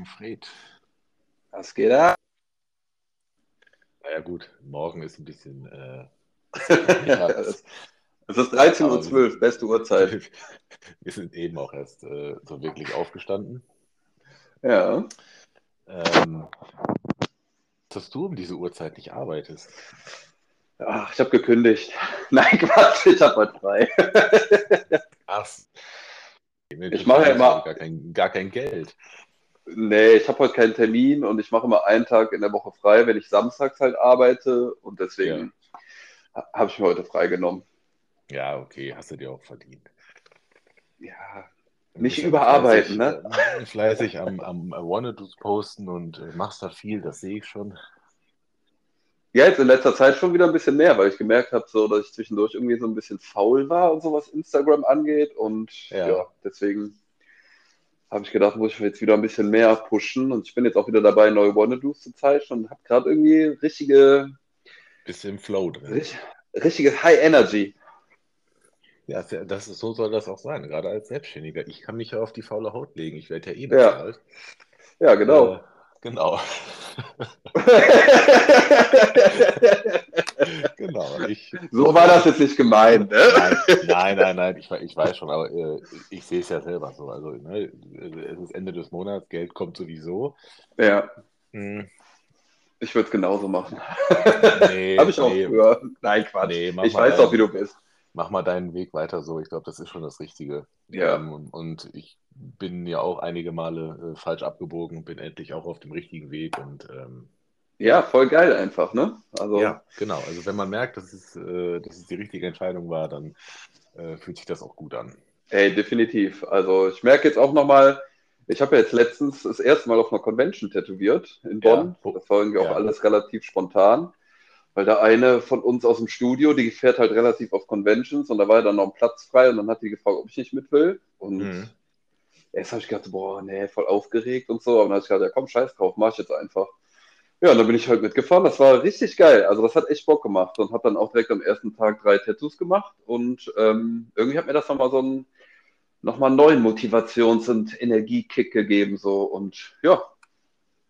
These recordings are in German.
Morgen, Fred. Was geht ab? Naja, gut, morgen ist ein bisschen. Äh, es ist 13.12 Uhr, beste Uhrzeit. Wir sind eben auch erst äh, so wirklich aufgestanden. Ja. Ähm, dass du um diese Uhrzeit nicht arbeitest. Ach, ich habe gekündigt. Nein, Quatsch, ich habe heute frei. Ach, ich mache ja immer gar kein, gar kein Geld. Nee, ich habe heute keinen Termin und ich mache immer einen Tag in der Woche frei, wenn ich samstags halt arbeite und deswegen ja. habe ich mir heute freigenommen. Ja, okay, hast du dir auch verdient. Ja, nicht überarbeiten, fleißig, ne? Fleißig am, am Wannadoos posten und äh, machst da viel, das sehe ich schon. Ja, jetzt in letzter Zeit schon wieder ein bisschen mehr, weil ich gemerkt habe, so, dass ich zwischendurch irgendwie so ein bisschen faul war und so was Instagram angeht und ja, ja deswegen habe ich gedacht, muss ich jetzt wieder ein bisschen mehr pushen. Und ich bin jetzt auch wieder dabei, neue Wannadoos zu zeichnen und habe gerade irgendwie richtige. Bisschen Flow drin. Richtig, richtige High Energy. Ja, das ist, so soll das auch sein, gerade als Selbstständiger. Ich kann mich ja auf die faule Haut legen. Ich werde ja eh bezahlt. Ja, ja genau. Äh, genau. genau. Ich, so war das jetzt nicht gemeint. Ne? Nein, nein, nein, ich, ich weiß schon, aber äh, ich sehe es ja selber so. Also, ne, es ist Ende des Monats, Geld kommt sowieso. Ja. Hm. Ich würde es genauso machen. Nee, Habe ich auch nee, früher. Nein, Quatsch. Nee, ich weiß doch, wie du bist. Mach mal deinen Weg weiter so. Ich glaube, das ist schon das Richtige. Ja. Ähm, und ich bin ja auch einige Male äh, falsch abgebogen, bin endlich auch auf dem richtigen Weg und ähm, ja, voll geil einfach, ne? Also, ja, genau. Also wenn man merkt, dass es, äh, dass es die richtige Entscheidung war, dann äh, fühlt sich das auch gut an. Ey, definitiv. Also ich merke jetzt auch nochmal, ich habe ja jetzt letztens das erste Mal auf einer Convention tätowiert in Bonn. Ja. Das war irgendwie ja. auch alles relativ spontan. Weil der eine von uns aus dem Studio, die fährt halt relativ auf Conventions und da war ja dann noch ein Platz frei und dann hat die gefragt, ob ich nicht mit will. Und mhm. erst habe ich gedacht, boah, nee, voll aufgeregt und so. Aber dann habe ich gedacht, ja komm, scheiß drauf, mach ich jetzt einfach. Ja, und dann bin ich halt mitgefahren. Das war richtig geil. Also das hat echt Bock gemacht und habe dann auch direkt am ersten Tag drei Tattoos gemacht. Und ähm, irgendwie hat mir das nochmal so einen nochmal neuen Motivations- und Energiekick gegeben. So und ja.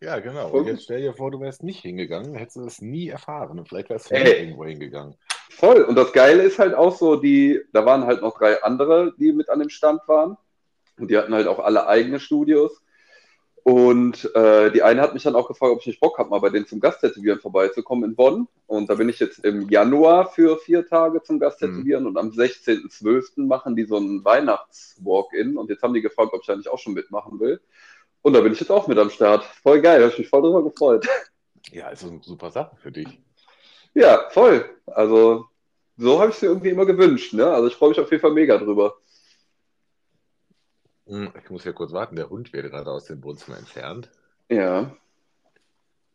Ja, genau. Und jetzt stell dir vor, du wärst nicht hingegangen, hättest du es nie erfahren und vielleicht wärst du nie irgendwo hingegangen. Voll. Und das Geile ist halt auch so, die, da waren halt noch drei andere, die mit an dem Stand waren. Und die hatten halt auch alle eigene Studios. Und äh, die eine hat mich dann auch gefragt, ob ich nicht Bock habe, mal bei denen zum Gasttätowieren vorbeizukommen in Bonn. Und da bin ich jetzt im Januar für vier Tage zum Gasttätowieren mhm. und am 16.12. machen die so einen Weihnachts-Walk-In. Und jetzt haben die gefragt, ob ich da nicht auch schon mitmachen will. Und da bin ich jetzt auch mit am Start. Voll geil, habe ich mich voll drüber gefreut. Ja, ist eine super Sache für dich. Ja, voll. Also, so habe ich es mir irgendwie immer gewünscht. Ne? Also, ich freue mich auf jeden Fall mega drüber. Hm, ich muss ja kurz warten, der Hund wird gerade aus dem Wohnzimmer entfernt. Ja.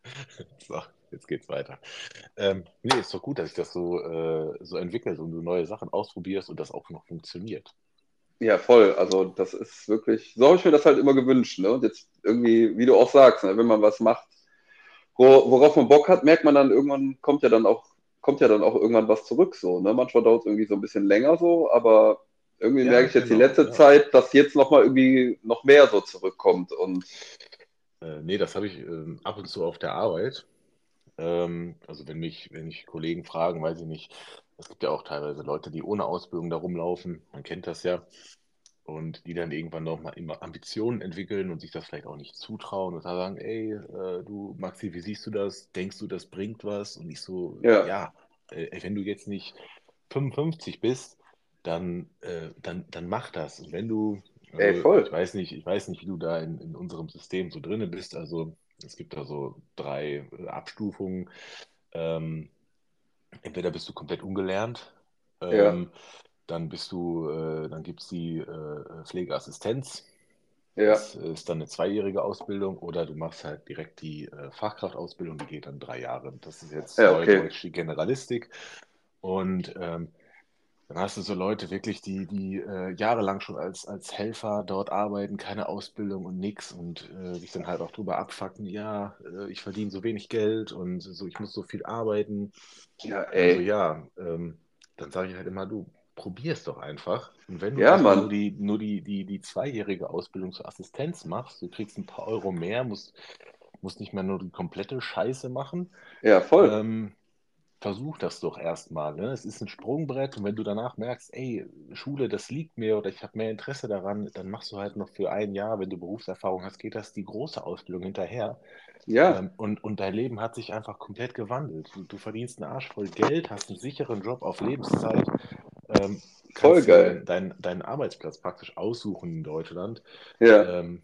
So, jetzt geht's weiter. Ähm, nee, ist doch gut, dass ich das so, äh, so entwickelt und du neue Sachen ausprobierst und das auch noch funktioniert. Ja, voll. Also das ist wirklich, so habe ich mir das halt immer gewünscht. Ne? Und jetzt irgendwie, wie du auch sagst, ne, wenn man was macht, worauf man Bock hat, merkt man dann irgendwann, kommt ja dann auch, kommt ja dann auch irgendwann was zurück. So, ne? Manchmal dauert es irgendwie so ein bisschen länger so, aber irgendwie ja, merke ich jetzt genau, die letzte ja. Zeit, dass jetzt nochmal irgendwie noch mehr so zurückkommt. Und äh, nee, das habe ich äh, ab und zu auf der Arbeit. Ähm, also wenn mich, wenn mich Kollegen fragen, weiß ich nicht, es gibt ja auch teilweise Leute, die ohne Ausbildung da rumlaufen, man kennt das ja, und die dann irgendwann nochmal immer Ambitionen entwickeln und sich das vielleicht auch nicht zutrauen und sagen, ey, äh, du Maxi, wie siehst du das? Denkst du, das bringt was? Und ich so, ja, ja äh, wenn du jetzt nicht 55 bist, dann, äh, dann, dann mach das. Und wenn du, also, ey, voll. ich weiß nicht, ich weiß nicht, wie du da in, in unserem System so drin bist. Also es gibt da so drei äh, Abstufungen. Ähm, entweder bist du komplett ungelernt, ähm, ja. dann bist du, äh, dann gibt es die äh, Pflegeassistenz. Ja. Das ist dann eine zweijährige Ausbildung oder du machst halt direkt die äh, Fachkraftausbildung, die geht dann drei Jahre. Das ist jetzt ja, okay. Die Generalistik. Und ähm, dann hast du so Leute wirklich, die, die äh, jahrelang schon als, als Helfer dort arbeiten, keine Ausbildung und nix und äh, sich dann halt auch drüber abfacken, ja, äh, ich verdiene so wenig Geld und so, ich muss so viel arbeiten. Ja, ey. Also ja, ähm, dann sage ich halt immer, du, probier es doch einfach. Und wenn du Ja, nur die, nur die, die, die zweijährige Ausbildung zur Assistenz machst, du kriegst ein paar Euro mehr, musst, musst nicht mehr nur die komplette Scheiße machen. Ja, voll. Ähm, versuch das doch erstmal. Ne? Es ist ein Sprungbrett und wenn du danach merkst, ey, Schule, das liegt mir oder ich habe mehr Interesse daran, dann machst du halt noch für ein Jahr, wenn du Berufserfahrung hast, geht das die große Ausbildung hinterher. Ja, Ähm, und, und dein Leben hat sich einfach komplett gewandelt. Du, du verdienst einen Arsch voll Geld, hast einen sicheren Job auf Lebenszeit, ähm, voll geil. deinen deinen Arbeitsplatz praktisch aussuchen in Deutschland. Ja, Ähm,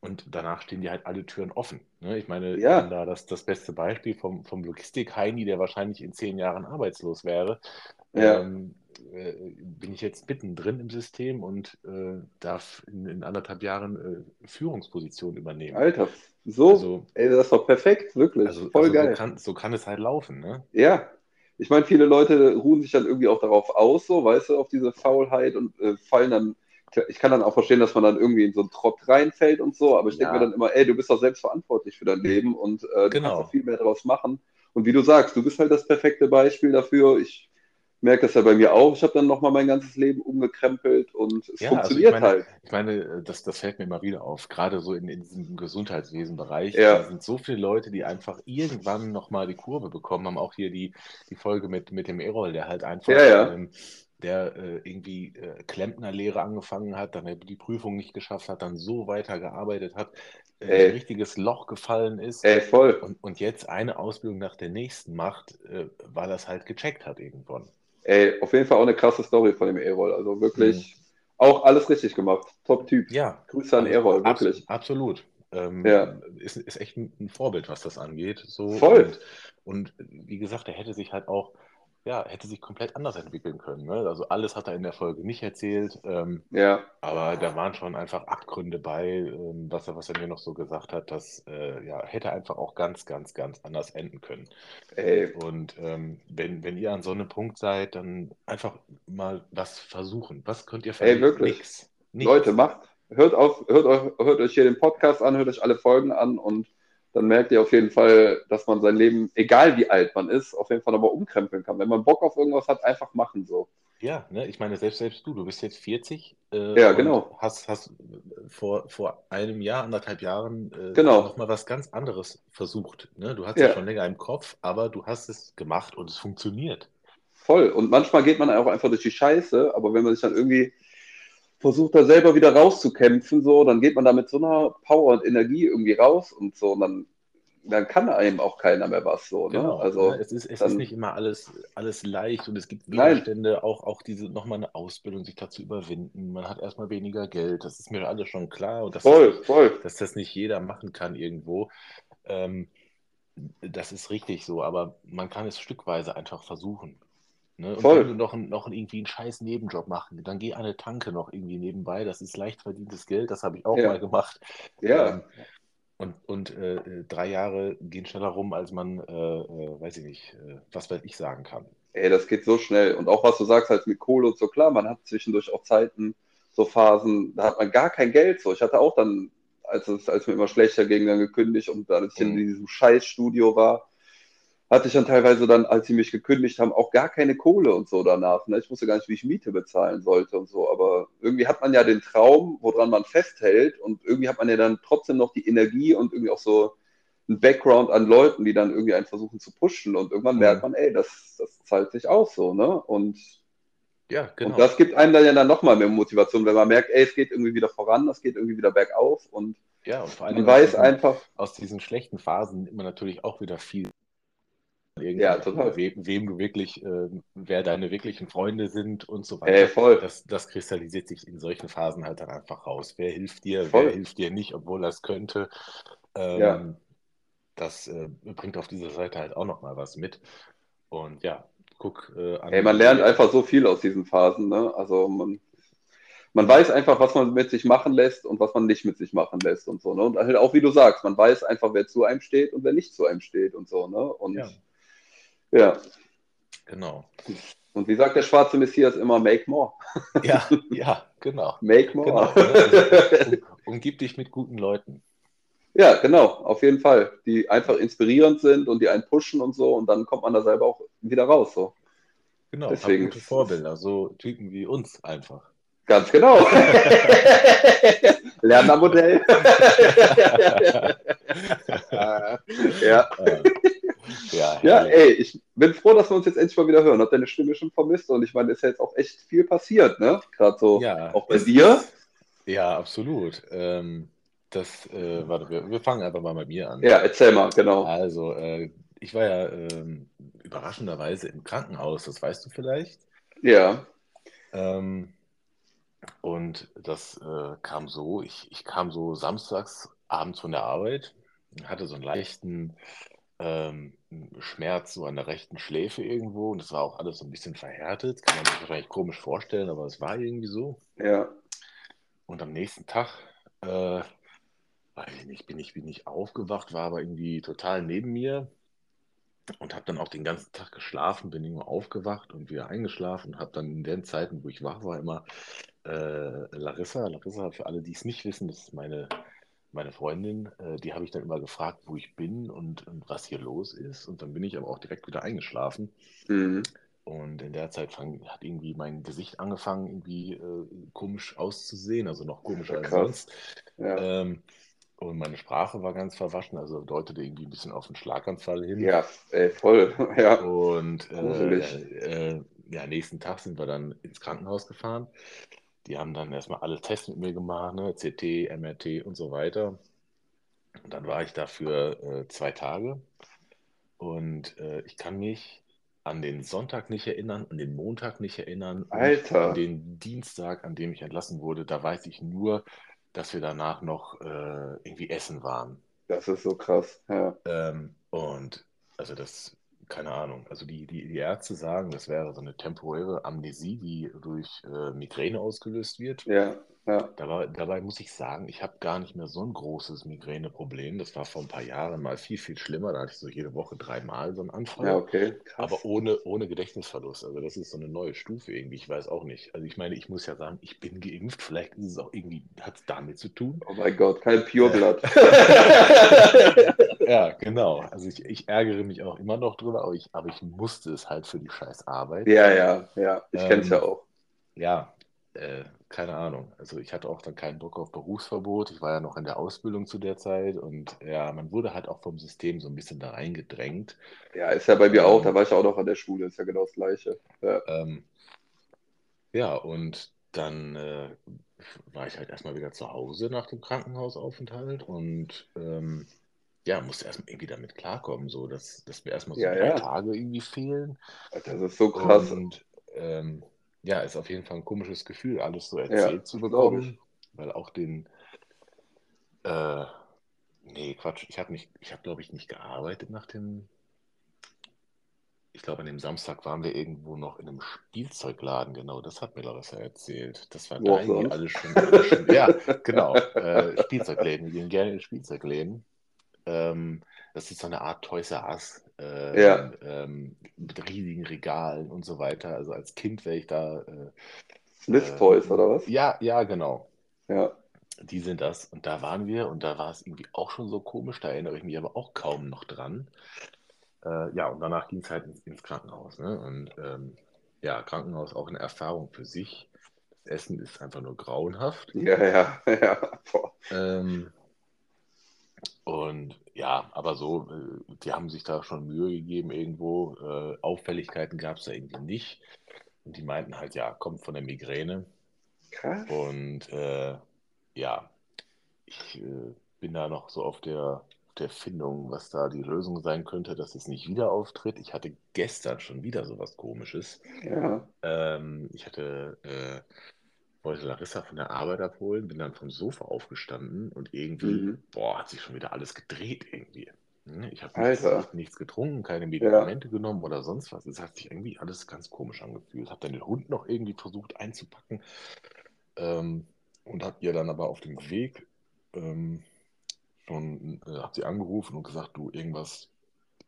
und danach stehen dir halt alle Türen offen. Ne? Ich meine, ich ja, bin da das, das beste Beispiel vom, vom Logistik-Heini, der wahrscheinlich in zehn Jahren arbeitslos wäre. ja. Ähm, äh, bin ich jetzt mittendrin im System und äh, darf in, in anderthalb Jahren äh, Führungsposition übernehmen. Alter, so, Also, ey, das ist doch perfekt, wirklich. also, Voll also so geil. kann, so kann es halt laufen, ne? Ja, ich meine, viele Leute ruhen sich dann irgendwie auch darauf aus, so, weißt du, auf diese Faulheit und äh, fallen dann. Ich kann dann auch verstehen, dass man dann irgendwie in so einen Trott reinfällt und so, aber ich denke mir Ja, dann immer, ey, du bist doch selbst verantwortlich für dein Leben und äh, du kannst genau. doch viel mehr daraus machen. Und wie du sagst, du bist halt das perfekte Beispiel dafür. Ich merke das ja bei mir auch. Ich habe dann nochmal mein ganzes Leben umgekrempelt und es Ja, also ich funktioniert meine, halt. ich meine, das, das fällt mir immer wieder auf, gerade so in, in diesem Gesundheitswesenbereich. Da Ja, sind so viele Leute, die einfach irgendwann nochmal die Kurve bekommen haben. Auch hier die, die Folge mit, mit dem Errol, der halt ja, einfach, ja, ähm, der äh, irgendwie äh, Klempnerlehre angefangen hat, dann die Prüfung nicht geschafft hat, dann so weitergearbeitet hat, äh, in ein richtiges Loch gefallen ist ey, voll. und, und jetzt eine Ausbildung nach der nächsten macht, äh, weil er es halt gecheckt hat irgendwann. Ey, auf jeden Fall auch eine krasse Story von dem Erol. Also wirklich auch alles richtig gemacht. Top-Typ. Ja, Grüße an also Erol, abs wirklich. absolut. Ja, Ähm, ist, ist echt ein, ein Vorbild, was das angeht. So voll. und, und wie gesagt, er hätte sich halt auch, ja, hätte sich komplett anders entwickeln können. Ne? Also alles hat er in der Folge nicht erzählt, ähm, Ja, aber da waren schon einfach Abgründe bei, ähm, was er, was er mir noch so gesagt hat, das äh, ja, hätte einfach auch ganz, ganz, ganz anders enden können. ey, Und ähm, wenn, wenn ihr an so einem Punkt seid, dann einfach mal was versuchen. Was könnt ihr ey, verlieren? wirklich. Nix. Leute, Nichts. macht, hört auf, hört euch, hört euch hier den Podcast an, hört euch alle Folgen an und dann merkt ihr auf jeden Fall, dass man sein Leben, egal wie alt man ist, auf jeden Fall nochmal umkrempeln kann. Wenn man Bock auf irgendwas hat, einfach machen so. Ja, ne, ich meine, selbst, selbst du, du bist jetzt 40 äh, Ja, genau, hast, hast vor, vor einem Jahr, anderthalb Jahren äh, genau. nochmal was ganz anderes versucht. Ne? Du hast es Ja, schon länger im Kopf, aber du hast es gemacht und es funktioniert. voll. Und manchmal geht man auch einfach durch die Scheiße, aber wenn man sich dann irgendwie versucht, da selber wieder rauszukämpfen, so, dann geht man da mit so einer Power und Energie irgendwie raus und so, und dann, dann kann einem auch keiner mehr was, so, ne? Genau? Also, Es ist, es ist dann, nicht immer alles, alles leicht und es gibt Widerstände, auch, auch diese nochmal eine Ausbildung, sich dazu überwinden. Man hat erstmal weniger Geld, das ist mir alles schon klar und das voll, nicht, voll. dass das nicht jeder machen kann irgendwo. Ähm, das ist richtig so, aber man kann es stückweise einfach versuchen. Ne? Und wenn Voll. du noch, einen- noch irgendwie einen scheiß Nebenjob machen, dann geh eine Tanke noch irgendwie nebenbei. Das ist leicht verdientes Geld, das habe ich auch mal Ja, gemacht. ja, Ähm, und und äh, drei Jahre gehen schneller rum, als man, äh, äh, weiß ich nicht, äh, was weiß ich sagen kann. ey, das geht so schnell. Und auch was du sagst, halt mit Kohle und so, klar, man hat zwischendurch auch Zeiten, so Phasen, da hat man gar kein Geld. So, ich hatte auch dann, als es, als mir immer schlechter ging, dann gekündigt und als ich in Mhm. diesem Scheißstudio war, hatte ich dann teilweise dann, als sie mich gekündigt haben, auch gar keine Kohle und so danach. Ne? Ich wusste gar nicht, wie ich Miete bezahlen sollte und so. Aber irgendwie hat man ja den Traum, woran man festhält und irgendwie hat man ja dann trotzdem noch die Energie und irgendwie auch so ein Background an Leuten, die dann irgendwie einen versuchen zu pushen. Und irgendwann merkt Mhm. man, ey, das, das zahlt sich aus so, ne? Und, Ja, und genau. das gibt einem dann ja dann nochmal mehr Motivation, wenn man merkt, ey, es geht irgendwie wieder voran, es geht irgendwie wieder bergauf und Ja, und vor allen man weiß diesen, einfach, aus diesen schlechten Phasen nimmt man natürlich auch wieder viel ja, total. we, wem du wirklich, äh, wer deine wirklichen Freunde sind und so weiter. voll, Das, das kristallisiert sich in solchen Phasen halt dann einfach raus. Wer hilft dir, wer voll, hilft dir nicht, obwohl er es könnte. ja. Ähm, das äh, bringt auf dieser Seite halt auch nochmal was mit. Und ja, guck äh, an, man wie lernt einfach so viel aus diesen Phasen, ne? Also man, man weiß einfach, was man mit sich machen lässt und was man nicht mit sich machen lässt und so, ne? Und halt auch, wie du sagst, man weiß einfach, wer zu einem steht und wer nicht zu einem steht und so, ne? ja, Und ja, genau. und wie sagt der schwarze Messias immer, make more. Ja, ja, genau. Make more. Genau. Ne? Also, um, umgib dich mit guten Leuten. Ja, genau, auf jeden Fall. Die einfach inspirierend sind und die einen pushen und so und dann kommt man da selber auch wieder raus. So. Genau, Deswegen gute Vorbilder, so Typen wie uns einfach. Ganz genau. Lernermodell. ja. Ja, ja, ey, ich bin froh, dass wir uns jetzt endlich mal wieder hören. Hab deine Stimme schon vermisst und ich meine, es ist ja jetzt auch echt viel passiert, ne? Gerade so ja, auch bei dir. Ja, absolut. Ähm, das, äh, warte, wir, wir, fangen einfach mal bei mir an. Ja, erzähl mal, genau. Also, äh, ich war ja ähm, überraschenderweise im Krankenhaus, das weißt du vielleicht. Ja. Ähm, und das äh, kam so, ich, ich kam so samstags abends von der Arbeit, hatte so einen leichten ähm, Schmerz so an der rechten Schläfe irgendwo und das war auch alles so ein bisschen verhärtet. Kann man sich wahrscheinlich komisch vorstellen, aber es war irgendwie so. Ja. Und am nächsten Tag, äh, weiß ich nicht, bin ich, bin ich aufgewacht, war aber irgendwie total neben mir und habe dann auch den ganzen Tag geschlafen, bin irgendwo aufgewacht und wieder eingeschlafen und habe dann in den Zeiten, wo ich wach war, immer äh, Larissa, Larissa, für alle, die es nicht wissen, das ist meine, meine Freundin, äh, die habe ich dann immer gefragt, wo ich bin und, und, was hier los ist. Und dann bin ich aber auch direkt wieder eingeschlafen. Mhm. Und in der Zeit fang, hat irgendwie mein Gesicht angefangen, irgendwie äh, komisch auszusehen, also noch komischer als sonst. Ja. Ähm, und meine Sprache war ganz verwaschen, also deutete irgendwie ein bisschen auf einen Schlaganfall hin. Ja, ey, voll. Ja. Und äh, äh, ja, nächsten Tag sind wir dann ins Krankenhaus gefahren. Die haben dann erstmal alle Tests mit mir gemacht, ne? CT, MRT und so weiter. Und dann war ich da für äh, zwei Tage. Und äh, ich kann mich an den Sonntag nicht erinnern, an den Montag nicht erinnern. Alter. an den Dienstag, an dem ich entlassen wurde, da weiß ich nur, dass wir danach noch äh, irgendwie essen waren. Das ist so krass, ja. Ähm, und also das keine Ahnung. Also die, die, die Ärzte sagen, das wäre so eine temporäre Amnesie, die durch äh, Migräne ausgelöst wird. Ja. Ja. Dabei, dabei muss ich sagen, ich habe gar nicht mehr so ein großes Migräneproblem. Das war vor ein paar Jahren mal viel, viel schlimmer. Da hatte ich so jede Woche dreimal so einen Anfall. Ja, okay. Krass. Aber ohne, ohne Gedächtnisverlust. Also das ist so eine neue Stufe irgendwie. Ich weiß auch nicht. Also ich meine, ich muss ja sagen, ich bin geimpft. Vielleicht ist es auch irgendwie, hat es damit zu tun. Oh mein Gott, kein Pureblood. ja, genau. Also ich, ich, ärgere mich auch immer noch drüber, aber ich, aber ich musste es halt für die scheiß Arbeit. Ja, ja, ja. Ich ähm, kenne es ja auch. Ja, äh, keine Ahnung. Also ich hatte auch dann keinen Bock auf Berufsverbot. Ich war ja noch in der Ausbildung zu der Zeit und ja, man wurde halt auch vom System so ein bisschen da reingedrängt. Ja, ist ja bei mir ähm, auch. Da war ich auch noch an der Schule. Ist ja genau das Gleiche. Ja, ähm, ja und dann äh, war ich halt erstmal wieder zu Hause nach dem Krankenhausaufenthalt und ähm, ja, musste erstmal irgendwie damit klarkommen, so dass, dass mir erstmal so ja, drei ja. Tage irgendwie fehlen. Das ist so krass. Und ähm, ja, ist auf jeden Fall ein komisches Gefühl, alles so erzählt ja, zu bekommen, weil auch den, äh, nee, Quatsch, ich habe nicht, ich habe glaube ich nicht gearbeitet nach dem, ich glaube an dem Samstag waren wir irgendwo noch in einem Spielzeugladen, genau, das hat mir Larissa erzählt. Das war da irgendwie alles schon, alles schon, ja, genau, äh, Spielzeugläden, wir gehen gerne in Spielzeugläden. Ähm, das ist so eine Art Toys R Us äh, ja. ähm, mit riesigen Regalen und so weiter. Also als Kind wäre ich da. Äh, Smith äh, Toys oder was? Ja, ja, genau. Ja. Die sind das. Und da waren wir und da war es irgendwie auch schon so komisch. Da erinnere ich mich aber auch kaum noch dran. Äh, ja, und danach ging es halt ins, ins, Krankenhaus. Ne? Und ähm, ja, Krankenhaus auch eine Erfahrung für sich. Das Essen ist einfach nur grauenhaft. Ja, ja, ja. Ähm, und ja, aber so, äh, die haben sich da schon Mühe gegeben irgendwo. Äh, Auffälligkeiten gab es da irgendwie nicht. Und die meinten halt, ja, kommt von der Migräne. Krass. Und äh, ja, ich äh, bin da noch so auf der, der Findung, was da die Lösung sein könnte, dass es nicht wieder auftritt. Ich hatte gestern schon wieder so was Komisches. Ja. Ähm, ich hatte äh, wollte Larissa von der Arbeit abholen, bin dann vom Sofa aufgestanden und irgendwie, mhm. boah, hat sich schon wieder alles gedreht irgendwie. Ne, ich habe nichts, nichts, getrunken, keine Medikamente ja. genommen oder sonst was. Es hat sich irgendwie alles ganz komisch angefühlt. Habe dann den Hund noch irgendwie versucht einzupacken ähm, und habe ihr dann aber auf dem Weg ähm, schon, äh, habe sie angerufen und gesagt, du, irgendwas,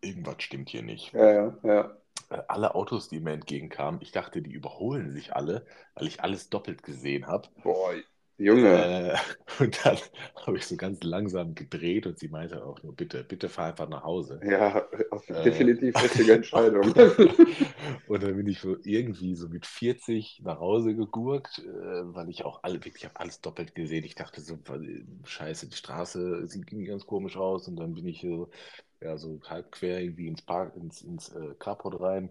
irgendwas stimmt hier nicht. Ja, ja, ja. Äh, alle Autos, die mir entgegenkamen, ich dachte, die überholen sich alle, weil ich alles doppelt gesehen habe. Boah, Junge. Äh, und dann habe ich so ganz langsam gedreht und sie meinte auch nur, bitte, bitte fahr einfach nach Hause. Ja, äh, definitiv äh, richtige Entscheidung. und dann bin ich so irgendwie so mit 40 nach Hause gegurkt, äh, weil ich auch alle, ich habe alles doppelt gesehen. Ich dachte so, scheiße, die Straße sieht irgendwie ganz komisch aus und dann bin ich so, ja, so halb quer irgendwie ins Park, ins, ins äh, Carport rein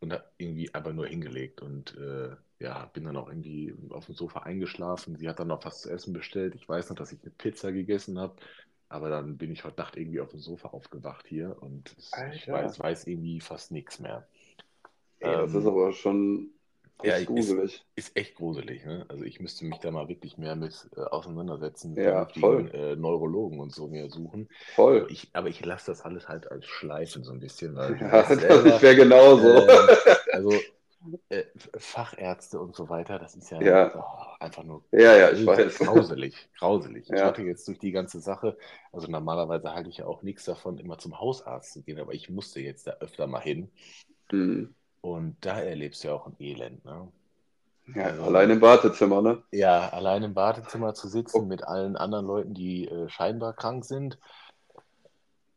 und habe irgendwie einfach nur hingelegt und äh, ja, bin dann auch irgendwie auf dem Sofa eingeschlafen. Sie hat dann noch was zu essen bestellt. Ich weiß noch, dass ich eine Pizza gegessen habe, aber dann bin ich heute Nacht irgendwie auf dem Sofa aufgewacht hier und ich weiß, weiß, irgendwie fast nichts mehr. Ey, das ähm, ist aber schon ja, gruselig. Ist, ist, echt gruselig. Ne? Also ich müsste mich da mal wirklich mehr mit äh, auseinandersetzen, mit ja, voll. Äh, Neurologen und so mehr suchen. Voll. Aber ich, aber ich lasse das alles halt als Schleifen so ein bisschen. Weil ja, das wäre genauso. Äh, also äh, Fachärzte und so weiter, das ist ja, ja. Oh, einfach nur ja, ja, ich weiß. grauselig. grauselig. Ja. Ich hatte jetzt durch die ganze Sache, also normalerweise halte ich ja auch nichts davon, immer zum Hausarzt zu gehen, aber ich musste jetzt da öfter mal hin. Mhm. Und da erlebst du ja auch ein Elend. Ne? Ja, also, allein im Badezimmer, ne? Ja, allein im Badezimmer zu sitzen oh. mit allen anderen Leuten, die äh, scheinbar krank sind.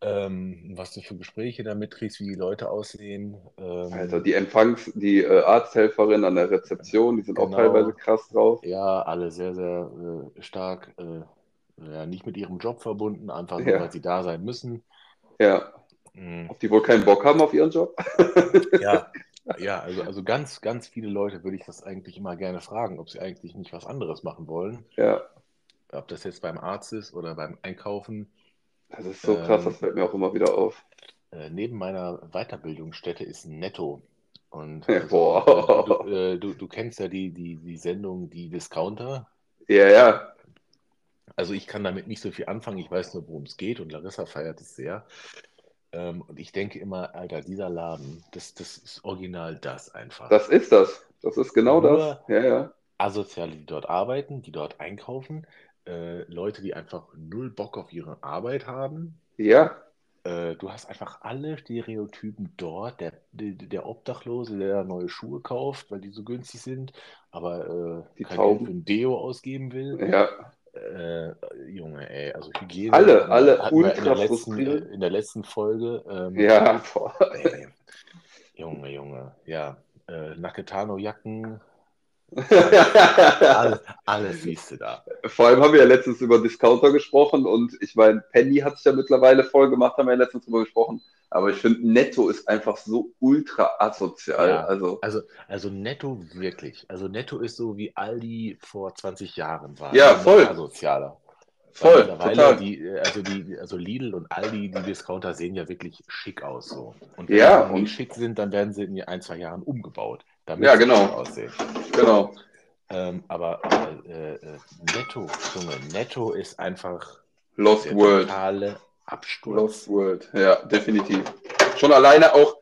Ähm, was du für Gespräche da mitkriegst, wie die Leute aussehen. Ähm, also die Empfangs-, die äh, Arzthelferin an der Rezeption, die sind genau, auch teilweise krass drauf. Ja, alle sehr, sehr äh, stark, äh, ja, nicht mit ihrem Job verbunden, einfach nur, ja. weil sie da sein müssen. Ja. Mhm. Ob die wohl keinen Bock haben auf ihren Job? ja, ja, also, also ganz, ganz viele Leute würde ich das eigentlich immer gerne fragen, ob sie eigentlich nicht was anderes machen wollen. Ja. Ob das jetzt beim Arzt ist oder beim Einkaufen. Das ist so krass, ähm, das fällt mir auch immer wieder auf. Äh, neben meiner Weiterbildungsstätte ist Netto. Und also, du, du, äh, du, du, kennst ja die, die, die Sendung Die Discounter. Ja, ja. Also ich kann damit nicht so viel anfangen, ich weiß nur, worum es geht und Larissa feiert es sehr. Ähm, und ich denke immer, Alter, dieser Laden, das, das ist original das einfach. Das ist das. Das ist genau Nur das. Ja, ja. Asoziale, die dort arbeiten, die dort einkaufen, äh, Leute, die einfach null Bock auf ihre Arbeit haben. Ja. Äh, du hast einfach alle Stereotypen dort. Der, der, Obdachlose, der neue Schuhe kauft, weil die so günstig sind, aber äh, kein Geld für ein Deo ausgeben will. Ja. Äh, Junge, ey, also Hygiene. Alle, alle ultra in der, letzten, in der letzten Folge. Ähm, ja, boah. Ey, Junge, Junge, ja. Äh, Naketano-Jacken. Alles, alles siehst du da. Vor allem haben wir ja letztens über Discounter gesprochen und ich meine, Penny hat es ja mittlerweile voll gemacht, haben wir ja letztens drüber gesprochen. Aber ich finde, Netto ist einfach so ultra asozial. Ja, also, also, also Netto wirklich. Also Netto ist so wie Aldi vor 20 Jahren war. Ja, voll. Asozialer. Voll, total. Die, also, die, also Lidl und Aldi, die Discounter sehen ja wirklich schick aus. So. Und wenn ja, sie nicht schick sind, dann werden sie in ein, zwei Jahren umgebaut, damit ja, genau. sie aussehen. Genau. Ähm, aber äh, äh, Netto, Junge, Netto ist einfach Lost der World. totale Absturz. Lost World, ja, definitiv. Schon alleine auch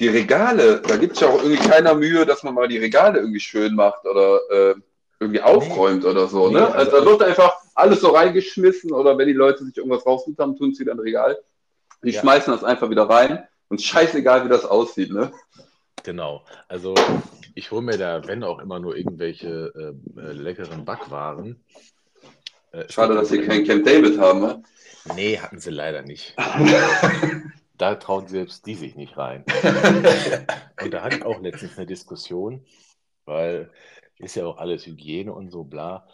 die Regale, da gibt es ja auch irgendwie keiner Mühe, dass man mal die Regale irgendwie schön macht oder äh, irgendwie aufräumt nee. oder so. Nee, ne? Also, also da wird einfach alles so reingeschmissen oder wenn die Leute sich irgendwas rausgesucht haben, tun sie wieder ein Regal. Die ja. schmeißen das einfach wieder rein und scheißegal, wie das aussieht. Ne? Genau. Also ich hole mir da, wenn auch immer nur irgendwelche äh, äh leckeren Backwaren. Äh, Schade, dass sie kein Camp David haben. Ne? Nee, hatten sie leider nicht. da trauen selbst die sich nicht rein. und da hatte ich auch letztens eine Diskussion, weil ist ja auch alles Hygiene und so bla.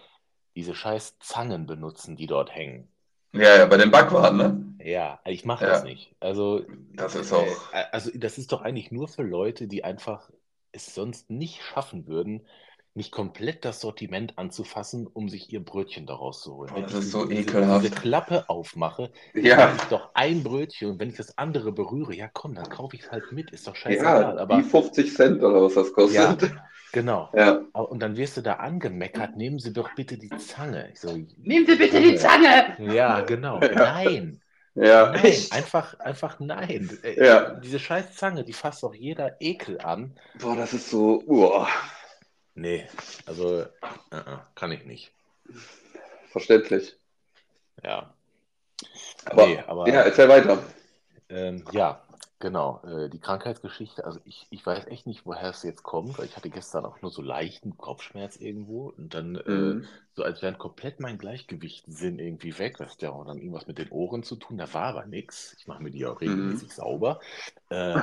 Diese scheiß Zangen benutzen, die dort hängen. Ja, ja, bei den Backwaren, ne? Ja, ich mache ja. das nicht. Also, das ist auch. Äh, also, das ist doch eigentlich nur für Leute, die einfach es sonst nicht schaffen würden, nicht komplett das Sortiment anzufassen, um sich ihr Brötchen daraus zu holen. Oh, das ist so diese, ekelhaft. Diese Klappe aufmache, ja. ich doch ein Brötchen und wenn ich das andere berühre, ja komm, dann kaufe ich es halt mit, ist doch scheißegal. Ja, aber, die 50 Cent oder was das kostet. Ja, genau. Ja. Und dann wirst du da angemeckert, nehmen Sie doch bitte die Zange. So, nehmen Sie bitte die Zange! Ja, genau. Ja. Nein. Ja. Nein, einfach, einfach nein. Äh, ja. Diese scheiß Zange, die fasst doch jeder Ekel an. Boah, das ist so. Uah. Nee, also uh -uh, kann ich nicht. Verständlich. Ja. Aber, nee, aber ja, erzähl weiter. Ähm, ja, Genau, äh, die Krankheitsgeschichte, also ich, ich weiß echt nicht, woher es jetzt kommt, weil ich hatte gestern auch nur so leichten Kopfschmerz irgendwo und dann äh, Mhm. so als wären komplett mein Gleichgewichtssinn irgendwie weg. Das hat ja auch dann irgendwas mit den Ohren zu tun, da war aber nichts. Ich mache mir die auch Mhm. regelmäßig sauber. Äh,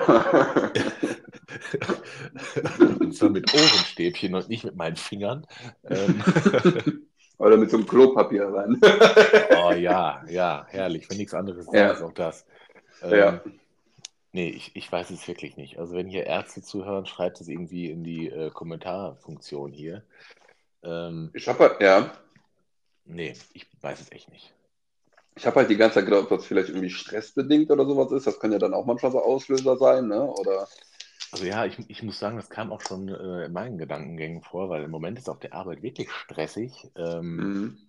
und zwar mit Ohrenstäbchen und nicht mit meinen Fingern. Ähm, Oder mit so einem Klopapier rein. oh ja, ja, herrlich. Wenn nichts anderes Ja. ist, auch das. Ja. Nee, ich, ich weiß es wirklich nicht. Also wenn hier Ärzte zuhören, schreibt es irgendwie in die äh, Kommentarfunktion hier. Ähm, Ich habe halt, ja, nee, ich weiß es echt nicht. ich habe halt die ganze Zeit gedacht, ob das vielleicht irgendwie stressbedingt oder sowas ist. Das kann ja dann auch manchmal so Auslöser sein, ne? Oder Also ja, ich, ich muss sagen, das kam auch schon äh, in meinen Gedankengängen vor, weil im Moment ist auf der Arbeit wirklich stressig. Ähm, Mhm.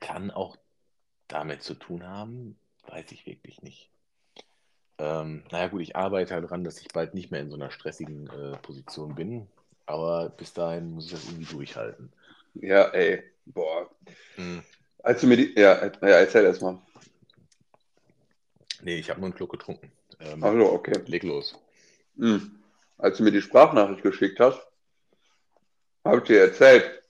kann auch damit zu tun haben, weiß ich wirklich nicht. Ähm, naja gut, ich arbeite halt daran, dass ich bald nicht mehr in so einer stressigen äh, Position bin, aber bis dahin muss ich das irgendwie durchhalten. ja, ey, boah. Hm. Als du mir die, ja, ja erzähl erst mal. Nee, ich habe nur einen Schluck getrunken. Ähm, Ach so, okay. leg los. Mhm. Als du mir die Sprachnachricht geschickt hast, habe ich dir erzählt.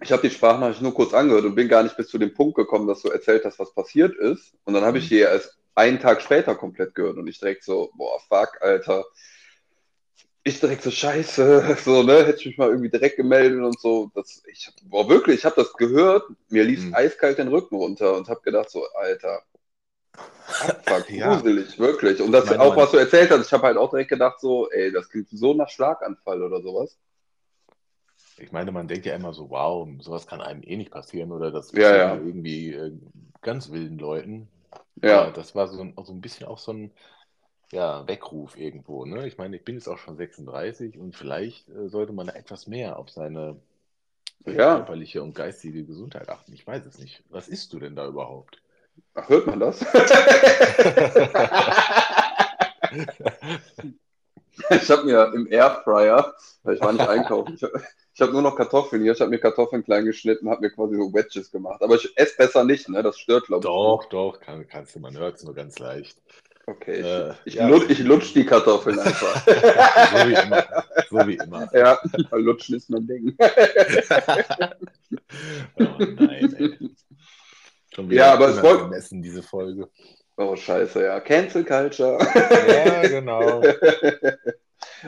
Ich habe die Sprachnachricht nur kurz angehört und bin gar nicht bis zu dem Punkt gekommen, dass du erzählt hast, was passiert ist. Und dann habe ich Mhm. die erst einen Tag später komplett gehört und ich direkt so, boah, fuck, Alter. Ich direkt so, scheiße, so, ne, hätte ich mich mal irgendwie direkt gemeldet und so. Das, ich, boah, wirklich, ich habe das gehört, mir lief Mhm. eiskalt den Rücken runter und habe gedacht so, Alter, fuck, Ja. gruselig, wirklich. Und das meine, auch, was du erzählt hast, ich habe halt auch direkt gedacht so, ey, das klingt so nach Schlaganfall oder sowas. Ich meine, man denkt ja immer so, wow, sowas kann einem eh nicht passieren oder das Ja, ja. irgendwie äh, ganz wilden Leuten. Ja, Aber das war so ein, so ein bisschen auch so ein ja, Weckruf irgendwo. Ne? Ich meine, ich bin jetzt auch schon 36 und vielleicht äh, sollte man da etwas mehr auf seine, seine Ja. körperliche und geistige Gesundheit achten. Ich weiß es nicht. Was isst du denn da überhaupt? Ach, hört man das? Ich habe mir im Airfryer, weil ich war nicht einkaufen, ich habe ich hab nur noch Kartoffeln hier, ich habe mir Kartoffeln klein geschnitten, habe mir quasi so Wedges gemacht. Aber ich esse besser nicht, ne? Das stört, glaube ich. Doch, doch, kann, kannst du, man hört es nur ganz leicht. Okay, ich, Äh, ich, ja. lutsch, ich lutsch die Kartoffeln einfach. so wie immer. So wie immer. ja, weil lutschen ist mein Ding. oh nein, ey. Schon Ja, aber es wollt- unangemessen, diese Folge. Oh, scheiße, ja. Cancel Culture. Ja, genau.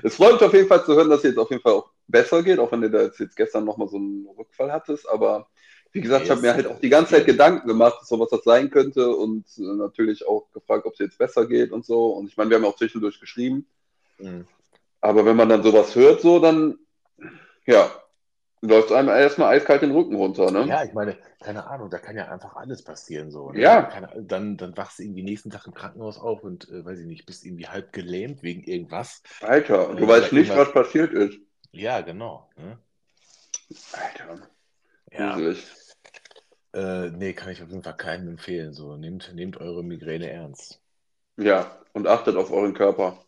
Es freut mich auf jeden Fall zu hören, dass es jetzt auf jeden Fall auch besser geht, auch wenn du da jetzt, jetzt gestern nochmal so einen Rückfall hattest. Aber wie gesagt, ich habe mir halt auch die ganze Zeit Gedanken gemacht, so was das sein könnte und äh, natürlich auch gefragt, ob es jetzt besser geht und so. Und ich meine, wir haben ja auch zwischendurch geschrieben. Mhm. Aber wenn man dann sowas hört, so, dann, ja, läuft einem erstmal eiskalt den Rücken runter, ne? Ja, ich meine, keine Ahnung, da kann ja einfach alles passieren. So, ne? Ja. Keine, dann, dann wachst du irgendwie nächsten Tag im Krankenhaus auf und, äh, weiß ich nicht, bist irgendwie halb gelähmt wegen irgendwas. Alter, und du weißt nicht, was passiert ist. Ja, genau. Ne? Alter, Ja. gruselig. Äh, nee, kann ich auf jeden Fall keinem empfehlen. So, nehmt, nehmt eure Migräne ernst. Ja, und achtet auf euren Körper.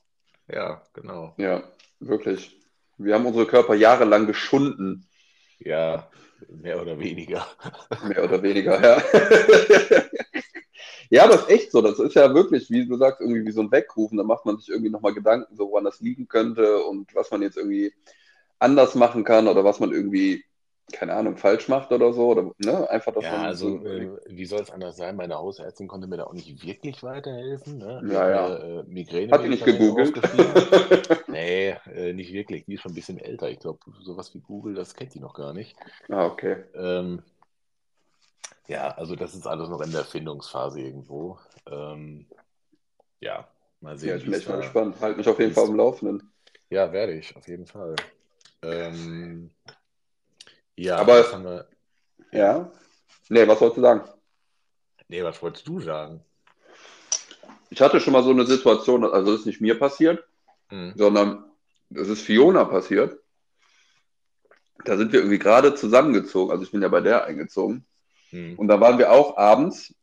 Ja, genau. Ja, wirklich. Wir haben unsere Körper jahrelang geschunden, Ja, mehr oder weniger. mehr oder weniger, ja. Ja, es ist echt so. Das ist ja wirklich, wie du sagst, irgendwie wie so ein Weckrufen. Da macht man sich irgendwie nochmal Gedanken, so woran das liegen könnte und was man jetzt irgendwie anders machen kann oder was man irgendwie, keine Ahnung, falsch macht oder so. Oder, ne? Einfach, dass Ja, also so, äh, wie soll es anders sein? Meine Hausärztin konnte mir da auch nicht wirklich weiterhelfen. Ne? Ja, ja. äh, Migräne hat die nicht gegoogelt. Nee, äh, nicht wirklich. Die ist schon ein bisschen älter. Ich glaube, sowas wie Google, das kennt die noch gar nicht. ah, okay. Ähm, ja, also das ist alles noch in der Erfindungsphase irgendwo. Ähm, ja, mal sehen. Ja, ich bin echt mal gespannt. Halt mich auf jeden Fall am Laufenden. Ja, werde ich, auf jeden Fall. Ähm, ja, Aber- wir. Ja? Nee, was wolltest du sagen? Nee, was wolltest du sagen? Ich hatte schon mal so eine Situation, also das ist nicht mir passiert, Hm. sondern das ist Fiona passiert. Da sind wir irgendwie gerade zusammengezogen, also ich bin ja bei der eingezogen. Hm. Und da waren wir auch abends,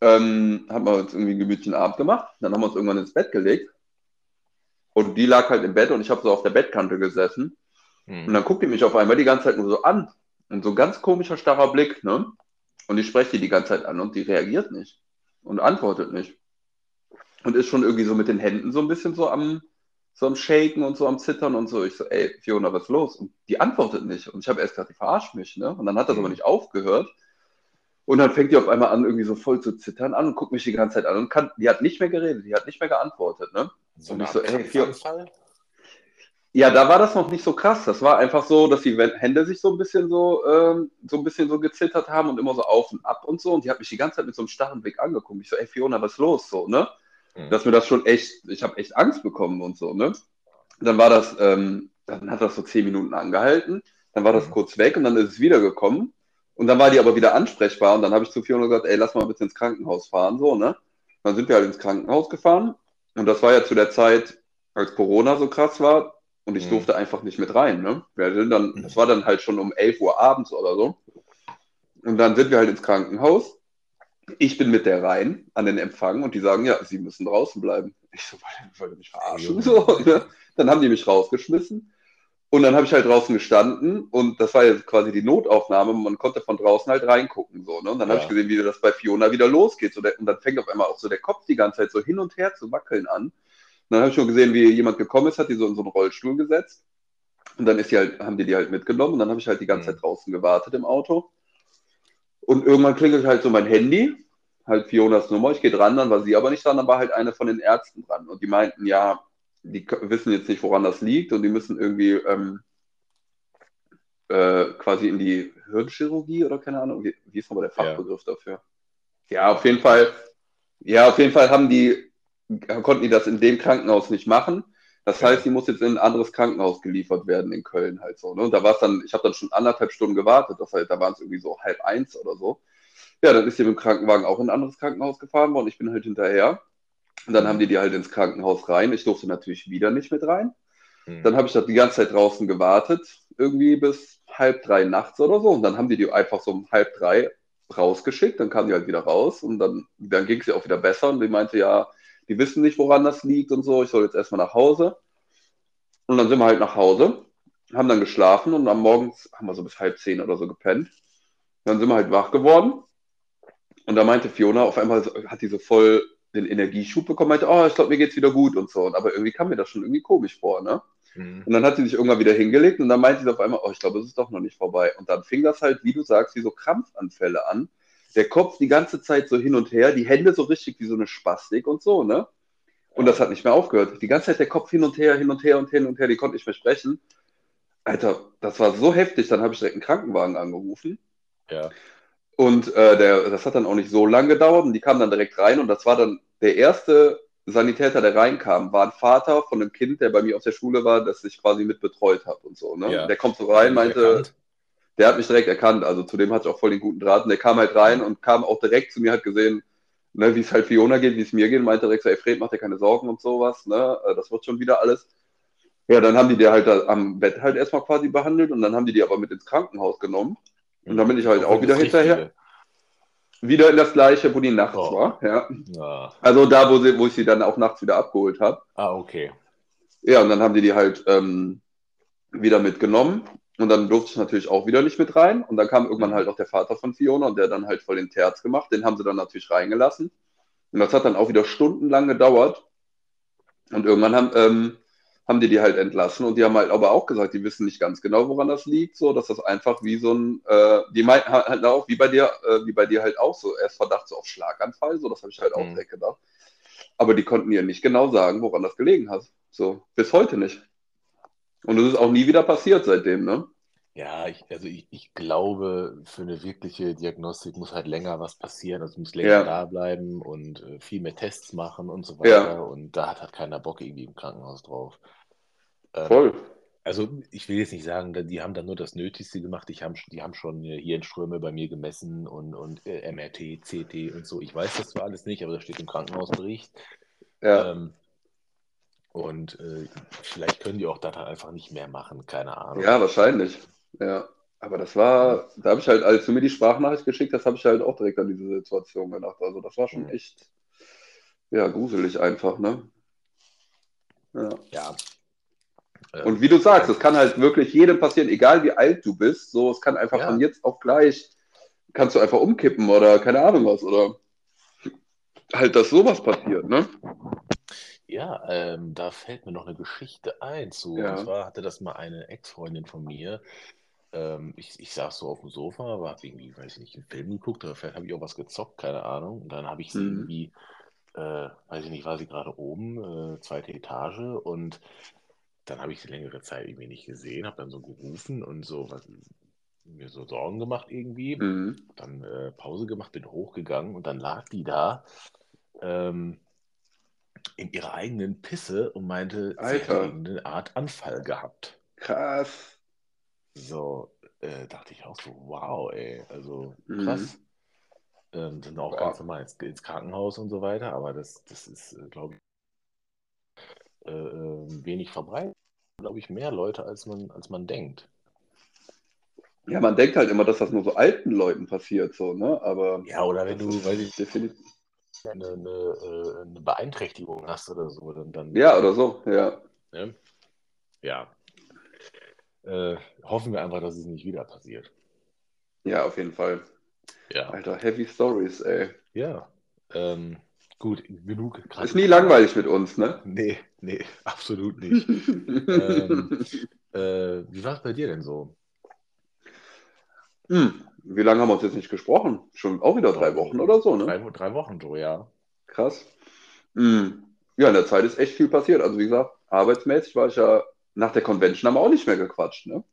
ähm, haben wir uns irgendwie einen gemütlichen Abend gemacht, dann haben wir uns irgendwann ins Bett gelegt. Und die lag halt im Bett und ich habe so auf der Bettkante gesessen. Und Hm. dann guckt die mich auf einmal die ganze Zeit nur so an. Und so ein ganz komischer, starrer Blick, ne? Und ich spreche die die ganze Zeit an und die reagiert nicht und antwortet nicht. und ist schon irgendwie so mit den Händen so ein bisschen so am, so am Shaken und so am Zittern und so. Ich so, ey, Fiona, was ist los? Und die antwortet nicht. Und ich habe erst gedacht, die verarscht mich, ne? Und dann hat das mhm. aber nicht aufgehört. Und dann fängt die auf einmal an, irgendwie so voll zu zittern an und guckt mich die ganze Zeit an und kann, die hat nicht mehr geredet, die hat nicht mehr geantwortet, ne? So und ich so, ey, Fiona. Ja, da war das noch nicht so krass. Das war einfach so, dass die Hände sich so ein bisschen so, ähm, so ein bisschen so gezittert haben und immer so auf und ab und so. Und die hat mich die ganze Zeit mit so einem starren Blick angeguckt. Ich so, ey Fiona, was ist los? So, ne? Mhm. Dass mir das schon echt, ich habe echt Angst bekommen und so, ne? Dann war das, ähm, dann hat das so zehn Minuten angehalten, dann war das mhm. kurz weg und dann ist es wiedergekommen. Und dann war die aber wieder ansprechbar und dann habe ich zu Fiona gesagt, ey, lass mal bitte ins Krankenhaus fahren, so, ne? Dann sind wir halt ins Krankenhaus gefahren und das war ja zu der Zeit, als Corona so krass war und ich mhm. durfte einfach nicht mit rein, ne? Wir sind dann, das war dann halt schon um 11 Uhr abends oder so. Und dann sind wir halt ins Krankenhaus ich bin mit der rein an den Empfang und die sagen, ja, sie müssen draußen bleiben. Ich so, wollt ihr mich verarschen? So, ne? Dann haben die mich rausgeschmissen. Und dann habe ich halt draußen gestanden und das war jetzt quasi die Notaufnahme. Man konnte von draußen halt reingucken. So, ne? Und dann ja. habe ich gesehen, wie das bei Fiona wieder losgeht. So der, und dann fängt auf einmal auch so der Kopf die ganze Zeit so hin und her zu wackeln an. Dann habe ich schon gesehen, wie jemand gekommen ist, hat die so in so einen Rollstuhl gesetzt. Und dann ist die halt, haben die die halt mitgenommen und dann habe ich halt die ganze mhm. Zeit draußen gewartet im Auto. Und irgendwann klingelt halt so mein Handy, halt Fionas Nummer. Ich gehe dran, dann war sie aber nicht dran, dann war halt eine von den Ärzten dran. Und die meinten, ja, die wissen jetzt nicht, woran das liegt und die müssen irgendwie ähm, äh, quasi in die Hirnchirurgie oder keine Ahnung, wie, wie ist nochmal der Fachbegriff ja. dafür? Ja, auf jeden Fall, ja, auf jeden Fall haben die, konnten die das in dem Krankenhaus nicht machen. Das heißt, die muss jetzt in ein anderes Krankenhaus geliefert werden in Köln halt so. Ne? Und da war es dann, ich habe dann schon anderthalb Stunden gewartet, das heißt, da waren es irgendwie so halb eins oder so. Ja, dann ist sie mit dem Krankenwagen auch in ein anderes Krankenhaus gefahren worden. Ich bin halt hinterher. Und dann haben die die halt ins Krankenhaus rein. Ich durfte natürlich wieder nicht mit rein. Mhm. Dann habe ich da die ganze Zeit draußen gewartet, irgendwie bis halb drei nachts oder so. Und dann haben die die einfach so um halb drei rausgeschickt. Dann kam die halt wieder raus und dann, dann ging es ihr auch wieder besser. Und die meinte, ja, die wissen nicht, woran das liegt und so. Ich soll jetzt erstmal nach Hause. Und dann sind wir halt nach Hause, haben dann geschlafen und am Morgen haben wir so bis halb zehn oder so gepennt. Dann sind wir halt wach geworden. Und da meinte Fiona, auf einmal hat die so voll den Energieschub bekommen, meinte, oh, ich glaube, mir geht's wieder gut und so. Und aber irgendwie kam mir das schon irgendwie komisch vor, ne? Mhm. Und dann hat sie sich irgendwann wieder hingelegt und dann meinte sie auf einmal, oh, ich glaube, es ist doch noch nicht vorbei. Und dann fing das halt, wie du sagst, wie so Krampfanfälle an der Kopf die ganze Zeit so hin und her, die Hände so richtig wie so eine Spastik und so, ne? Und das hat nicht mehr aufgehört. Die ganze Zeit der Kopf hin und her, hin und her und hin und her, die konnte nicht mehr sprechen. Alter, das war so heftig, dann habe ich direkt einen Krankenwagen angerufen. Ja. Und äh, der, das hat dann auch nicht so lange gedauert und die kamen dann direkt rein und das war dann der erste Sanitäter, der reinkam, war ein Vater von einem Kind, der bei mir auf der Schule war, das ich quasi mit betreut habe und so. Ne? Ja. Der kommt so rein, meinte, erkannt der hat mich direkt erkannt. Also zu dem hatte ich auch voll den guten Draht. Und der kam halt rein und kam auch direkt zu mir, hat gesehen, ne, wie es halt Fiona geht, wie es mir geht. Meinte direkt so, ey Fred, mach dir keine Sorgen und sowas. Ne? Äh, das wird schon wieder alles. Ja, dann haben die die halt am Bett halt erstmal quasi behandelt und dann haben die die aber mit ins Krankenhaus genommen. Und dann bin ich halt auch wieder hinterher. Wieder in das gleiche, wo die nachts oh. war. Ja. ja. Also da, wo, sie, wo ich sie dann auch nachts wieder abgeholt habe. Ah, okay. Ja, und dann haben die die halt ähm, wieder mitgenommen. Und dann durfte ich natürlich auch wieder nicht mit rein. Und dann kam irgendwann halt auch der Vater von Fiona und der dann halt voll den Terz gemacht. Den haben sie dann natürlich reingelassen. Und das hat dann auch wieder stundenlang gedauert. Und irgendwann haben, ähm, haben die die halt entlassen. Und die haben halt aber auch gesagt, die wissen nicht ganz genau, woran das liegt. So, dass das einfach wie so ein, äh, die meinten halt auch, wie bei dir, äh, wie bei dir halt auch so, erst Verdacht so auf Schlaganfall. So, das habe ich halt auch mhm. direkt gedacht. Aber die konnten ihr nicht genau sagen, woran das gelegen hat. So, bis heute nicht. Und es ist auch nie wieder passiert seitdem, ne? Ja, ich, also ich, ich glaube, für eine wirkliche Diagnostik muss halt länger was passieren, also muss länger ja. da bleiben und äh, viel mehr Tests machen und so weiter. Ja. Und da hat halt keiner Bock irgendwie im Krankenhaus drauf. Ähm, Voll. Also ich will jetzt nicht sagen, die haben da nur das Nötigste gemacht. Ich hab, die haben schon hier in Ströme bei mir gemessen und, und äh, MRT, CT und so. Ich weiß das zwar alles nicht, aber das steht im Krankenhausbericht. Ja. Ähm, und äh, vielleicht können die auch da dann einfach nicht mehr machen, keine Ahnung. Ja, wahrscheinlich. Ja. Aber das war, da habe ich halt, als du mir die Sprachnachricht geschickt hast, habe ich halt auch direkt an diese Situation gedacht. Also das war schon mhm. echt, ja, gruselig einfach, ne? Ja. ja. Und wie du sagst, es kann halt wirklich jedem passieren, egal wie alt du bist. So, es kann einfach ja. von jetzt auf gleich, kannst du einfach umkippen oder keine Ahnung was, oder? halt, dass sowas passiert, ne? Ja, ähm, da fällt mir noch eine Geschichte ein zu. Und Ja. zwar hatte das mal eine Ex-Freundin von mir. Ähm, ich, ich saß so auf dem Sofa, war hab irgendwie, weiß ich nicht, einen Film geguckt oder vielleicht habe ich auch was gezockt, keine Ahnung. Und dann habe ich sie Mhm. irgendwie, äh, weiß ich nicht, war sie gerade oben, äh, zweite Etage und dann habe ich sie längere Zeit irgendwie nicht gesehen, habe dann so gerufen und so was, mir so Sorgen gemacht irgendwie. Mhm. Dann äh, Pause gemacht, bin hochgegangen und dann lag die da ähm, in ihrer eigenen Pisse und meinte, sie hätte Alter. irgendeine Art Anfall gehabt. Krass. So, äh, dachte ich auch so, wow, ey, also Mhm. krass. Ähm, sind auch Boah. ganz normal ins, ins Krankenhaus und so weiter, aber das, das ist, glaube ich, äh, äh, wenig verbreitet. Glaube ich, mehr Leute, als man, als man denkt. Ja, man denkt halt immer, dass das nur so alten Leuten passiert, so, ne? Aber Ja, oder wenn du, weiß ich, definitiv. Eine, eine, äh, eine Beeinträchtigung hast oder so, dann, dann Ja, oder so, ja. Ne? Ja. Äh, hoffen wir einfach, dass es nicht wieder passiert. Ja, auf jeden Fall. Ja. Alter, heavy Stories, ey. Ja. Ähm, gut, genug. Ist nie langweilig mit uns, ne? Nee, nee, absolut nicht. ähm, äh, wie war es bei dir denn so? Hm, wie lange haben wir uns jetzt nicht gesprochen? Schon auch wieder drei Wochen oder so, ne? Drei, drei Wochen so, ja. Krass. Hm. Ja, in der Zeit ist echt viel passiert. Also wie gesagt, arbeitsmäßig war ich ja nach der Convention haben wir auch nicht mehr gequatscht, ne?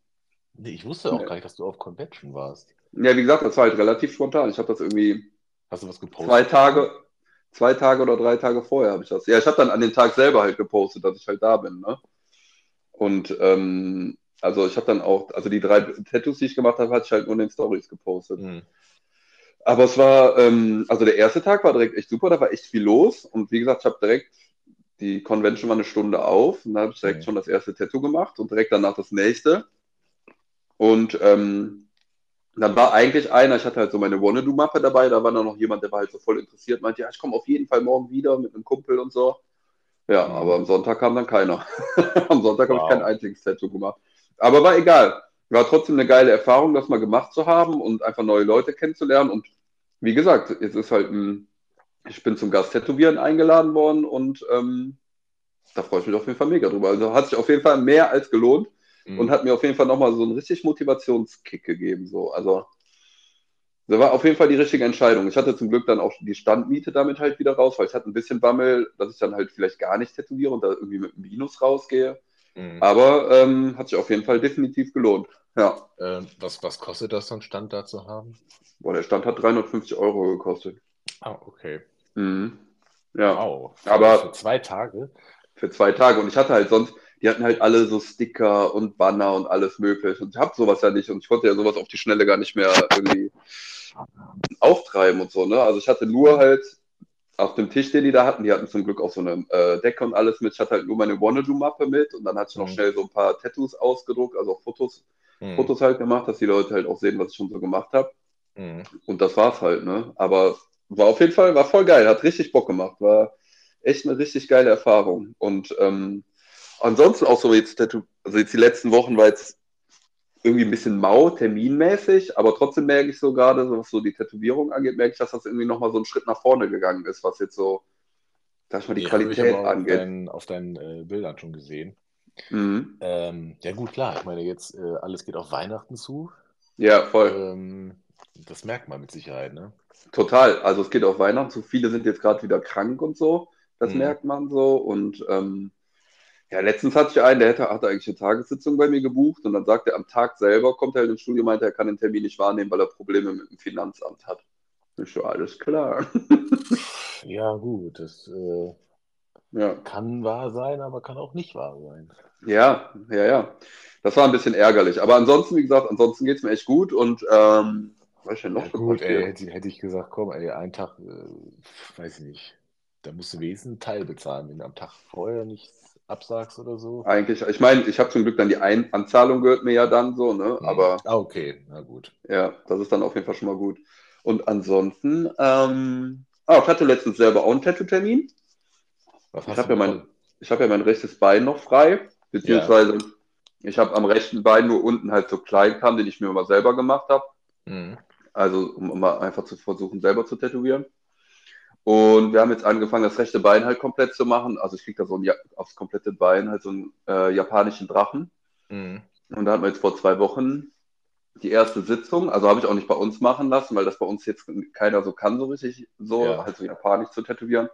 Nee, ich wusste auch Nee. gar nicht, dass du auf Convention warst. Ja, wie gesagt, das war halt relativ spontan. Ich habe das irgendwie Hast du was gepostet? zwei Tage, zwei Tage oder drei Tage vorher habe ich das. Ja, ich habe dann an den Tag selber halt gepostet, dass ich halt da bin, ne? Und ähm, also ich habe dann auch, also die drei Tattoos, die ich gemacht habe, hatte ich halt nur in den Stories gepostet. Hm. Aber es war, ähm, also der erste Tag war direkt echt super, da war echt viel los. Und wie gesagt, ich habe direkt, die Convention war eine Stunde auf und da habe ich direkt Mhm. schon das erste Tattoo gemacht und direkt danach das nächste. Und ähm, dann war eigentlich einer, ich hatte halt so meine Wanna-Do-Mappe dabei, da war dann noch jemand, der war halt so voll interessiert, meinte, ja, ich komme auf jeden Fall morgen wieder mit einem Kumpel und so. Ja, Mhm. aber am Sonntag kam dann keiner. am Sonntag habe Wow. ich kein einziges Tattoo gemacht. Aber war egal. War trotzdem eine geile Erfahrung, das mal gemacht zu haben und einfach neue Leute kennenzulernen. Und wie gesagt, es ist halt ein, ich bin zum Gast-Tätowieren eingeladen worden und ähm, da freue ich mich auf jeden Fall mega drüber. Also hat sich auf jeden Fall mehr als gelohnt Hm. und hat mir auf jeden Fall nochmal so einen richtig Motivationskick gegeben. So. Also, das war auf jeden Fall die richtige Entscheidung. Ich hatte zum Glück dann auch die Standmiete damit halt wieder raus, weil ich hatte ein bisschen Bammel, dass ich dann halt vielleicht gar nicht tätowiere und da irgendwie mit einem Minus rausgehe. Hm. Aber ähm, hat sich auf jeden Fall definitiv gelohnt. Ja, Ähm, was, was kostet das, so einen Stand da zu haben? boah, der Stand hat 350 Euro gekostet. Ah, okay. Mhm. Ja, Wow. Für, Aber- für zwei Tage? für zwei Tage. Und ich hatte halt sonst, die hatten halt alle so Sticker und Banner und alles mögliche. Und ich habe sowas ja nicht und ich konnte ja sowas auf die Schnelle gar nicht mehr irgendwie auftreiben und so. Ne? Also ich hatte nur halt auf dem Tisch, den die da hatten, die hatten zum Glück auch so eine äh, Decke und alles mit. Ich hatte halt nur meine Wanna-Do-Mappe mit und dann hatte ich noch Mhm. schnell so ein paar Tattoos ausgedruckt, also auch Fotos, Hm. Fotos halt gemacht, dass die Leute halt auch sehen, was ich schon so gemacht habe. Hm. Und das war's halt, ne? Aber war auf jeden Fall, war voll geil, hat richtig Bock gemacht, war echt eine richtig geile Erfahrung. Und ähm, ansonsten auch so jetzt Tattoo, also jetzt die letzten Wochen war jetzt irgendwie ein bisschen mau, terminmäßig, aber trotzdem merke ich so gerade, was so die Tätowierung angeht, merke ich, dass das irgendwie nochmal so einen Schritt nach vorne gegangen ist, was jetzt so, sag ich mal, die ich Qualität aber auf angeht. deinen, auf deinen äh, Bildern schon gesehen. Mhm. Ähm, ja gut, klar. Ich meine, jetzt äh, alles geht auf Weihnachten zu. Ja, voll. Ähm, das merkt man mit Sicherheit, ne? Total. Also es geht auf Weihnachten zu. Viele sind jetzt gerade wieder krank und so. Das Mhm. merkt man so. Und ähm, ja, letztens hatte ich einen, der hätte, hatte eigentlich eine Tagessitzung bei mir gebucht und dann sagt er, am Tag selber kommt er halt ins Studio, meint er, kann den Termin nicht wahrnehmen, weil er Probleme mit dem Finanzamt hat. Ist schon alles klar. Ja, gut, das äh, Ja, kann wahr sein, aber kann auch nicht wahr sein. ja, ja, ja. Das war ein bisschen ärgerlich. Aber ansonsten, wie gesagt, ansonsten geht es mir echt gut und ähm, was ist denn noch Ja, gut, ey, hätte, hätte ich gesagt, komm, ey, einen Tag, äh, weiß ich nicht, da musst du wenigstens einen Teil bezahlen, wenn du am Tag vorher nichts absagst oder so. Eigentlich, ich meine, ich habe zum Glück dann die Ein Anzahlung gehört mir ja dann so, ne? Hm. Aber Ah, okay, na gut. Ja, das ist dann auf jeden Fall schon mal gut. Und ansonsten, ähm, ah, ich hatte letztens selber auch einen Tattoo-Termin. Ich habe ja mein, ich habe ja mein rechtes Bein noch frei, beziehungsweise ich habe am rechten Bein nur unten halt so klein kam, den ich mir mal selber gemacht habe. Mhm. Also um mal einfach zu versuchen, selber zu tätowieren. Und wir haben jetzt angefangen, das rechte Bein halt komplett zu machen. Also ich kriege da so ein, aufs komplette Bein halt so einen äh, japanischen Drachen. Mhm. Und da hatten wir jetzt vor zwei Wochen die erste Sitzung. Also habe ich auch nicht bei uns machen lassen, weil das bei uns jetzt keiner so kann, so richtig so, ja. halt so japanisch zu tätowieren.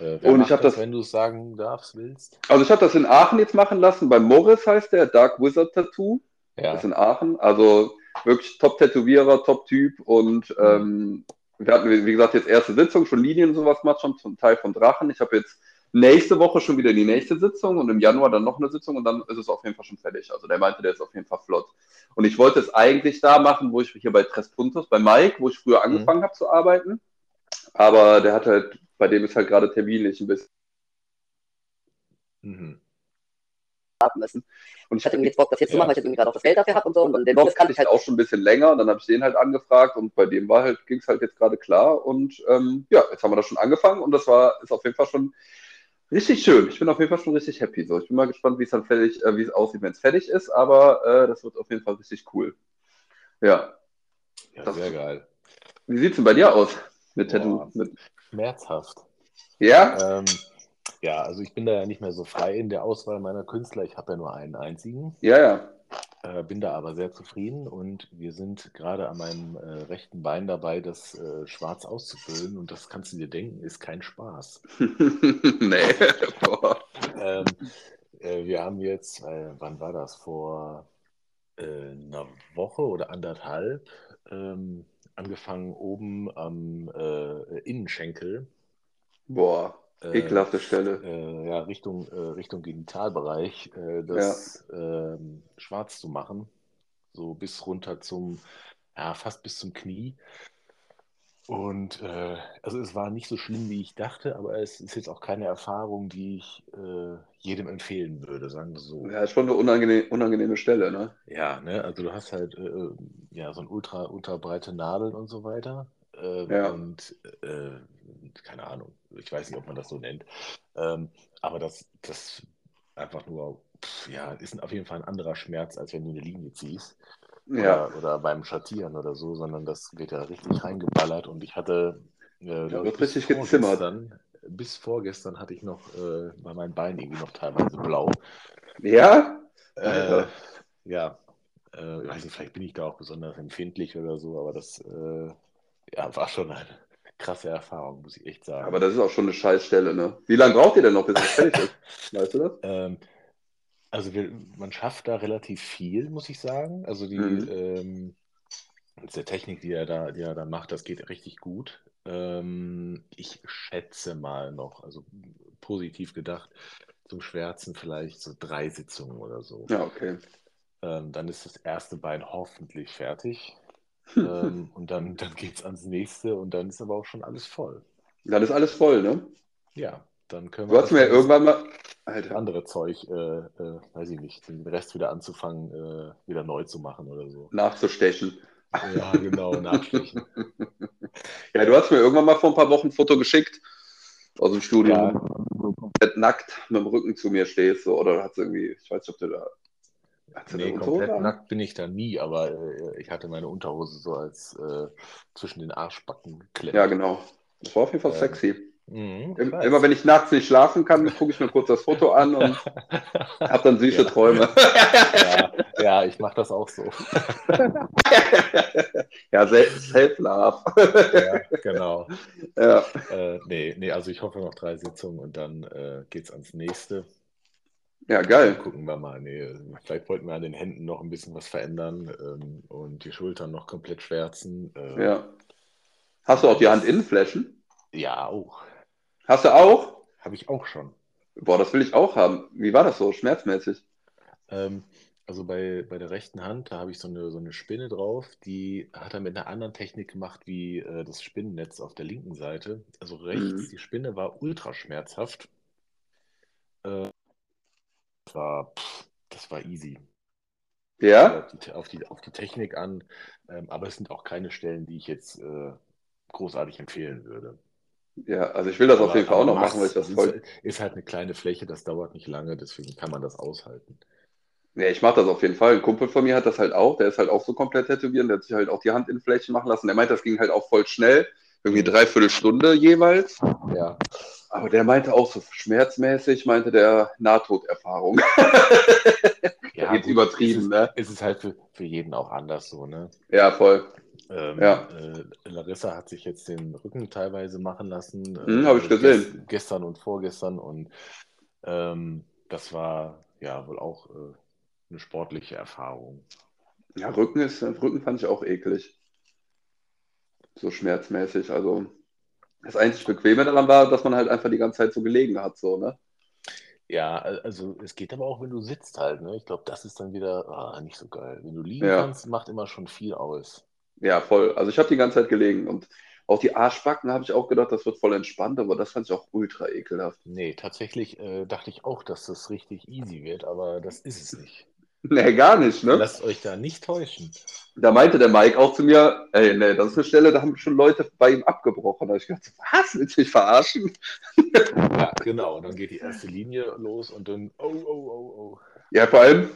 Äh, und ich habe das, das, wenn du es sagen darfst, willst. Also ich habe das in Aachen jetzt machen lassen, bei Morris heißt der, Dark Wizard Tattoo. Ja. Das ist in Aachen. Also wirklich Top-Tätowierer, Top-Typ und mhm. ähm, wir hatten, wie gesagt, jetzt erste Sitzung, schon Linien und sowas macht schon zum Teil von Drachen. Ich habe jetzt nächste Woche schon wieder die nächste Sitzung und im Januar dann noch eine Sitzung und dann ist es auf jeden Fall schon fertig. Also der meinte, der ist auf jeden Fall flott. Und ich wollte es eigentlich da machen, wo ich hier bei Tres Puntos, bei Mike, wo ich früher mhm. angefangen mhm. habe zu arbeiten. Aber der hat halt, bei dem ist halt gerade terminlich ein bisschen. Mhm müssen. Und ich hatte irgendwie jetzt Bock, das jetzt ja. zu machen, weil ich irgendwie gerade auch das Geld dafür habe und so. Und den Boris kannte ich halt auch schon ein bisschen länger. Und dann habe ich den halt angefragt und bei dem war halt, ging es halt jetzt gerade klar. Und ähm, ja, jetzt haben wir das schon angefangen und das war, ist auf jeden Fall schon richtig schön. Ich bin auf jeden Fall schon richtig happy. So, ich bin mal gespannt, wie es dann fertig, äh, wie es aussieht, wenn es fertig ist, aber äh, das wird auf jeden Fall richtig cool. Ja. Ja, das, sehr geil. Wie sieht es denn bei dir aus mit Tattoo? Mit... Schmerzhaft. Ja? Ähm, ja, also ich bin da ja nicht mehr so frei in der Auswahl meiner Künstler. Ich habe ja nur einen einzigen. Ja, ja. Äh, bin da aber sehr zufrieden und wir sind gerade an meinem äh, rechten Bein dabei, das äh, schwarz auszufüllen und das kannst du dir denken, ist kein Spaß. nee, boah. Ähm, äh, wir haben jetzt, äh, wann war das? Vor äh, einer Woche oder anderthalb ähm, angefangen oben am Innenschenkel. Boah Ekelhafte Stelle. Äh, ja, Richtung, äh, Richtung Genitalbereich, äh, das ja. Ähm, schwarz zu machen. So bis runter zum, ja, fast bis zum Knie. Und äh, also es war nicht so schlimm, wie ich dachte, aber es ist jetzt auch keine Erfahrung, die ich äh, jedem empfehlen würde, sagen wir so. Ja, ist schon eine unangenehme, unangenehme Stelle, ne? Ja, ne? Also du hast halt äh, ja so ein ultra, ultra breite Nadeln und so weiter. Ähm, ja. Und äh, keine Ahnung, ich weiß nicht, ob man das so nennt. Ähm, aber das, das einfach nur, pff, ja, ist auf jeden Fall ein anderer Schmerz, als wenn du eine Linie ziehst. Ja. Oder, oder beim Schattieren oder so, sondern das wird ja richtig reingeballert. Und ich hatte. Äh, da wird richtig gezimmert. Bis vorgestern hatte ich noch, äh, bei meinen Beinen irgendwie noch teilweise blau. Ja? Äh, ja. Äh, ich weiß nicht, vielleicht bin ich da auch besonders empfindlich oder so, aber das äh, ja, war schon eine krasse Erfahrung, muss ich echt sagen. Aber das ist auch schon eine Scheißstelle, ne? Wie lange braucht ihr denn noch, bis es fertig ist? Weißt du das? Ähm, also wir, man schafft da relativ viel, muss ich sagen. Also die mhm. ähm, der Technik, die er da, die er da macht, das geht richtig gut. Ähm, ich schätze mal noch, also positiv gedacht, zum Schwärzen vielleicht so drei Sitzungen oder so. Ja, okay. Ähm, dann ist das erste Bein hoffentlich fertig ähm, und dann, dann geht es ans nächste und dann ist aber auch schon alles voll. Dann ist alles voll, ne? Ja, dann können wir. Du hast mir irgendwann mal. Alter. Andere Zeug, äh, äh, weiß ich nicht, den Rest wieder anzufangen, äh, wieder neu zu machen oder so. Nachzustechen. Ja, genau, nachstechen. ja, du hast mir irgendwann mal vor ein paar Wochen ein Foto geschickt aus dem Studio, ja. wo du komplett nackt mit dem Rücken zu mir stehst, so, oder hat irgendwie, ich weiß nicht, ob du da Nee, komplett an? nackt bin ich da nie, aber äh, ich hatte meine Unterhose so als äh, zwischen den Arschbacken geklemmt. Ja, genau. Das war auf jeden Fall ähm, sexy. Mh, Immer wenn ich nachts nicht schlafen kann, gucke ich mir kurz das Foto an und habe dann süße ja. Träume. ja, ja, ich mache das auch so. ja, Self-Love. ja, genau. Ja. Äh, nee, nee, also ich hoffe noch drei Sitzungen und dann äh, geht es ans nächste. Ja, geil. Gucken wir mal. Nee, vielleicht wollten wir an den Händen noch ein bisschen was verändern ähm, und die Schultern noch komplett schwärzen. Äh, ja. Hast du auch die Handinnenflächen? Ja, auch. Hast du auch? Habe ich auch schon. Boah, das will ich auch haben. Wie war das so, schmerzmäßig? Ähm, also bei, bei der rechten Hand, da habe ich so eine, so eine Spinne drauf, die hat er mit einer anderen Technik gemacht wie äh, das Spinnennetz auf der linken Seite. Also rechts, mhm. die Spinne war ultra schmerzhaft. Äh, war, pff, das war easy. Ja? Auf die, auf die, auf die Technik an, ähm, aber es sind auch keine Stellen, die ich jetzt äh, großartig empfehlen würde. Ja, also ich will das aber, auf jeden Fall auch noch machen, weil ich das voll. Ist halt eine kleine Fläche, das dauert nicht lange, deswegen kann man das aushalten. Ja, ich mache das auf jeden Fall. Ein Kumpel von mir hat das halt auch, der ist halt auch so komplett tätowieren, der hat sich halt auch die Hand in Flächen machen lassen. Der meint, das ging halt auch voll schnell. irgendwie dreiviertel Stunde jeweils. Ja. Aber der meinte auch so schmerzmäßig, meinte der Nahtoderfahrung. ja, jetzt übertrieben, ist es, ne? Ist es halt für, für jeden auch anders so, ne? Ja, voll. Ähm, ja. Äh, Larissa hat sich jetzt den Rücken teilweise machen lassen. Hm, Habe ich gesehen. Gestern und vorgestern und ähm, das war ja wohl auch äh, eine sportliche Erfahrung. Ja, Rücken ist, Rücken fand ich auch eklig. So schmerzmäßig. Also das einzig Bequeme daran war, dass man halt einfach die ganze Zeit so gelegen hat, so, ne? Ja, also es geht aber auch, wenn du sitzt halt, ne? Ich glaube, das ist dann wieder ah, nicht so geil. Wenn du liegen ja. kannst, macht immer schon viel aus. Ja, voll. Also ich habe die ganze Zeit gelegen und auch die Arschbacken habe ich auch gedacht, das wird voll entspannt, aber das fand ich auch ultra ekelhaft. Nee, tatsächlich äh, dachte ich auch, dass das richtig easy wird, aber das ist es nicht. Nee, gar nicht, ne? Lasst euch da nicht täuschen. Da meinte der Mike auch zu mir, ey, nee, das ist eine Stelle, da haben schon Leute bei ihm abgebrochen. Da habe ich gedacht, was, willst du mich verarschen? Ja, genau. Dann geht die erste Linie los und dann, oh, oh, oh, oh. Ja, vor allem,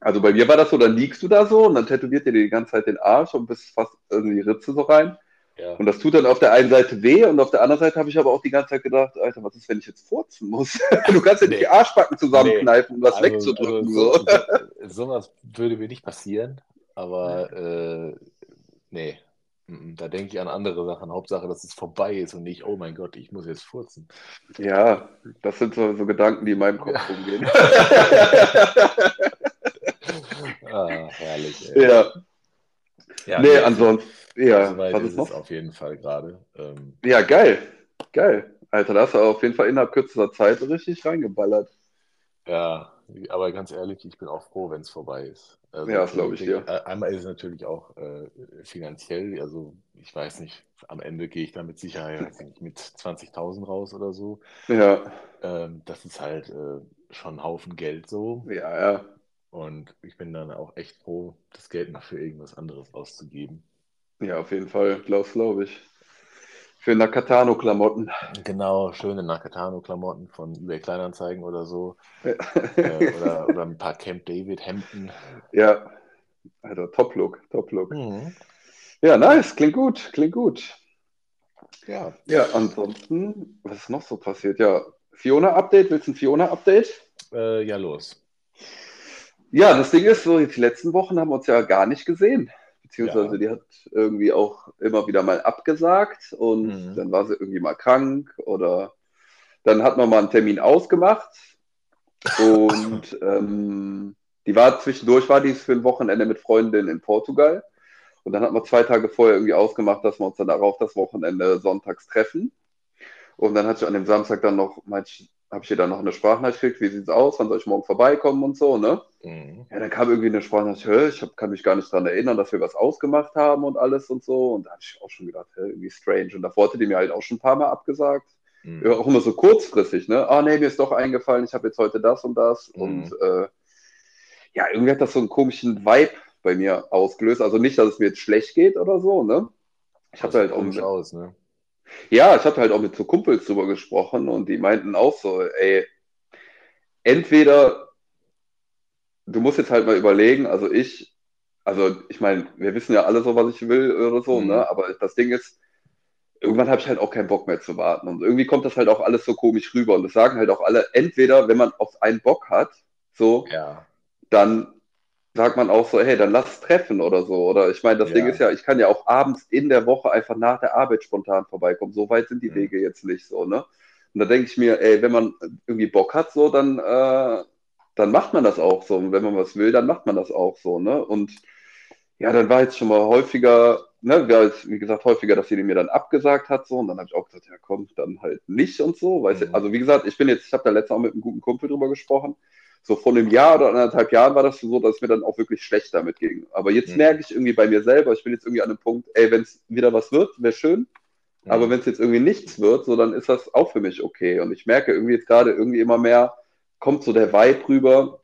also bei mir war das so, dann liegst du da so und dann tätowiert dir die ganze Zeit den Arsch und bist fast in die Ritze so rein. Ja. Und das tut dann auf der einen Seite weh und auf der anderen Seite habe ich aber auch die ganze Zeit gedacht, Alter, was ist, wenn ich jetzt furzen muss? du kannst ja nicht die Arschbacken zusammenkneifen, nee. um was also, wegzudrücken. Also, so. so, sowas würde mir nicht passieren, aber äh, nee. Da denke ich an andere Sachen. Hauptsache, dass es vorbei ist und nicht, oh mein Gott, ich muss jetzt furzen. Ja, das sind so, so Gedanken, die in meinem Kopf rumgehen. ah, herrlich. Ey. Ja. Ja. Nee, ansonsten. Ja, also was ist, ist auf jeden Fall gerade. Ähm, ja, geil. Geil. Alter, da hast du auf jeden Fall innerhalb kürzester Zeit richtig reingeballert. Ja, aber ganz ehrlich, ich bin auch froh, wenn es vorbei ist. Also, ja, das glaube ich dir. Äh, einmal ist es natürlich auch äh, finanziell, also ich weiß nicht, am Ende gehe ich da mit Sicherheit mit 20.000 raus oder so. Ja. Ähm, das ist halt äh, schon ein Haufen Geld so. Ja, ja. Und ich bin dann auch echt froh, das Geld noch für irgendwas anderes auszugeben. Ja, auf jeden Fall, glaube glaub ich. Für Nakatano-Klamotten. Genau, schöne Nakatano-Klamotten von eBay Kleinanzeigen oder so. Ja. Äh, oder, oder ein paar Camp David-Hemden. Ja, also Top-Look, Top-Look. Mhm. Ja, nice, klingt gut, klingt gut. Ja. Ja, ansonsten, was ist noch so passiert? Ja, Fiona-Update, willst du ein Fiona-Update? Äh, ja, los. Ja, das Ding ist so, die letzten Wochen haben wir uns ja gar nicht gesehen beziehungsweise ja. die hat irgendwie auch immer wieder mal abgesagt und mhm. dann war sie irgendwie mal krank oder dann hat man mal einen Termin ausgemacht und ähm, die war zwischendurch, war die für ein Wochenende mit Freundinnen in Portugal und dann hat man zwei Tage vorher irgendwie ausgemacht, dass wir uns dann darauf das Wochenende sonntags treffen und dann hat sie an dem Samstag dann noch, meinte habe ich ihr dann noch eine Sprachnachricht gekriegt, wie sieht es aus, wann soll ich morgen vorbeikommen und so, ne? Mhm. Ja, dann kam irgendwie eine Sprachnachricht, hör, ich hab, kann mich gar nicht daran erinnern, dass wir was ausgemacht haben und alles und so. Und da habe ich auch schon gedacht, hä, irgendwie strange. Und davor hatte die mir halt auch schon ein paar Mal abgesagt. Mhm. Auch immer so kurzfristig, ne? Ah, nee, mir ist doch eingefallen, ich habe jetzt heute das und das. Mhm. Und äh, ja, irgendwie hat das so einen komischen Vibe bei mir ausgelöst. Also nicht, dass es mir jetzt schlecht geht oder so, ne? Ich hatte halt auch. Aus, ne? Ja, ich hatte halt auch mit so Kumpels drüber gesprochen und die meinten auch so, ey, entweder du musst jetzt halt mal überlegen, also ich, also ich meine, wir wissen ja alle so, was ich will oder so, mhm. ne? Aber das Ding ist, irgendwann habe ich halt auch keinen Bock mehr zu warten. Und irgendwie kommt das halt auch alles so komisch rüber. Und das sagen halt auch alle, entweder, wenn man auf einen Bock hat, so, ja. dann sagt man auch so, hey, dann lass es treffen oder so. Oder ich meine, das ja. Ding ist ja, ich kann ja auch abends in der Woche einfach nach der Arbeit spontan vorbeikommen. So weit sind die mhm. Wege jetzt nicht so, ne? Und da denke ich mir, ey, wenn man irgendwie Bock hat, so, dann, äh, dann macht man das auch so. Und wenn man was will, dann macht man das auch so, ne? Und ja, dann war jetzt schon mal häufiger, ne, wie gesagt, häufiger, dass sie mir dann abgesagt hat, so. Und dann habe ich auch gesagt, ja, komm, dann halt nicht und so. Weißt mhm. Also, wie gesagt, ich bin jetzt, ich habe da letztes Mal mit einem guten Kumpel drüber gesprochen so vor einem Jahr oder anderthalb Jahren war das so, dass es mir dann auch wirklich schlecht damit ging. Aber jetzt mhm. merke ich irgendwie bei mir selber, ich bin jetzt irgendwie an einem Punkt, ey, wenn es wieder was wird, wäre schön. Mhm. Aber wenn es jetzt irgendwie nichts wird, so dann ist das auch für mich okay. Und ich merke irgendwie jetzt gerade irgendwie immer mehr, kommt so der Vibe rüber,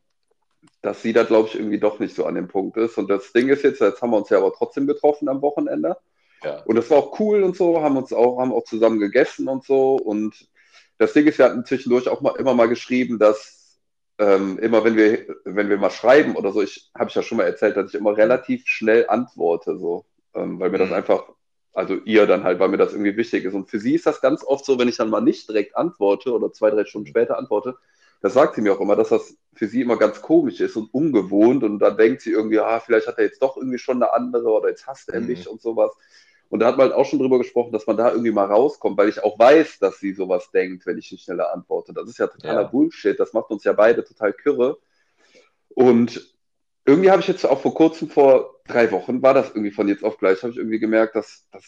dass sie da, glaube ich, irgendwie doch nicht so an dem Punkt ist. Und das Ding ist jetzt, jetzt haben wir uns ja aber trotzdem getroffen am Wochenende. Ja. Und das war auch cool und so, haben uns auch, haben auch zusammen gegessen und so. Und das Ding ist, wir hatten zwischendurch auch mal immer mal geschrieben, dass ähm, immer wenn wir, wenn wir mal schreiben oder so, ich habe ich ja schon mal erzählt, dass ich immer relativ schnell antworte, so, ähm, weil mir das mhm. einfach also ihr dann halt, weil mir das irgendwie wichtig ist. Und für sie ist das ganz oft so, wenn ich dann mal nicht direkt antworte oder zwei, drei Stunden später antworte, das sagt sie mir auch immer, dass das für sie immer ganz komisch ist und ungewohnt. Und dann denkt sie irgendwie, ah, vielleicht hat er jetzt doch irgendwie schon eine andere oder jetzt hasst er mhm. mich und sowas. Und da hat man halt auch schon drüber gesprochen, dass man da irgendwie mal rauskommt, weil ich auch weiß, dass sie sowas denkt, wenn ich nicht schneller antworte. Das ist ja totaler ja. Bullshit. Das macht uns ja beide total kirre. Und irgendwie habe ich jetzt auch vor kurzem, vor drei Wochen, war das irgendwie von jetzt auf gleich, habe ich irgendwie gemerkt, dass das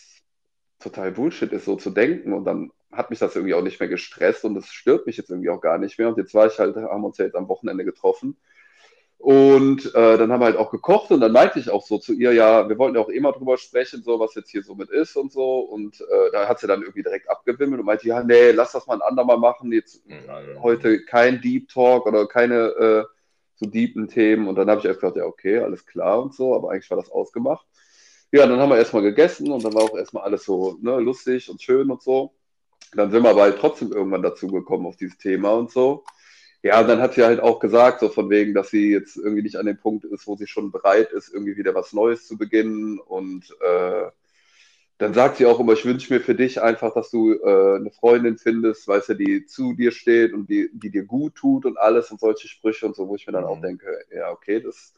total Bullshit ist, so zu denken. Und dann hat mich das irgendwie auch nicht mehr gestresst und es stört mich jetzt irgendwie auch gar nicht mehr. Und jetzt war ich halt, haben uns ja jetzt am Wochenende getroffen. Und äh, dann haben wir halt auch gekocht und dann meinte ich auch so zu ihr, ja, wir wollten ja auch immer drüber sprechen, so was jetzt hier so mit ist und so. Und äh, da hat sie dann irgendwie direkt abgewimmelt und meinte, ja, nee, lass das mal ein andermal machen. Jetzt mhm. heute kein Deep Talk oder keine äh, so deepen Themen. Und dann habe ich einfach gesagt, ja, okay, alles klar und so, aber eigentlich war das ausgemacht. Ja, dann haben wir erstmal gegessen und dann war auch erstmal alles so ne, lustig und schön und so. Dann sind wir aber halt trotzdem irgendwann dazu gekommen auf dieses Thema und so. Ja, dann hat sie halt auch gesagt, so von wegen, dass sie jetzt irgendwie nicht an dem Punkt ist, wo sie schon bereit ist, irgendwie wieder was Neues zu beginnen. Und äh, dann sagt sie auch immer, ich wünsche mir für dich einfach, dass du äh, eine Freundin findest, weißt du, die zu dir steht und die, die dir gut tut und alles und solche Sprüche und so, wo ich mir dann auch mhm. denke, ja, okay, das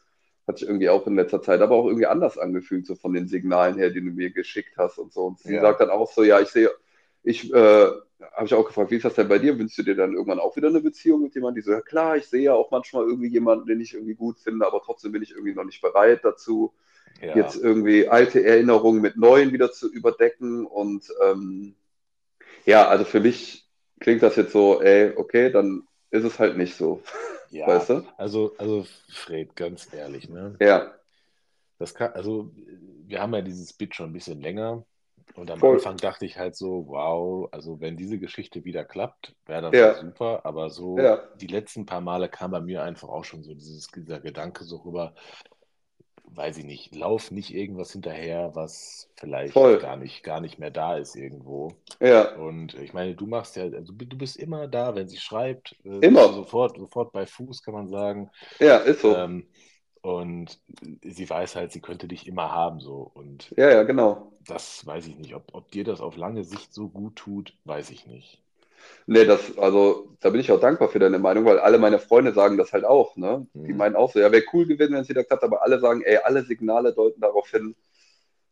hat sich irgendwie auch in letzter Zeit aber auch irgendwie anders angefühlt, so von den Signalen her, die du mir geschickt hast und so. Und sie ja. sagt dann auch so, ja, ich sehe, ich äh, habe ich auch gefragt, wie ist das denn bei dir? Wünschst du dir dann irgendwann auch wieder eine Beziehung mit jemandem? Die so, ja klar, ich sehe ja auch manchmal irgendwie jemanden, den ich irgendwie gut finde, aber trotzdem bin ich irgendwie noch nicht bereit dazu, ja. jetzt irgendwie alte Erinnerungen mit neuen wieder zu überdecken. Und ähm, ja, also für mich klingt das jetzt so, ey, okay, dann ist es halt nicht so. Ja, weißt du? also, also Fred, ganz ehrlich, ne? Ja. Das kann, also wir haben ja dieses Bit schon ein bisschen länger und am Voll. Anfang dachte ich halt so, wow, also wenn diese Geschichte wieder klappt, wäre das ja. super, aber so ja. die letzten paar Male kam bei mir einfach auch schon so dieses, dieser Gedanke so rüber, weiß ich nicht, lauf nicht irgendwas hinterher, was vielleicht Voll. gar nicht, gar nicht mehr da ist irgendwo. Ja. Und ich meine, du machst ja, also du bist immer da, wenn sie schreibt. Äh, immer. Sofort, sofort bei Fuß, kann man sagen. Ja, ist so. Ähm, und sie weiß halt, sie könnte dich immer haben, so. Und ja, ja, genau. Das weiß ich nicht. Ob, ob dir das auf lange Sicht so gut tut, weiß ich nicht. Nee, das, also, da bin ich auch dankbar für deine Meinung, weil alle meine Freunde sagen das halt auch, ne? Die mhm. meinen auch so, ja, wäre cool gewesen, wenn es wieder klappt, aber alle sagen, ey, alle Signale deuten darauf hin,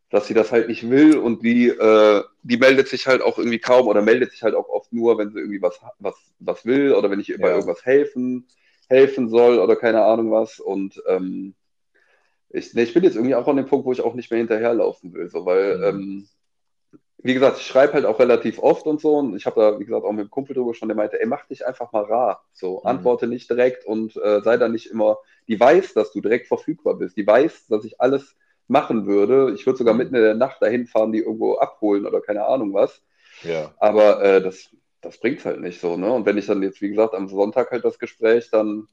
dass sie das halt nicht will und die, äh, die meldet sich halt auch irgendwie kaum oder meldet sich halt auch oft nur, wenn sie irgendwie was, was, was will oder wenn ich ihr ja. bei irgendwas helfen, helfen soll oder keine Ahnung was. Und ähm, ich, nee, ich bin jetzt irgendwie auch an dem Punkt, wo ich auch nicht mehr hinterherlaufen will, so, weil mhm. ähm, wie gesagt, ich schreibe halt auch relativ oft und so. Und ich habe da, wie gesagt, auch mit dem Kumpel drüber schon, der meinte, ey, mach dich einfach mal rar. So, mhm. antworte nicht direkt und äh, sei da nicht immer. Die weiß, dass du direkt verfügbar bist. Die weiß, dass ich alles machen würde. Ich würde sogar mhm. mitten in der Nacht dahin fahren, die irgendwo abholen oder keine Ahnung was. Ja. Aber äh, das, das bringt halt nicht so, ne? Und wenn ich dann jetzt, wie gesagt, am Sonntag halt das Gespräch, dann,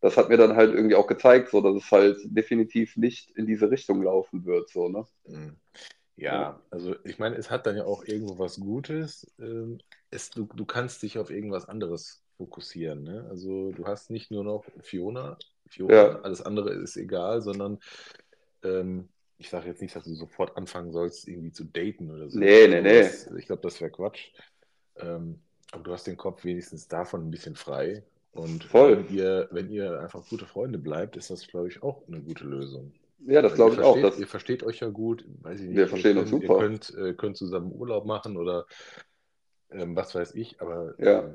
das hat mir dann halt irgendwie auch gezeigt, so, dass es halt definitiv nicht in diese Richtung laufen wird, so, ne? Mhm. Ja, also ich meine, es hat dann ja auch irgendwo was Gutes. Ähm, es, du, du kannst dich auf irgendwas anderes fokussieren. Ne? Also du hast nicht nur noch Fiona, Fiona, ja. alles andere ist egal, sondern ähm, ich sage jetzt nicht, dass du sofort anfangen sollst, irgendwie zu daten oder so. Nee, nee, nee. Das, ich glaube, das wäre Quatsch. Ähm, aber du hast den Kopf wenigstens davon ein bisschen frei. Und Voll. Wenn, ihr, wenn ihr einfach gute Freunde bleibt, ist das, glaube ich, auch eine gute Lösung. Ja, das glaube ich auch. Dass... Ihr versteht euch ja gut. Weiß ich nicht, wir verstehen uns super. Ihr könnt, äh, könnt zusammen Urlaub machen oder ähm, was weiß ich, aber ja. äh,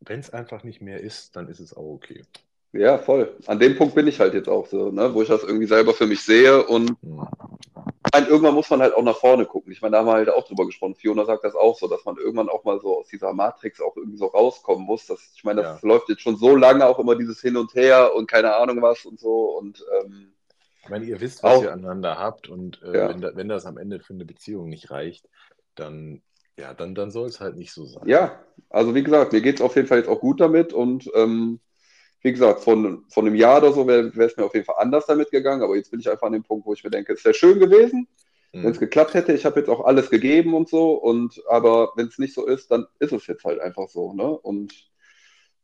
wenn es einfach nicht mehr ist, dann ist es auch okay. Ja, voll. An dem Punkt bin ich halt jetzt auch so, ne? wo ich das irgendwie selber für mich sehe und hm. Meine, irgendwann muss man halt auch nach vorne gucken. Ich meine, da haben wir halt auch drüber gesprochen. Fiona sagt das auch so, dass man irgendwann auch mal so aus dieser Matrix auch irgendwie so rauskommen muss. Das, ich meine, das ja. läuft jetzt schon so lange auch immer dieses Hin und Her und keine Ahnung was und so und ähm, ich meine, ihr wisst, was auch, ihr aneinander habt und äh, ja. wenn, da, wenn, das am Ende für eine Beziehung nicht reicht, dann, ja, dann, dann soll es halt nicht so sein. Ja, also wie gesagt, mir geht es auf jeden Fall jetzt auch gut damit und ähm, wie gesagt, von, von einem Jahr oder so wäre es mir auf jeden Fall anders damit gegangen, aber jetzt bin ich einfach an dem Punkt, wo ich mir denke, es wäre schön gewesen, mhm. wenn es geklappt hätte. Ich habe jetzt auch alles gegeben und so, und aber wenn es nicht so ist, dann ist es jetzt halt einfach so, ne? Und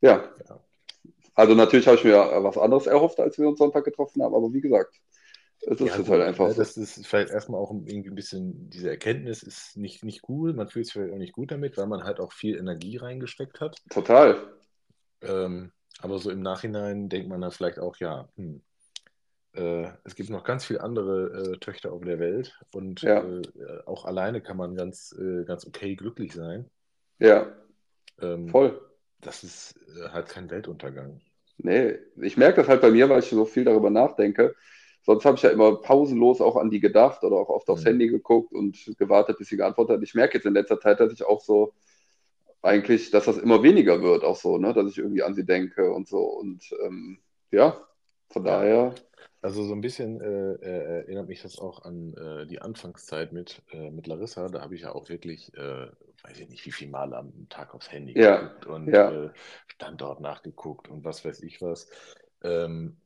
ja. ja. Also natürlich habe ich mir was anderes erhofft, als wir uns Sonntag getroffen haben, aber wie gesagt, Es ist ja, halt einfach so. Das ist vielleicht erstmal auch irgendwie ein bisschen, diese Erkenntnis ist nicht, nicht cool, man fühlt sich vielleicht auch nicht gut damit, weil man halt auch viel Energie reingesteckt hat. Total. Ähm, aber so im Nachhinein denkt man dann vielleicht auch, ja, hm, äh, es gibt noch ganz viele andere äh, Töchter auf der Welt und ja. äh, auch alleine kann man ganz, äh, ganz okay glücklich sein. Ja. Ähm, Voll. Das ist äh, halt kein Weltuntergang. Nee, ich merke das halt bei mir, weil ich so viel darüber nachdenke. Sonst habe ich ja immer pausenlos auch an die gedacht oder auch oft aufs mhm. Handy geguckt und gewartet, bis sie geantwortet hat. Ich merke jetzt in letzter Zeit, dass ich auch so eigentlich, dass das immer weniger wird, auch so, ne? dass ich irgendwie an sie denke und so. Und ähm, ja, von daher. Also so ein bisschen äh, äh, erinnert mich das auch an äh, die Anfangszeit mit, äh, mit Larissa. Da habe ich ja auch wirklich, äh, weiß ich nicht, wie viele Mal am Tag aufs Handy ja. geguckt und ja. Äh, Standort nachgeguckt und was weiß ich was. Ähm,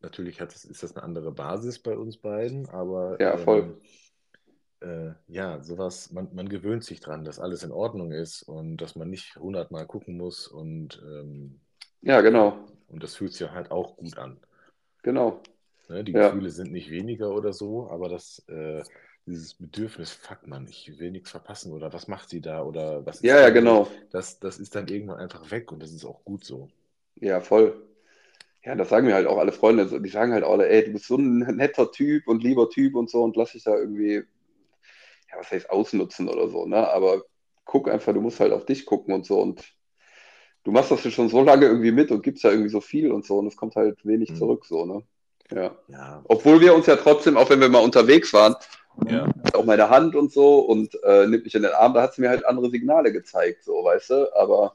natürlich hat, ist das eine andere Basis bei uns beiden, aber ja, voll. Ähm, ja, sowas, man, man gewöhnt sich dran, dass alles in Ordnung ist und dass man nicht hundertmal gucken muss und ähm, ja, genau. Und das fühlt sich ja halt auch gut an. Genau. Ne, die ja. Gefühle sind nicht weniger oder so, aber das, äh, dieses Bedürfnis, fuck man, ich will nichts verpassen oder was macht sie da oder was ist Ja, ja, genau. Das, das ist dann irgendwann einfach weg und das ist auch gut so. Ja, voll. Ja, das sagen mir halt auch alle Freunde. Die sagen halt alle, ey, du bist so ein netter Typ und lieber Typ und so und lass dich da irgendwie, ja, was heißt ausnutzen oder so, ne? Aber guck einfach, du musst halt auf dich gucken und so und du machst das schon so lange irgendwie mit und gibst ja irgendwie so viel und so und es kommt halt wenig mhm. zurück, so, ne? Ja. ja. Obwohl wir uns ja trotzdem, auch wenn wir mal unterwegs waren, ja. auch meine Hand und so und äh, nimmt mich in den Arm, da hat sie mir halt andere Signale gezeigt, so, weißt du, aber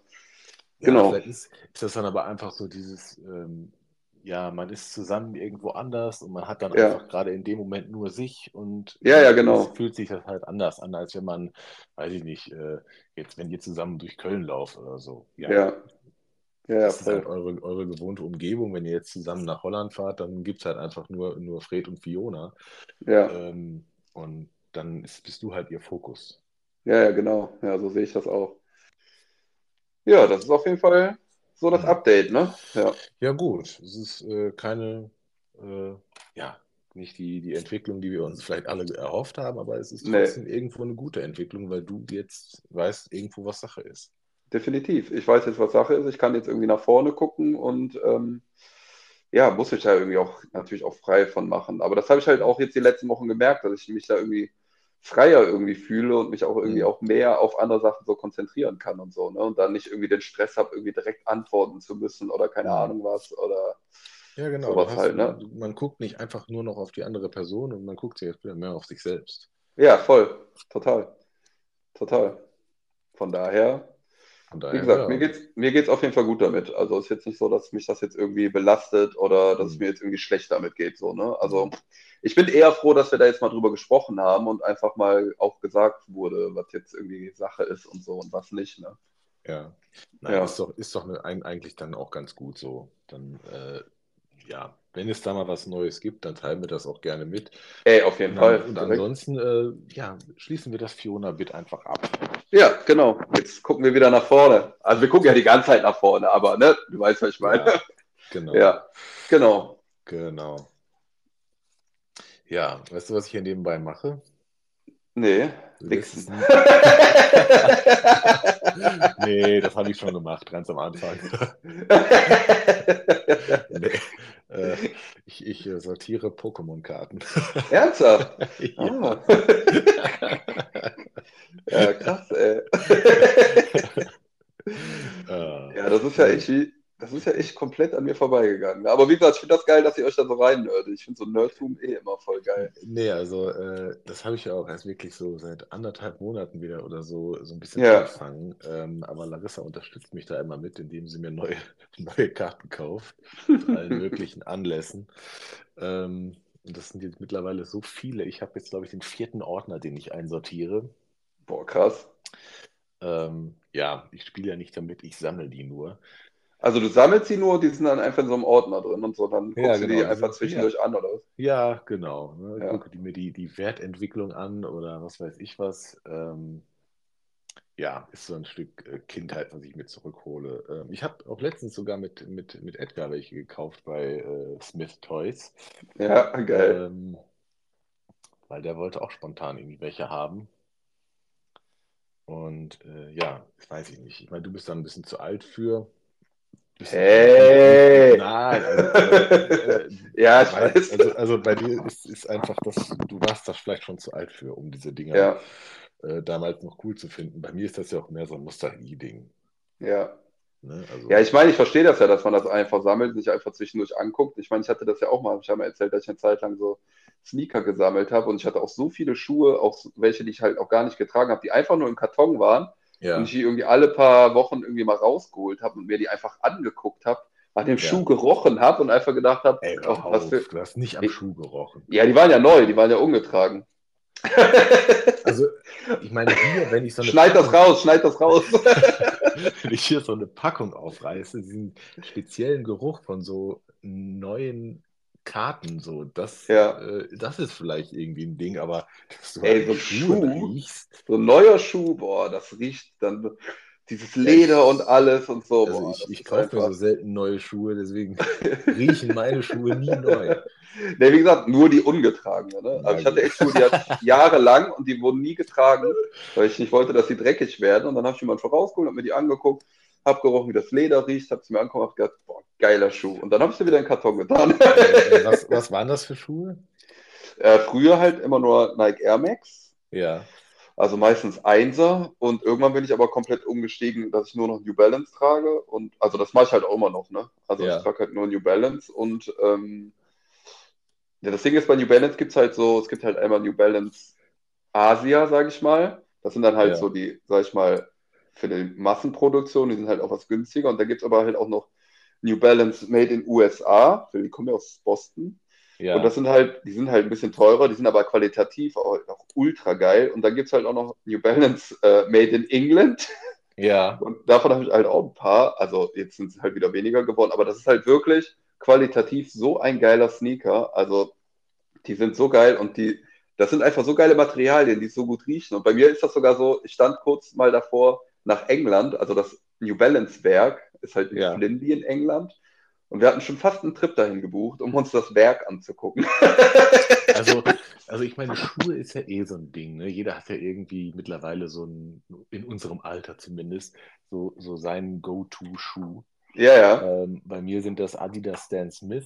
ja, genau. Ist, ist, das dann aber einfach so dieses, ähm, ja, man ist zusammen irgendwo anders und man hat dann ja. einfach gerade in dem Moment nur sich und ja, ja, genau. fühlt sich das halt anders an, als wenn man, weiß ich nicht, äh, jetzt, wenn ihr zusammen durch Köln lauft oder so. Ja. ja. Ja, das ist halt eure, eure gewohnte Umgebung. Wenn ihr jetzt zusammen nach Holland fahrt, dann gibt es halt einfach nur, nur Fred und Fiona. Ja. Ähm, und dann ist, bist du halt ihr Fokus. Ja, ja, genau. Ja, so sehe ich das auch. Ja, das ist auf jeden Fall so das Update, ne? Ja, ja gut. Es ist äh, keine, äh, ja, nicht die, die Entwicklung, die wir uns vielleicht alle erhofft haben, aber es ist trotzdem nee. irgendwo eine gute Entwicklung, weil du jetzt weißt irgendwo, was Sache ist. Definitiv. Ich weiß jetzt, was Sache ist. Ich kann jetzt irgendwie nach vorne gucken und ähm, ja, muss ich da irgendwie auch natürlich auch frei von machen. Aber das habe ich halt auch jetzt die letzten Wochen gemerkt, dass ich mich da irgendwie freier irgendwie fühle und mich auch irgendwie mhm. auch mehr auf andere Sachen so konzentrieren kann und so, ne? Und dann nicht irgendwie den Stress habe, irgendwie direkt antworten zu müssen oder keine mhm. Ahnung was oder ja, genau. Sowas halt, ne? Man guckt nicht einfach nur noch auf die andere Person und man guckt sich jetzt wieder mehr auf sich selbst. Ja, voll. Total. Total. Von daher Daher, Wie gesagt, ja. mir geht es mir geht's auf jeden Fall gut damit. Also es ist jetzt nicht so, dass mich das jetzt irgendwie belastet oder dass es mir jetzt irgendwie schlecht damit geht. So, ne? Also ich bin eher froh, dass wir da jetzt mal drüber gesprochen haben und einfach mal auch gesagt wurde, was jetzt irgendwie Sache ist und so und was nicht. Ne? Ja, Nein, ja. Ist, doch, ist doch eigentlich dann auch ganz gut so. Dann, äh, ja, wenn es da mal was Neues gibt, dann teilen wir das auch gerne mit. Ey, auf jeden und, Fall. Und ansonsten, äh, ja, schließen wir das Fiona-Bit einfach ab. Ja, genau. Jetzt gucken wir wieder nach vorne. Also wir gucken ja die ganze Zeit nach vorne, aber ne, du weißt, was ich meine. Ja, genau. Ja, genau. Genau. Ja, weißt du, was ich hier nebenbei mache? Nee, nix. nee, das habe ich schon gemacht, ganz am Anfang. nee, äh, ich, ich äh, sortiere Pokémon-Karten. Ernsthaft? ja. Ah. ja, krass, ey. Uh, ja, das ist ja echt wie, das ist ja echt komplett an mir vorbeigegangen. Aber wie gesagt, ich finde das geil, dass ihr euch da so rein nerdet. Ich finde so Nerdtum eh immer voll geil. Nee, also äh, das habe ich ja auch erst wirklich so seit anderthalb Monaten wieder oder so, so ein bisschen ja. angefangen. Ähm, aber Larissa unterstützt mich da immer mit, indem sie mir neue, neue Karten kauft. Zu allen möglichen Anlässen. Ähm, und das sind jetzt mittlerweile so viele. Ich habe jetzt, glaube ich, den vierten Ordner, den ich einsortiere. Boah, krass. Ähm, ja, ich spiele ja nicht damit, ich sammle die nur. Also du sammelst sie nur, die sind dann einfach in so einem Ordner drin und so, dann guckst ja, genau. du die genau. einfach zwischendurch ja. an, oder was? Ja, genau. Ne? Ja. Gucke die mir die, die Wertentwicklung an oder was weiß ich was. Ähm, ja, ist so ein Stück äh, Kindheit, was ich mir zurückhole. Ähm, ich habe auch letztens sogar mit, mit, mit Edgar welche gekauft bei äh, Smith Toys. Ja, geil. Ähm, weil der wollte auch spontan irgendwie welche haben. Und äh, ja, weiß ich nicht. Ich meine, du bist da ein bisschen zu alt für. Hey! Nein, also, äh, ja, ich weiß. Also, also, bei dir ist, ist einfach das, du warst da vielleicht schon zu alt für, um diese Dinger Ja, äh, damals noch cool zu finden. Bei mir ist das ja auch mehr so ein Nostalgie-Ding. ja. Ne? Also, Ja, ich meine, ich verstehe das ja, dass man das einfach sammelt, sich einfach zwischendurch anguckt. Ich meine, ich hatte das ja auch mal, ich habe mal erzählt, dass ich eine Zeit lang so Sneaker gesammelt habe und ich hatte auch so viele Schuhe, auch welche, die ich halt auch gar nicht getragen habe, die einfach nur im Karton waren ja. und ich die irgendwie alle paar Wochen irgendwie mal rausgeholt habe und mir die einfach angeguckt habe, an dem Ja. Schuh gerochen habe und einfach gedacht habe, Ey, oh, was für. du hast nicht am Ich- Schuh gerochen. Ja, die waren ja neu, die waren ja ungetragen. Also, ich meine, hier, wenn ich so eine Schneid das Packung- raus, schneid das raus. wenn ich hier so eine Packung aufreiße, diesen speziellen Geruch von so neuen Karten, so, das, Ja. äh, das ist vielleicht irgendwie ein Ding, aber dass du Ey, an so Schuh? riechst, So ein neuer Schuh, boah, das riecht dann dieses Leder und alles und so. also boah, ich, ich kaufe mir einfach- so selten neue Schuhe, deswegen riechen meine Schuhe nie neu. Ne, wie gesagt, nur die ungetragene. Ne? Also ich hatte echt Schuhe, die hatte jahrelang und die wurden nie getragen, weil ich nicht wollte, dass sie dreckig werden. Und dann habe ich schon rausgeholt, habe mir die angeguckt, habe gerochen, wie das Leder riecht, habe sie mir angeguckt und hab gedacht, boah, geiler Schuh. Und dann habe ich sie wieder in den Karton getan. Äh, was, was waren das für Schuhe? äh, früher halt immer nur Nike Air Max, Ja, also meistens Einser. Und irgendwann bin ich aber komplett umgestiegen, dass ich nur noch New Balance trage. Und also das mache ich halt auch immer noch. Ne? Also Ja. ich trage halt nur New Balance und ähm, Ja, das Ding ist, bei New Balance gibt es halt so, es gibt halt einmal New Balance Asia, sage ich mal. Das sind dann halt Ja. so die, sag ich mal, für die Massenproduktion, die sind halt auch was günstiger. Und da gibt es aber halt auch noch New Balance Made in USA, die kommen ja aus Boston. ja. Und das sind halt, die sind halt ein bisschen teurer, die sind aber qualitativ auch, auch ultra geil. Und dann gibt es halt auch noch New Balance äh, Made in England. ja. Und davon habe ich halt auch ein paar. Also jetzt sind es halt wieder weniger geworden, aber das ist halt wirklich qualitativ so ein geiler Sneaker. Also die sind so geil und die, das sind einfach so geile Materialien, die so gut riechen. Und bei mir ist das sogar so, ich stand kurz mal davor nach England, also das New Balance Werk ist halt in Ja. Flindby in England. Und wir hatten schon fast einen Trip dahin gebucht, um uns das Werk anzugucken. Also, also ich meine, Schuhe ist ja eh so ein Ding. Ne? Jeder hat ja irgendwie mittlerweile so ein, in unserem Alter zumindest, so, so seinen Go-To-Schuh. Ja, ja, Ähm, bei mir sind das Adidas Stan Smith.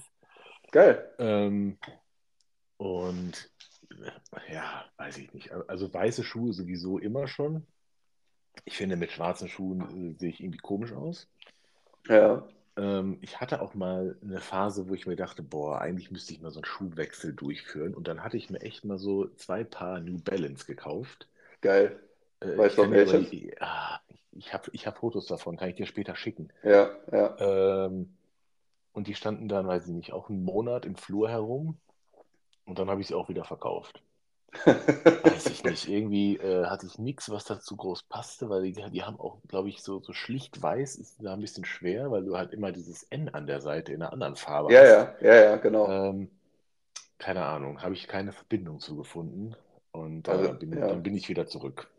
geil. Ähm, und äh, ja, weiß ich nicht. Also weiße Schuhe sowieso immer schon. Ich finde, mit schwarzen Schuhen äh, sehe ich irgendwie komisch aus. Ja, Ähm, ich hatte auch mal eine Phase, wo ich mir dachte, boah, eigentlich müsste ich mal so einen Schuhwechsel durchführen. Und dann hatte ich mir echt mal so zwei Paar New Balance gekauft. geil. Äh, Weißt ich du noch aber- welches? Ah, ich habe ich hab Fotos davon, kann ich dir später schicken. Ja, ja. Ähm, und die standen dann, weiß ich nicht, auch einen Monat im Flur herum. Und dann habe ich sie auch wieder verkauft. Weiß ich nicht. Irgendwie äh, hatte ich nichts, was dazu groß passte, weil die, die haben auch, glaube ich, so, so schlicht weiß ist da ein bisschen schwer, weil du halt immer dieses N an der Seite in einer anderen Farbe Ja, hast. ja, ja, ja, genau. Ähm, keine Ahnung, habe ich keine Verbindung zu gefunden. Und äh, Also, bin, ja. dann bin ich wieder zurück.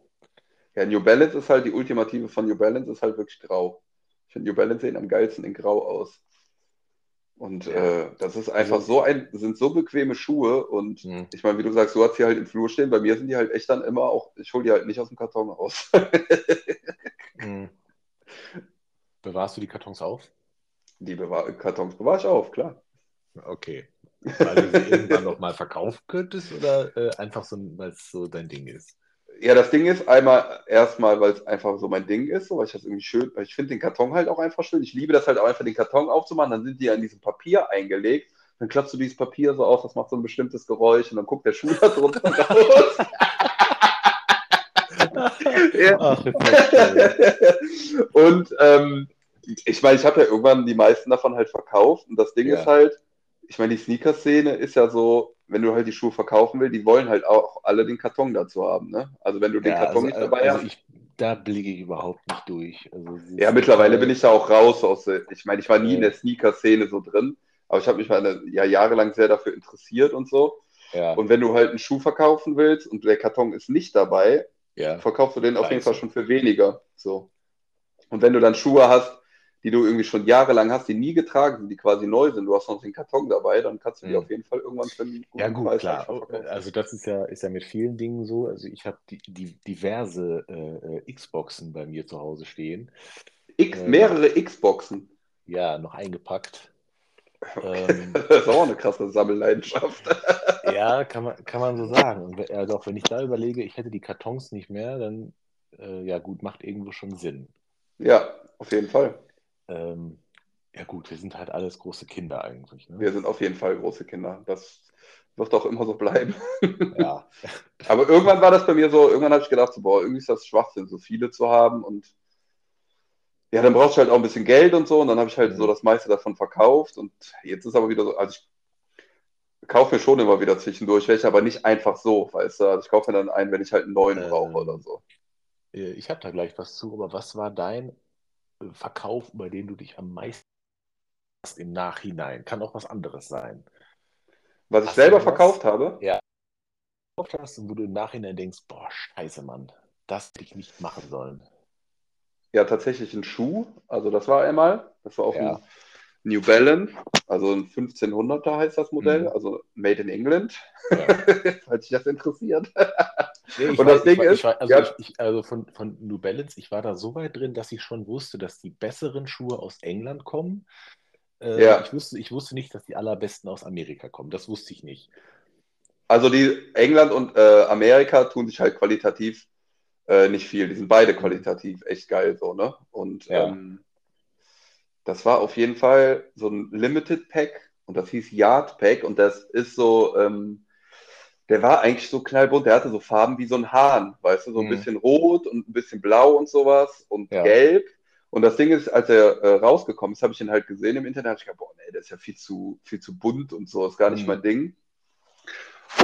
Ja, New Balance ist halt die Ultimative von New Balance, ist halt wirklich grau. Ich finde New Balance sehen am geilsten in grau aus. Und Ja. äh, das ist einfach Also- so ein, sind so bequeme Schuhe und Hm. ich meine, wie du sagst, du hast sie halt im Flur stehen. Bei mir sind die halt echt dann immer auch, ich hole die halt nicht aus dem Karton raus. Hm. Bewahrst du die Kartons auf? Die bewahr Kartons bewahre ich auf, klar. Okay. Weil du sie irgendwann noch mal verkaufen könntest oder äh, einfach so, weil es so dein Ding ist? Ja, das Ding ist einmal erstmal, weil es einfach so mein Ding ist, so, weil ich das irgendwie schön, weil ich finde den Karton halt auch einfach schön. Ich liebe das halt auch einfach, den Karton aufzumachen. Dann sind die ja in diesem Papier eingelegt. Dann klappst du dieses Papier so auf, das macht so ein bestimmtes Geräusch und dann guckt der Schuh da drunter raus. Ja. Ach, und ähm, ich meine, ich habe ja irgendwann die meisten davon halt verkauft. Und das Ding Ja. ist halt, ich meine, die Sneaker-Szene ist ja so, wenn du halt die Schuhe verkaufen willst, die wollen halt auch alle den Karton dazu haben. Ne? Also wenn du den Ja, Karton also, nicht dabei also hast. ich, da blicke ich überhaupt nicht durch. Also, Ja, mittlerweile bin ich da auch raus aus ich meine, ich war nie in Ja. der Sneaker-Szene so drin, aber ich habe mich eine, ja, jahrelang sehr dafür interessiert und so. Ja, Und wenn du halt einen Schuh verkaufen willst und der Karton ist nicht dabei, ja. verkaufst du den auf jeden Fall schon für weniger. So. Und wenn du dann Schuhe hast, die du irgendwie schon jahrelang hast, die nie getragen sind, die quasi neu sind, du hast noch den Karton dabei, dann kannst du die mhm. auf jeden Fall irgendwann für einen guten Ja gut, Preis klar. Also das ist ja, ist ja mit vielen Dingen so. Also ich habe die, die, diverse äh, Xboxen bei mir zu Hause stehen. X, äh, mehrere Xboxen? Ja, noch eingepackt. Ähm, das ist auch eine krasse Sammelleidenschaft. ja, kann man, kann man so sagen. Und also auch wenn ich da überlege, ich hätte die Kartons nicht mehr, dann äh, ja gut, macht irgendwo schon Sinn. Ja, auf jeden Fall. Ähm, ja gut, wir sind halt alles große Kinder eigentlich. Ne? Wir sind auf jeden Fall große Kinder. Das wird auch immer so bleiben. Ja. Aber irgendwann war das bei mir so, irgendwann habe ich gedacht, so, boah, irgendwie ist das Schwachsinn, so viele zu haben und ja, dann brauchst du halt auch ein bisschen Geld und so und dann habe ich halt mhm. so das meiste davon verkauft und jetzt ist aber wieder so, also ich kaufe mir schon immer wieder zwischendurch welche, aber nicht einfach so, weißt du, also ich kaufe mir dann einen, wenn ich halt einen neuen ähm, brauche oder so. Äh, ich habe da gleich was zu, aber was war dein Verkauf, über den du dich am meisten hast im Nachhinein? Kann auch was anderes sein. Was hast ich selber verkauft habe? Ja. Hast und wo du im Nachhinein denkst, boah, scheiße, Mann, das hätte ich nicht machen sollen. Ja, tatsächlich ein Schuh. Also das war einmal, das war auch ja. ein New Balance, also ein 1500er heißt das Modell, mhm. also Made in England, ja. falls dich das interessiert. Nee, und weiß, das Ding war, ist, war, also, ja. ich, also, von, von New Balance, ich war da so weit drin, dass ich schon wusste, dass die besseren Schuhe aus England kommen. Äh, ja. ich, wusste, ich wusste nicht, dass die allerbesten aus Amerika kommen. Das wusste ich nicht. Also die England und äh, Amerika tun sich halt qualitativ äh, nicht viel. Die sind beide qualitativ echt geil so, ne? Und ja. ähm, das war auf jeden Fall so ein Limited Pack und das hieß Yard Pack und das ist so, ähm, der war eigentlich so knallbunt, der hatte so Farben wie so ein Hahn, weißt du, so ein mhm. bisschen rot und ein bisschen blau und sowas und ja. gelb. Und das Ding ist, als er äh, rausgekommen ist, habe ich ihn halt gesehen im Internet, habe ich gedacht, boah, nee, der ist ja viel zu, viel zu bunt und so, ist gar nicht mhm. mein Ding.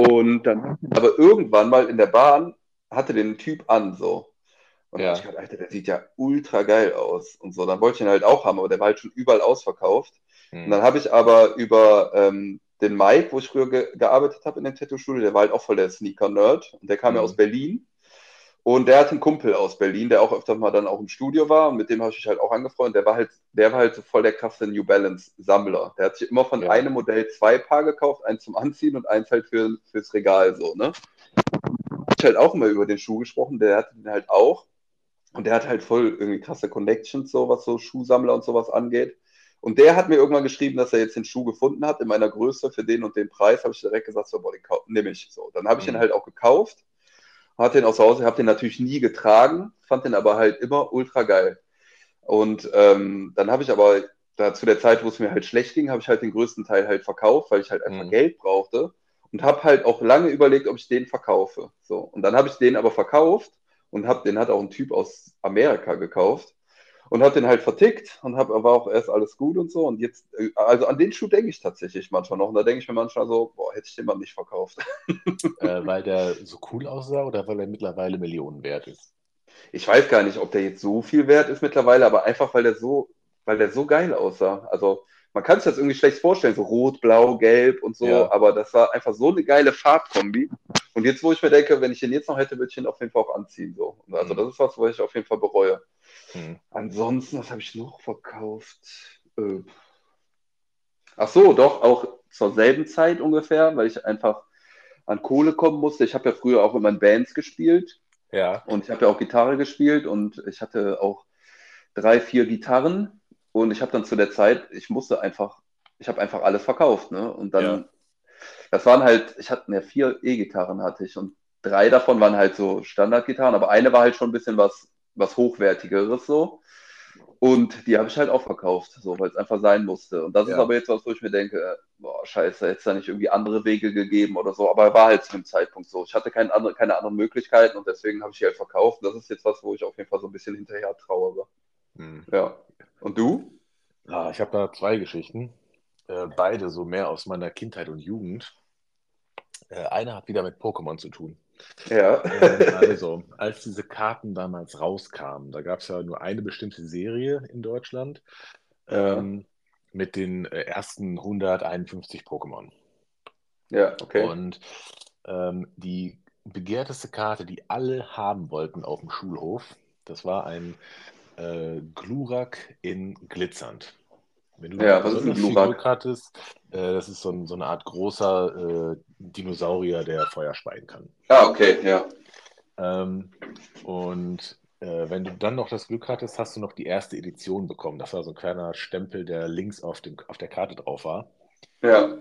Und dann, aber irgendwann mal in der Bahn hatte den Typ an, so. Und ja. dann habe ich gedacht, Alter, der sieht ja ultra geil aus und so. Dann wollte ich ihn halt auch haben, aber der war halt schon überall ausverkauft. Mhm. Und dann habe ich aber über ähm, den Mike, wo ich früher ge gearbeitet habe in dem Tattoo-Studio, der war halt auch voll der Sneaker-Nerd und der kam mhm. ja aus Berlin. Und der hat einen Kumpel aus Berlin, der auch öfter mal dann auch im Studio war und mit dem habe ich mich halt auch angefreundet. Der war halt, der war halt so voll der krasse New Balance-Sammler. Der hat sich immer von ja. einem Modell zwei Paar gekauft, eins zum Anziehen und eins halt für, fürs Regal so, ne? Ich halt auch immer über den Schuh gesprochen, der hatte den halt auch. Und der hat halt voll irgendwie krasse Connections, so was so Schuhsammler und sowas angeht. Und der hat mir irgendwann geschrieben, dass er jetzt den Schuh gefunden hat in meiner Größe für den und den Preis. Habe ich direkt gesagt, so, boah, den nehme ich. So, dann habe ich mhm. ihn halt auch gekauft, hatte den aus Hause, habe den natürlich nie getragen, fand den aber halt immer ultra geil. Und ähm, dann habe ich aber da zu der Zeit, wo es mir halt schlecht ging, habe ich halt den größten Teil halt verkauft, weil ich halt einfach mhm. Geld brauchte und habe halt auch lange überlegt, ob ich den verkaufe. So und dann habe ich den aber verkauft und habe den hat auch ein Typ aus Amerika gekauft und habe den halt vertickt und habe aber auch erst alles gut und so. Und jetzt, äh, also an den Schuh denke ich tatsächlich manchmal noch. Und da denke ich mir manchmal so, boah, hätte ich den mal nicht verkauft. Äh, weil der so cool aussah oder weil er mittlerweile Millionen wert ist? Ich weiß gar nicht, ob der jetzt so viel wert ist mittlerweile, aber einfach weil der so, weil der so geil aussah. Also man kann sich das irgendwie schlecht vorstellen, so rot, blau, gelb und so, ja. aber das war einfach so eine geile Farbkombi. Und jetzt, wo ich mir denke, wenn ich den jetzt noch hätte, würde ich ihn auf jeden Fall auch anziehen. So. Also mhm. das ist was, was ich auf jeden Fall bereue. Hm. Ansonsten, was habe ich noch verkauft? Äh, ach so, doch, auch zur selben Zeit ungefähr, weil ich einfach an Kohle kommen musste. Ich habe ja früher auch immer in Bands gespielt. Ja. Und ich habe ja auch Gitarre gespielt und ich hatte auch drei, vier Gitarren. Und ich habe dann zu der Zeit, ich musste einfach, ich habe einfach alles verkauft. Ne? Und dann, ja. das waren halt, ich hatte, ne, vier E-Gitarren hatte ich und drei davon waren halt so Standardgitarren, aber eine war halt schon ein bisschen was was Hochwertigeres so. Und die habe ich halt auch verkauft, so, weil es einfach sein musste. Und das ja. ist aber jetzt was, wo ich mir denke, boah, scheiße, hätte es da nicht irgendwie andere Wege gegeben oder so. Aber war halt zu dem Zeitpunkt so. Ich hatte keine, andere, keine anderen Möglichkeiten und deswegen habe ich die halt verkauft. Und das ist jetzt was, wo ich auf jeden Fall so ein bisschen hinterher trauere. Hm. Ja. Und du? Ja, ich habe da zwei Geschichten. Äh, beide so mehr aus meiner Kindheit und Jugend. Äh, eine hat wieder mit Pokémon zu tun. Ja. Also, als diese Karten damals rauskamen, da gab es ja nur eine bestimmte Serie in Deutschland ähm, mit den äh, ersten 151 Pokémon. Ja, okay. Und ähm, die begehrteste Karte, die alle haben wollten auf dem Schulhof. Das war ein äh, Glurak in Glitzernd. Wenn du Ja, was ist ein Glurak? Glück hattest, äh, das ist so, ein, so eine Art großer äh, Dinosaurier, der Feuer speien kann. Ah, okay, ja. Ähm, und äh, wenn du dann noch das Glück hattest, hast du noch die erste Edition bekommen. Das war so ein kleiner Stempel, der links auf, dem, auf der Karte drauf war. Ja.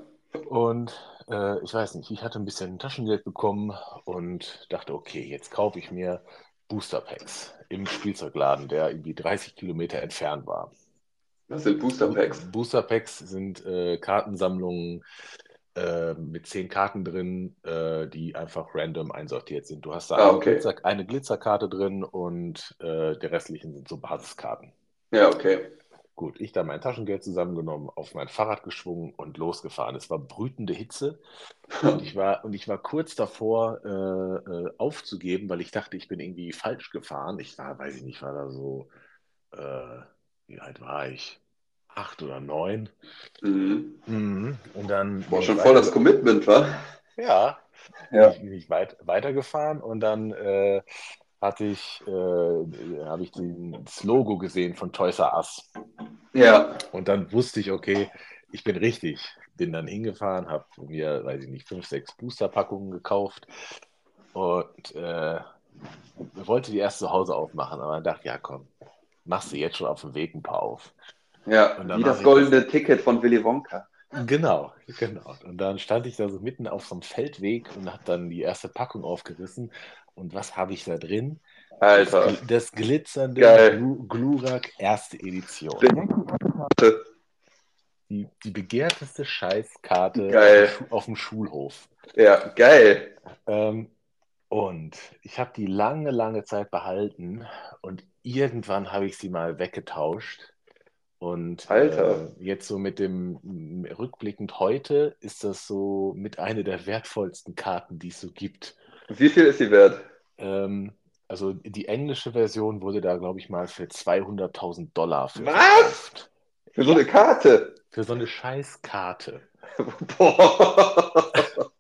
Und äh, ich weiß nicht, ich hatte ein bisschen Taschengeld bekommen und dachte, okay, jetzt kaufe ich mir Booster Packs im Spielzeugladen, der irgendwie 30 Kilometer entfernt war. Das sind Booster Bo Packs. Booster Packs sind äh, Kartensammlungen äh, mit zehn Karten drin, äh, die einfach random einsortiert sind. Du hast da Ah, eine, okay. Glitzer, eine Glitzerkarte drin und äh, die restlichen sind so Basiskarten. Ja, okay. Gut, ich da mein Taschengeld zusammengenommen, auf mein Fahrrad geschwungen und losgefahren. Es war brütende Hitze und ich war, und ich war kurz davor, äh, äh, aufzugeben, weil ich dachte, ich bin irgendwie falsch gefahren. Ich war, weiß ich nicht, war da so, äh, wie alt war ich? Acht oder neun. Mhm. Mhm. Und dann ich schon voll das Commitment, wa? ja, Ja. bin ich weit, weitergefahren und dann äh, hatte ich, äh, habe ich den, das Logo gesehen von Toys R Us. Ja. Und dann wusste ich, okay, ich bin richtig. Bin dann hingefahren, habe mir, weiß ich nicht, fünf, sechs Boosterpackungen gekauft und äh, wollte die erst zu Hause aufmachen, aber dann dachte ja komm, machst du jetzt schon auf dem Weg ein paar auf. Ja, wie das ich das. goldene Ticket von Willy Wonka. Genau, genau. Und dann stand ich da so mitten auf so einem Feldweg und habe dann die erste Packung aufgerissen. Und was habe ich da drin? Das, Alter. gl- das glitzernde. Glu Glurak erste Edition. Die, die begehrteste Scheißkarte auf dem, Geil. Auf dem Schulhof. Ja, geil. Ähm, und ich habe die lange, lange Zeit behalten und irgendwann habe ich sie mal weggetauscht. Und Alter. äh, jetzt so mit dem rückblickend heute ist das so mit einer der wertvollsten Karten, die es so gibt. Wie viel ist sie wert? Ähm, also die englische Version wurde da, glaube ich, mal für 200.000 Dollar für Was? verkauft. Für so eine Karte? für so eine Scheißkarte. Boah.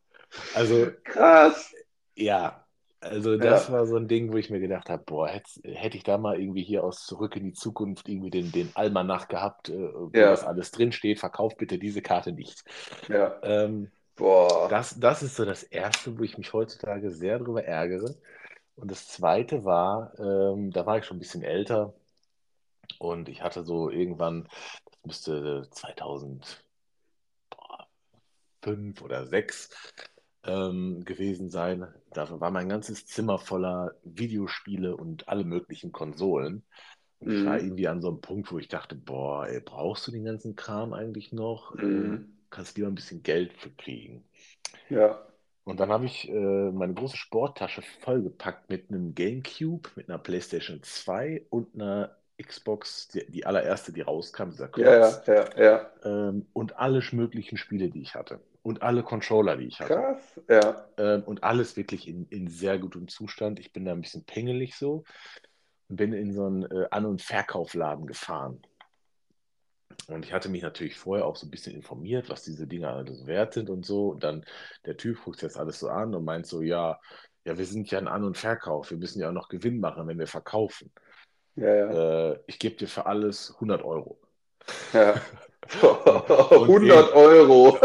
Also Krass. Ja, also das Ja. war so ein Ding, wo ich mir gedacht habe, boah, hätte, hätte ich da mal irgendwie hier aus Zurück in die Zukunft irgendwie den, den Almanach gehabt, äh, wo das Ja. alles drinsteht, verkauft bitte diese Karte nicht. Ja. Ähm, Boah. das, das ist so das Erste, wo ich mich heutzutage sehr drüber ärgere. Und das Zweite war, ähm, da war ich schon ein bisschen älter und ich hatte so irgendwann, das müsste 2005 oder 2006 ähm, gewesen sein. Da war mein ganzes Zimmer voller Videospiele und alle möglichen Konsolen. Und ich war Mhm. irgendwie an so einem Punkt, wo ich dachte, boah, ey, brauchst du den ganzen Kram eigentlich noch? Äh, Mhm. kannst lieber ein bisschen Geld für kriegen. Ja. Und dann habe ich äh, meine große Sporttasche vollgepackt mit einem GameCube, mit einer PlayStation 2 und einer Xbox, die, die allererste, die rauskam, dieser Ja, Klotz, ja, ja, ja. ähm, und alle möglichen Spiele, die ich hatte. Und alle Controller, die ich hatte. Krass. Ja. Ähm, und alles wirklich in, in sehr gutem Zustand. Ich bin da ein bisschen pingelig so und bin in so einen äh, An- und Verkaufladen gefahren. Und ich hatte mich natürlich vorher auch so ein bisschen informiert, was diese Dinger alles wert sind und so. Und dann der Typ guckt das alles so an und meint so, ja, ja, wir sind ja ein An- und Verkauf. Wir müssen ja auch noch Gewinn machen, wenn wir verkaufen. Ja, ja. Äh, ich gebe dir für alles 100 Euro. Ja. Und 100 Euro.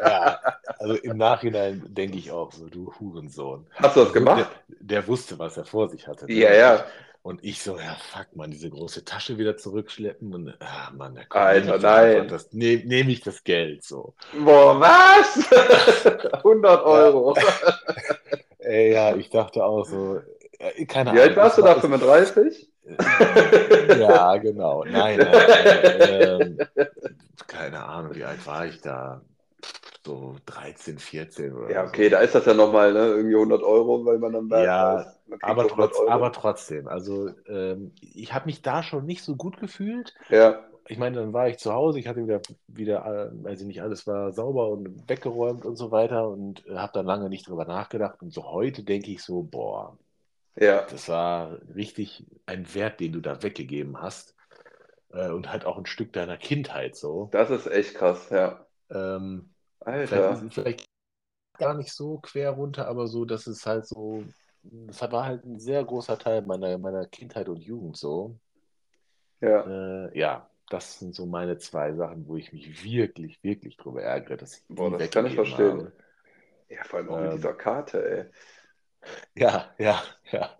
Ja, also im Nachhinein denke ich auch so, du Hurensohn. Hast du das gemacht? Der, der wusste, was er vor sich hatte. Ja, ja. Und ich so, ja, fuck, man, diese große Tasche wieder zurückschleppen und, ah, Mann, da komm, Alter, nein. das, nehm, nehm ich das Geld so. Boah, was? 100 Euro. Ey, ja, ich dachte auch so, äh, keine Wie alt Ahnung. warst du da? war- 35? Ja, genau. Nein, äh, ähm, keine Ahnung, wie alt war ich da? So 13, 14 oder Ja, so. okay, da ist das ja nochmal, ne? Irgendwie 100 Euro, weil man dann weiß, Ja, kriegt Aber, so 100 trotz, aber trotzdem, also ähm, ich habe mich da schon nicht so gut gefühlt. Ja, Ich meine, dann war ich zu Hause, ich hatte wieder, wieder, äh, weiß ich nicht, alles war sauber und weggeräumt und so weiter und äh, habe dann lange nicht drüber nachgedacht. Und so heute denke ich so, boah, ja. das war richtig ein Wert, den du da weggegeben hast. Äh, und halt auch ein Stück deiner Kindheit so. Das ist echt krass, ja. Ähm, Alter. vielleicht, vielleicht gar nicht so quer runter, aber so, dass es halt so, das war halt ein sehr großer Teil meiner, meiner Kindheit und Jugend so. Ja. Äh, ja, das sind so meine zwei Sachen, wo ich mich wirklich, wirklich drüber ärgere, dass ich Boah, das kann ich verstehen. habe. Ja, vor allem auch mit Ähm, dieser Karte, ey. Ja, ja, ja.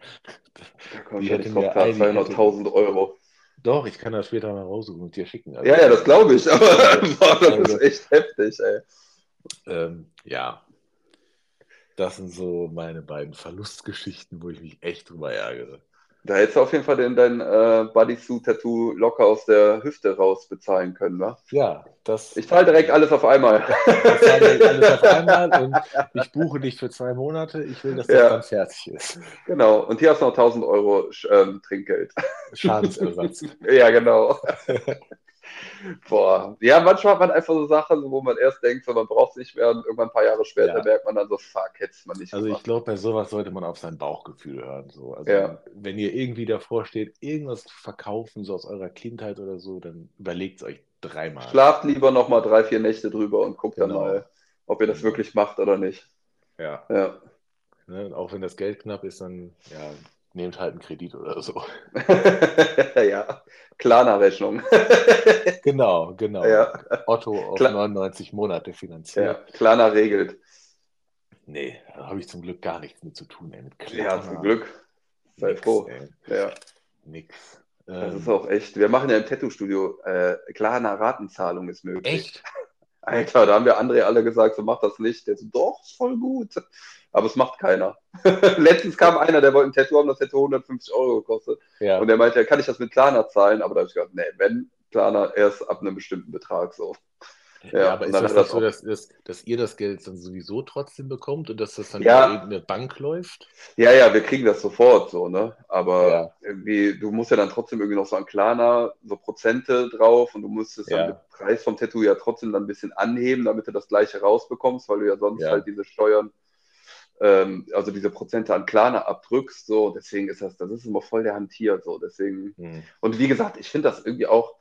Da kommt Die hätte Heidi hätte, 200.000 Euro. doch, ich kann das später mal raussuchen und dir schicken. Also, Ja, ja, das glaube ich, aber boah, das also, ist echt heftig, ey. ähm, ja, das sind so meine beiden Verlustgeschichten, wo ich mich echt drüber ärgere. Da hättest du auf jeden Fall den, dein äh, Bodysuit-Tattoo locker aus der Hüfte raus bezahlen können, wa? Ja, das, Ich zahle direkt alles auf einmal. ich zahle direkt alles auf einmal und ich buche dich für zwei Monate. Ich will, dass das Ja. dann fertig ist. Genau. Und hier hast du noch 1000 Euro ähm, Trinkgeld. Schadensersatz. Ja, genau. Boah. Ja, manchmal hat man einfach so Sachen, wo man erst denkt, so, man braucht es nicht mehr und irgendwann ein paar Jahre später Ja. merkt man dann so, fuck, hätte es man nicht Also ich gemacht. glaube, bei sowas sollte man auf sein Bauchgefühl hören. So. Also Ja. wenn ihr irgendwie davor steht, irgendwas zu verkaufen, so aus eurer Kindheit oder so, dann überlegt es euch dreimal. Schlaft lieber noch mal drei, vier Nächte drüber und guckt dann Genau. mal, ob ihr das Genau. wirklich macht oder nicht. Ja. Ja. Ne? Auch wenn das Geld knapp ist, dann ja, nehmt halt einen Kredit oder so. ja. Klarna-Rechnung. Genau, genau. Ja. Otto auf Klar. 99 Monate Ja. finanziert. Klarna regelt. Nee, da habe ich zum Glück gar nichts mit zu tun, ey. Mit Ja, zum Glück. Sei nix, froh. ey. Ja. Nix. Das ist Ähm, auch echt. Wir machen ja im Tattoo-Studio, äh, Klarna Ratenzahlung ist möglich. echt? Alter, da haben wir André alle gesagt, so mach das nicht. Der so, doch, ist voll gut. Aber es macht keiner. Letztens kam einer, der wollte ein Tattoo haben, das hätte 150 Euro gekostet. Ja. Und der meinte, kann ich das mit Klarna zahlen? Aber da habe ich gesagt, nee, wenn Klarna erst ab einem bestimmten Betrag so. Ja, Ja, aber ist dann das nicht so, dass, dass, dass ihr das Geld dann sowieso trotzdem bekommt und dass das dann Ja. über irgendeine Bank läuft? Ja, ja, wir kriegen das sofort so, ne? Aber Ja. irgendwie, du musst ja dann trotzdem irgendwie noch so an Klarna so Prozente drauf und du musstest dann Ja. den Preis vom Tattoo ja trotzdem dann ein bisschen anheben, damit du das gleiche rausbekommst, weil du ja sonst halt diese Steuern, ähm, also diese Prozente an Klarna abdrückst, so. Deswegen ist das, das ist immer voll der Hantier, so. Deswegen, Hm. und wie gesagt, ich finde das irgendwie auch,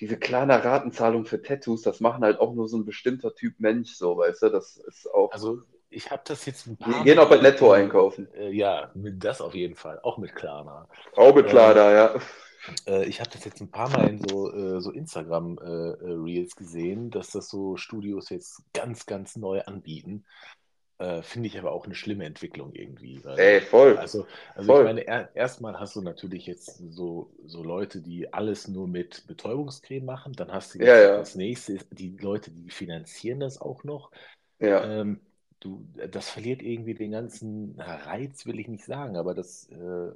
diese Klarna Ratenzahlung für Tattoos, das machen halt auch nur so ein bestimmter Typ Mensch, so, weißt du? Das ist auch, Also ich habe das jetzt ein paar gehen auch bei Netto einkaufen. Äh, ja, mit das auf jeden Fall, auch mit Klarna. Auch mit Klarna, ja. Äh, ich habe das jetzt ein paar Mal in so, äh, so Instagram-Reels gesehen, dass das so Studios jetzt ganz, ganz neu anbieten. Äh, Finde ich aber auch eine schlimme Entwicklung irgendwie. Weil, Ey, voll. Also, also Voll. ich meine, er, erstmal hast du natürlich jetzt so, so Leute, die alles nur mit Betäubungscreme machen. Dann hast du jetzt Ja, ja. das nächste, ist die Leute, die finanzieren das auch noch. Ja. Ähm, du, das verliert irgendwie den ganzen Reiz, will ich nicht sagen, aber das, äh,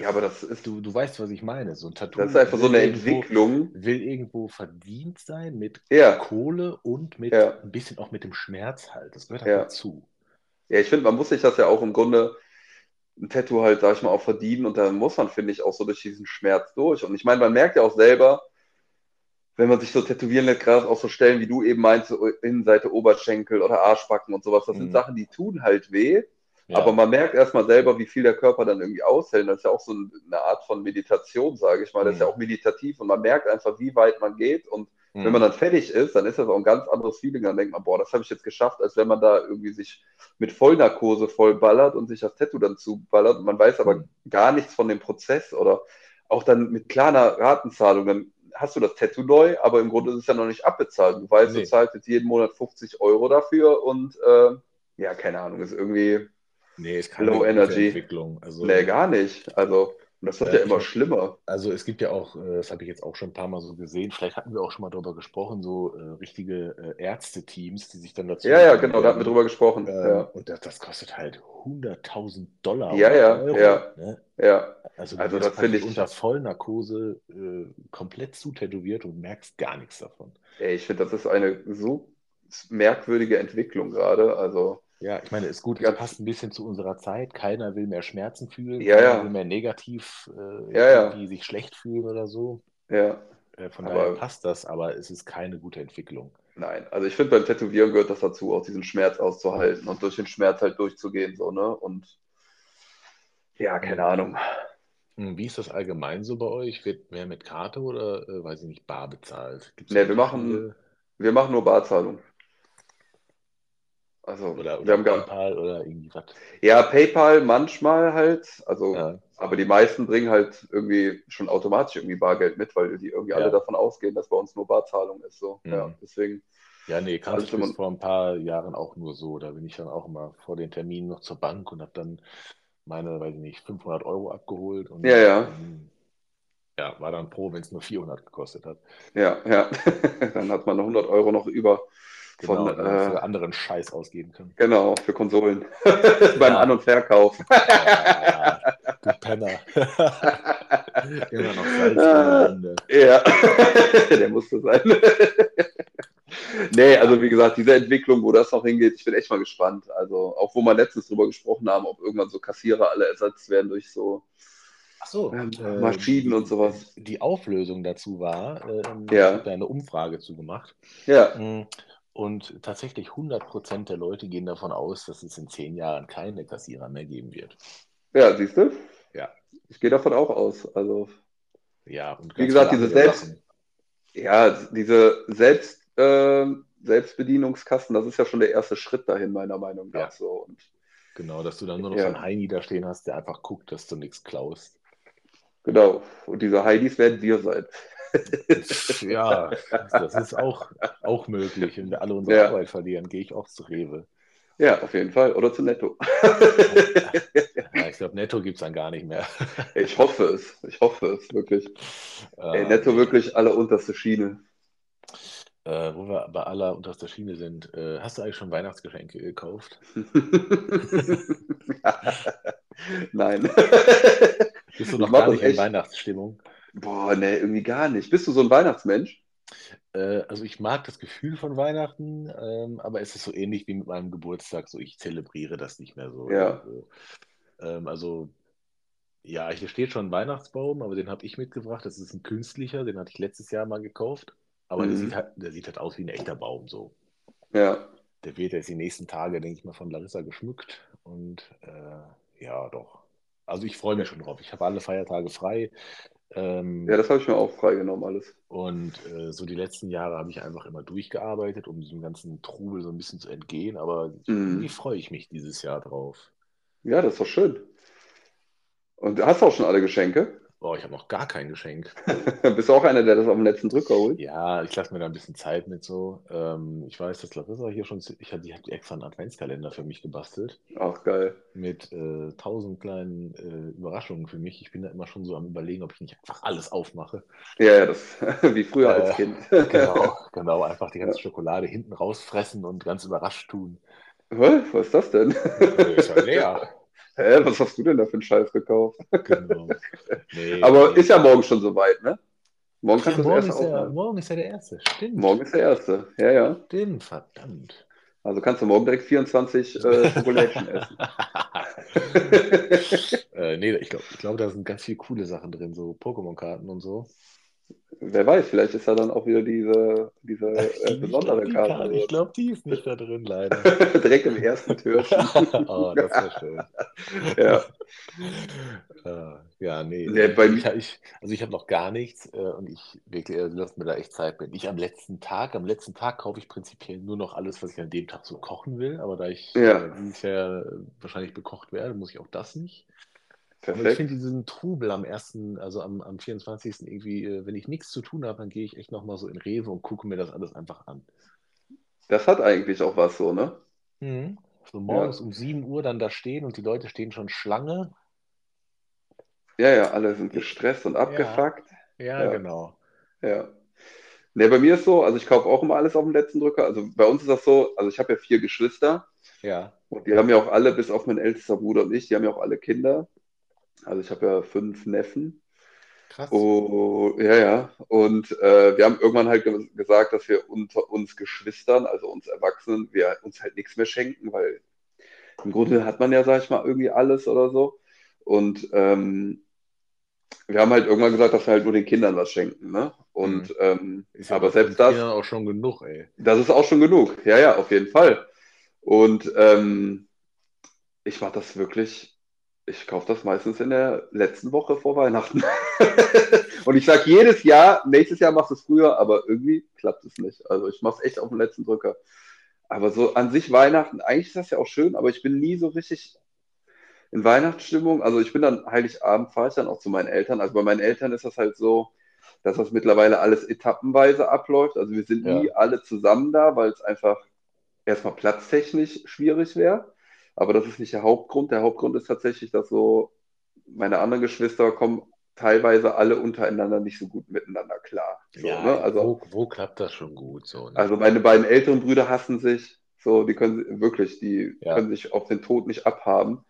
Ja, aber das ist, du, du weißt, was ich meine. So ein Tattoo das ist einfach so will eine irgendwo, Entwicklung. will irgendwo verdient sein mit Ja. Kohle und mit Ja. ein bisschen auch mit dem Schmerz halt. Das gehört Ja. halt dazu. Ja, ich finde, man muss sich das ja auch im Grunde ein Tattoo halt, sag ich mal, auch verdienen und dann muss man, finde ich, auch so durch diesen Schmerz durch. Und ich meine, man merkt ja auch selber, wenn man sich so tätowieren lässt, gerade auch so Stellen, wie du eben meinst, so Innenseite Oberschenkel oder Arschbacken und sowas, das sind Mhm. Sachen, die tun halt weh. Ja. Aber man merkt erstmal selber, wie viel der Körper dann irgendwie aushält. Das ist ja auch so eine Art von Meditation, sage ich mal. Das ist ja Mhm. auch meditativ und man merkt einfach, wie weit man geht. Und Mhm. wenn man dann fertig ist, dann ist das auch ein ganz anderes Feeling. Dann denkt man, boah, das habe ich jetzt geschafft, als wenn man da irgendwie sich mit Vollnarkose vollballert und sich das Tattoo dann zuballert. Und man weiß aber Mhm. gar nichts von dem Prozess oder auch dann mit kleiner Ratenzahlung. Dann hast du das Tattoo neu, aber im Grunde ist es ja noch nicht abbezahlt. Du weißt, Nee. du zahlst jetzt jeden Monat 50 Euro dafür und äh, ja, keine Ahnung, ist irgendwie. Nee, ist keine Low Energy. Entwicklung. Also, Nee, gar nicht. Also, das wird Ja, ja immer schlimmer. Also es gibt ja auch, äh, das habe ich jetzt auch schon ein paar Mal so gesehen, vielleicht hatten wir auch schon mal darüber gesprochen, so äh, richtige äh, Ärzteteams, die sich dann dazu Ja, ja, genau, da hatten wir werden. drüber gesprochen. Ähm, Ja, Und das, das kostet halt 100.000 Dollar Ja, oder ja, Euro. ja. Ne? ja. Also, Also das finde ich- unter Vollnarkose äh, komplett zutätowiert und merkst gar nichts davon. Ey, ich finde, das ist eine so merkwürdige Entwicklung gerade. Also, Ja, ich meine, ist gut, es Ganz- passt ein bisschen zu unserer Zeit. Keiner will mehr Schmerzen fühlen, Ja, keiner ja. will mehr negativ äh, Ja, ja. irgendwie sich schlecht fühlen oder so. ja, Äh, von Aber- daher passt das, aber es ist keine gute Entwicklung. nein. Also ich finde, beim Tätowieren gehört das dazu, auch diesen Schmerz auszuhalten und durch den Schmerz halt durchzugehen, so, ne? Und ja, keine Ahnung. Hm, Wie ist das allgemein so bei euch? Wird mehr mit Karte oder, äh, weiß ich nicht, bar bezahlt? Gibt's Nee, wir machen- Wir machen nur Barzahlung. Also, Oder, wir oder haben gar, PayPal oder irgendwie was. ja, PayPal manchmal halt, also, Ja. aber die meisten bringen halt irgendwie schon automatisch irgendwie Bargeld mit, weil die irgendwie alle Ja. davon ausgehen, dass bei uns nur Barzahlung ist. So. Mhm. Ja, deswegen, Ja, nee, ich bis immer- vor ein paar Jahren auch nur so. Da bin ich dann auch immer vor den Terminen noch zur Bank und habe dann meine, weiß ich nicht, 500 Euro abgeholt und Ja, ja. ähm, ja, war dann froh, wenn es nur 400 gekostet hat. ja, ja. Dann hat man noch 100 Euro noch über Genau, von, man für äh, anderen Scheiß ausgeben kann. genau, für Konsolen. Beim An- und Verkauf. Ah, du Penner. Immer noch Salz Ende. Ja, der musste sein. nee, also wie gesagt, diese Entwicklung, wo das noch hingeht, ich bin echt mal gespannt. Also auch wo wir letztens drüber gesprochen haben, ob irgendwann so Kassierer alle ersetzt werden durch so Ach so, Ähm, äh, Maschinen und sowas. Die Auflösung dazu war, ähm, Ja. ich habe da eine Umfrage zugemacht. Ja, Mm, Und tatsächlich 100% der Leute gehen davon aus, dass es in zehn Jahren keine Kassierer mehr geben wird. ja, siehst du? Ja. Ich gehe davon auch aus. Also, Ja, und Wie gesagt, diese Selbst- Sachen. ja, diese Selbst, äh, Selbstbedienungskasten, das ist ja schon der erste Schritt dahin, meiner Meinung nach. Ja. So. Und Genau, dass du dann nur noch Ja. so einen Heini da stehen hast, der einfach guckt, dass du nichts klaust. genau. Und diese Heidis werden wir sein. Ja, das ist auch, auch möglich. Wenn wir alle unsere Ja. Arbeit verlieren, gehe ich auch zu Rewe. Ja, auf jeden Fall. Oder zu Netto. Ja, ich glaube, Netto gibt es dann gar nicht mehr. Ich hoffe es. Ich hoffe es, wirklich. Ey, Ähm, Netto wirklich allerunterste Schiene. Äh, wo wir bei aller unterster Schiene sind, äh, hast du eigentlich schon Weihnachtsgeschenke gekauft? Nein. Bist du noch gar nicht in. Weihnachtsstimmung? Boah, nee, irgendwie gar nicht. Bist du so ein Weihnachtsmensch? Äh, also ich mag das Gefühl von Weihnachten, ähm, aber es ist so ähnlich wie mit meinem Geburtstag, so ich zelebriere das nicht mehr so. Ja. irgendwo. Ähm, also ja, hier steht schon ein Weihnachtsbaum, aber den habe ich mitgebracht. Das ist ein künstlicher, den hatte ich letztes Jahr mal gekauft. Aber der Mhm. sieht halt, der sieht halt aus wie ein echter Baum so. Ja. Der wird jetzt die nächsten Tage, denke ich mal, von Larissa geschmückt. Und äh, ja, doch. Also ich freue mich schon drauf. Ich habe alle Feiertage frei. Ähm, Ja, das habe ich mir auch freigenommen, alles. und äh, so die letzten Jahre habe ich einfach immer durchgearbeitet, um diesem ganzen Trubel so ein bisschen zu entgehen. Aber Mhm. irgendwie freue ich mich dieses Jahr drauf. Ja, das ist doch schön. Und hast du auch schon alle Geschenke? Boah, ich habe noch gar kein Geschenk. Bist du auch einer, der das auf dem letzten Drücker holt? Ja, ich lasse mir da ein bisschen Zeit mit so. Ähm, ich weiß, dass Larissa hier schon, ich habe die hat extra einen Adventskalender für mich gebastelt. Ach, geil. mit äh, tausend kleinen äh, Überraschungen für mich. Ich bin da immer schon so am Überlegen, ob ich nicht einfach alles aufmache. Ja, ja, das wie früher als Äh, Kind. Genau, genau, einfach die ganze Schokolade hinten rausfressen und ganz überrascht tun. Was ist das denn? Äh, Ist ja leer. Hä, was hast du denn da für einen Scheiß gekauft? Genau. Nee, Aber nee. ist ja morgen schon soweit, ne? Morgen Ja, kannst du das erste ist ja, morgen ist ja der erste. Stimmt. Morgen ist der erste. Ja, ja. Stimmt, verdammt. Also kannst du morgen direkt 24 äh, Schokolädchen essen. äh, nee, ich glaube, ich glaub, da sind ganz viele coole Sachen drin, so Pokémon-Karten und so. Wer weiß, vielleicht ist da dann auch wieder diese, diese äh, besondere ich Karte. glaube, die, glaub, die ist nicht da drin, leider. direkt im ersten Türchen. oh, das wäre schön. ja. Äh, ja, nee. Nee, bei ich, ich, also ich habe noch gar nichts äh, und ich wirklich, äh, lass mir da echt Zeit mit. Ich am letzten Tag, am letzten Tag kaufe ich prinzipiell nur noch alles, was ich an dem Tag so kochen will. Aber da ich Ja. äh, dieses Jahr wahrscheinlich bekocht werde, muss ich auch das nicht. Ich Perfekt. finde diesen Trubel am ersten, also am, am 24. irgendwie, äh, wenn ich nichts zu tun habe, dann gehe ich echt nochmal so in Rewe und gucke mir das alles einfach an. Das hat eigentlich auch was so, ne? So morgens um 7 Uhr dann da stehen und die Leute stehen schon Schlange. Ja, ja, alle sind gestresst und abgefuckt. Ja, Ja. genau. Ja. Ne, bei mir ist so, also ich kaufe auch immer alles auf dem letzten Drücker. Also bei uns ist das so, also ich habe ja vier Geschwister Ja. und die haben ja auch alle, bis auf mein ältester Bruder und ich, die haben ja auch alle Kinder. Also ich habe ja fünf Neffen. Krass. Oh, ja, ja. Und äh, wir haben irgendwann halt ge gesagt, dass wir unter uns Geschwistern, also uns Erwachsenen, wir uns halt nichts mehr schenken, weil im Grunde hat man ja, sag ich mal, irgendwie alles oder so. Und ähm, wir haben halt irgendwann gesagt, dass wir halt nur den Kindern was schenken, ne? Und Mhm. ähm, Ist ja aber selbst fünf das, Kindern auch schon genug, ey. das ist auch schon genug. Ja, ja, auf jeden Fall. Und ähm, ich mache das wirklich, ich kaufe das meistens in der letzten Woche vor Weihnachten. Und ich sage jedes Jahr, nächstes Jahr machst du es früher, aber irgendwie klappt es nicht. Also ich mache es echt auf den letzten Drücker. aber so an sich Weihnachten, eigentlich ist das ja auch schön, aber ich bin nie so richtig in Weihnachtsstimmung. Also ich bin dann Heiligabend, fahre ich dann auch zu meinen Eltern. Also bei meinen Eltern ist das halt so, dass das mittlerweile alles etappenweise abläuft. Also wir sind ja. nie alle zusammen da, weil es einfach erstmal platztechnisch schwierig wäre. Aber das ist nicht der Hauptgrund. Der Hauptgrund ist tatsächlich, dass so meine anderen Geschwister kommen teilweise alle untereinander nicht so gut miteinander klar. So, ja, ne? also, wo, wo, klappt das schon gut? So, ne? Also meine beiden älteren Brüder hassen sich. So, die können wirklich, die ja. können sich auf den Tod nicht abhaben.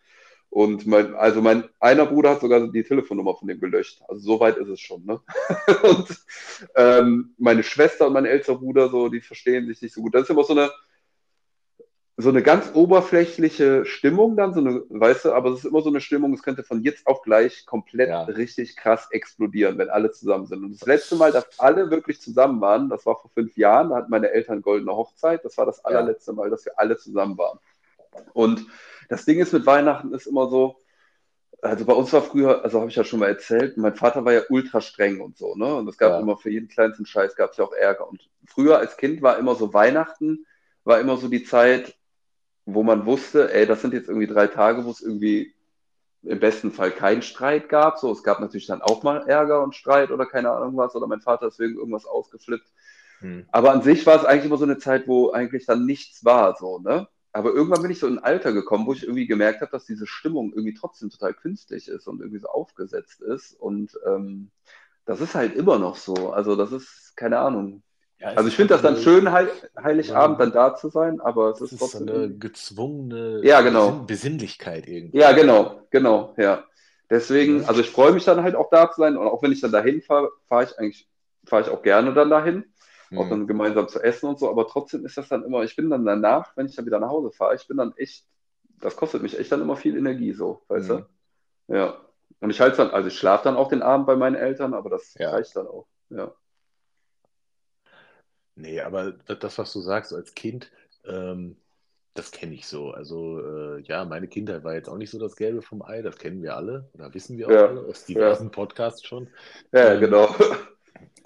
Und mein, also mein einer Bruder hat sogar die Telefonnummer von dem gelöscht. Also so weit ist es schon. Ne? und ähm, meine Schwester und mein älterer Bruder, so, die verstehen sich nicht so gut. Das ist immer so eine, so eine ganz oberflächliche Stimmung dann, so eine, weißt du, aber es ist immer so eine Stimmung, es könnte von jetzt auf gleich komplett ja. richtig krass explodieren, wenn alle zusammen sind. Und das letzte Mal, dass alle wirklich zusammen waren, das war vor fünf Jahren, da hatten meine Eltern goldene Hochzeit, das war das allerletzte Mal, dass wir alle zusammen waren. Und das Ding ist mit Weihnachten ist immer so, also bei uns war früher, also habe ich ja schon mal erzählt, mein Vater war ja ultra streng und so, ne? Und es gab ja. immer für jeden kleinsten Scheiß gab es ja auch Ärger. Und früher als Kind war immer so Weihnachten, war immer so die Zeit, wo man wusste, ey, das sind jetzt irgendwie drei Tage, wo es irgendwie im besten Fall keinen Streit gab. So, es gab natürlich dann auch mal Ärger und Streit oder keine Ahnung was, oder mein Vater ist wegen irgendwas ausgeflippt. Hm. Aber an sich war es eigentlich immer so eine Zeit, wo eigentlich dann nichts war, so, ne? Aber irgendwann bin ich so in ein Alter gekommen, wo ich irgendwie gemerkt habe, dass diese Stimmung irgendwie trotzdem total künstlich ist und irgendwie so aufgesetzt ist. Und ähm, das ist halt immer noch so. Also das ist, keine Ahnung, ja, also ich finde das dann schön, Heil Heiligabend ja, dann da zu sein, aber es ist, ist trotzdem. So eine gezwungene ja, genau. Besinnlichkeit irgendwie. Ja, genau, genau, ja. Deswegen, also ich freue mich dann halt auch da zu sein und auch wenn ich dann dahin fahre, fahre ich eigentlich, fahre ich auch gerne dann dahin, mhm. auch dann gemeinsam zu essen und so, aber trotzdem ist das dann immer, ich bin dann danach, wenn ich dann wieder nach Hause fahre, ich bin dann echt, das kostet mich echt dann immer viel Energie so, weißt mhm. du? Ja. Und ich halte dann, also ich schlafe dann auch den Abend bei meinen Eltern, aber das reicht dann auch, ja. Nee, aber das, was du sagst als Kind, ähm, das kenne ich so. Also äh, ja, meine Kindheit war jetzt auch nicht so das Gelbe vom Ei, das kennen wir alle, oder wissen wir auch ja, alle aus diversen ja. Podcasts schon. Ja, ähm, genau.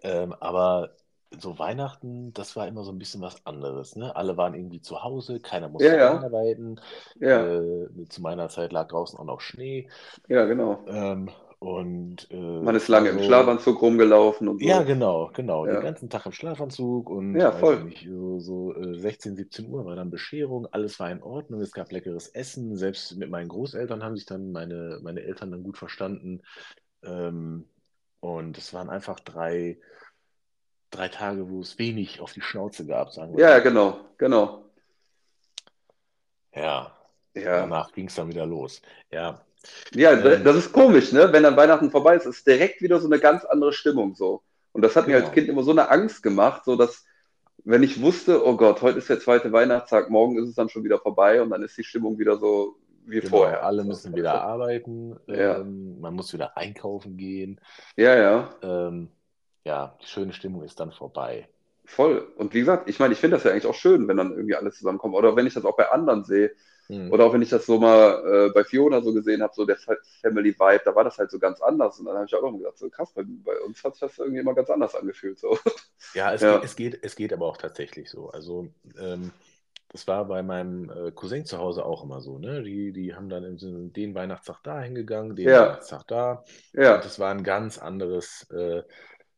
Ähm, aber so Weihnachten, das war immer so ein bisschen was anderes. Ne? Alle waren irgendwie zu Hause, keiner musste ja, arbeiten. Ja. Äh, zu meiner Zeit lag draußen auch noch Schnee. Ja, genau. Ähm, und, äh, Man ist lange also, im Schlafanzug rumgelaufen und so. Ja, genau, genau. Ja. Den ganzen Tag im Schlafanzug und ja, voll. Nicht, so, so äh, 16, 17 Uhr war dann Bescherung, alles war in Ordnung, es gab leckeres Essen. Selbst mit meinen Großeltern haben sich dann meine, meine Eltern dann gut verstanden. Ähm, und es waren einfach drei, drei Tage, wo es wenig auf die Schnauze gab, sagen wir. Ja, genau, genau. Ja. ja. Danach ging es dann wieder los. Ja, ja, ähm, das ist komisch, ne? Wenn dann Weihnachten vorbei ist, ist direkt wieder so eine ganz andere Stimmung so. Und das hat genau. mir als Kind immer so eine Angst gemacht, so dass, wenn ich wusste, oh Gott, heute ist der zweite Weihnachtstag, morgen ist es dann schon wieder vorbei und dann ist die Stimmung wieder so wie genau, vorher. Alle müssen wieder arbeiten, ja. ähm, man muss wieder einkaufen gehen. Ja, ja. Ähm, ja, die schöne Stimmung ist dann vorbei. Voll. Und wie gesagt, ich meine, ich finde das ja eigentlich auch schön, wenn dann irgendwie alles zusammenkommt. Oder wenn ich das auch bei anderen sehe, Mhm. Oder auch wenn ich das so mal äh, bei Fiona so gesehen habe, so der Family Vibe, da war das halt so ganz anders. Und dann habe ich auch immer gedacht, so krass, bei, bei, uns hat sich das irgendwie immer ganz anders angefühlt. So. Ja, es, ja. Geht, es, geht, es geht aber auch tatsächlich so. Also ähm, das war bei meinem äh, Cousin zu Hause auch immer so. Ne? Die, die haben dann im den Weihnachtstag da hingegangen, den ja. Weihnachtstag da. Ja. Und das war ein ganz anderes äh,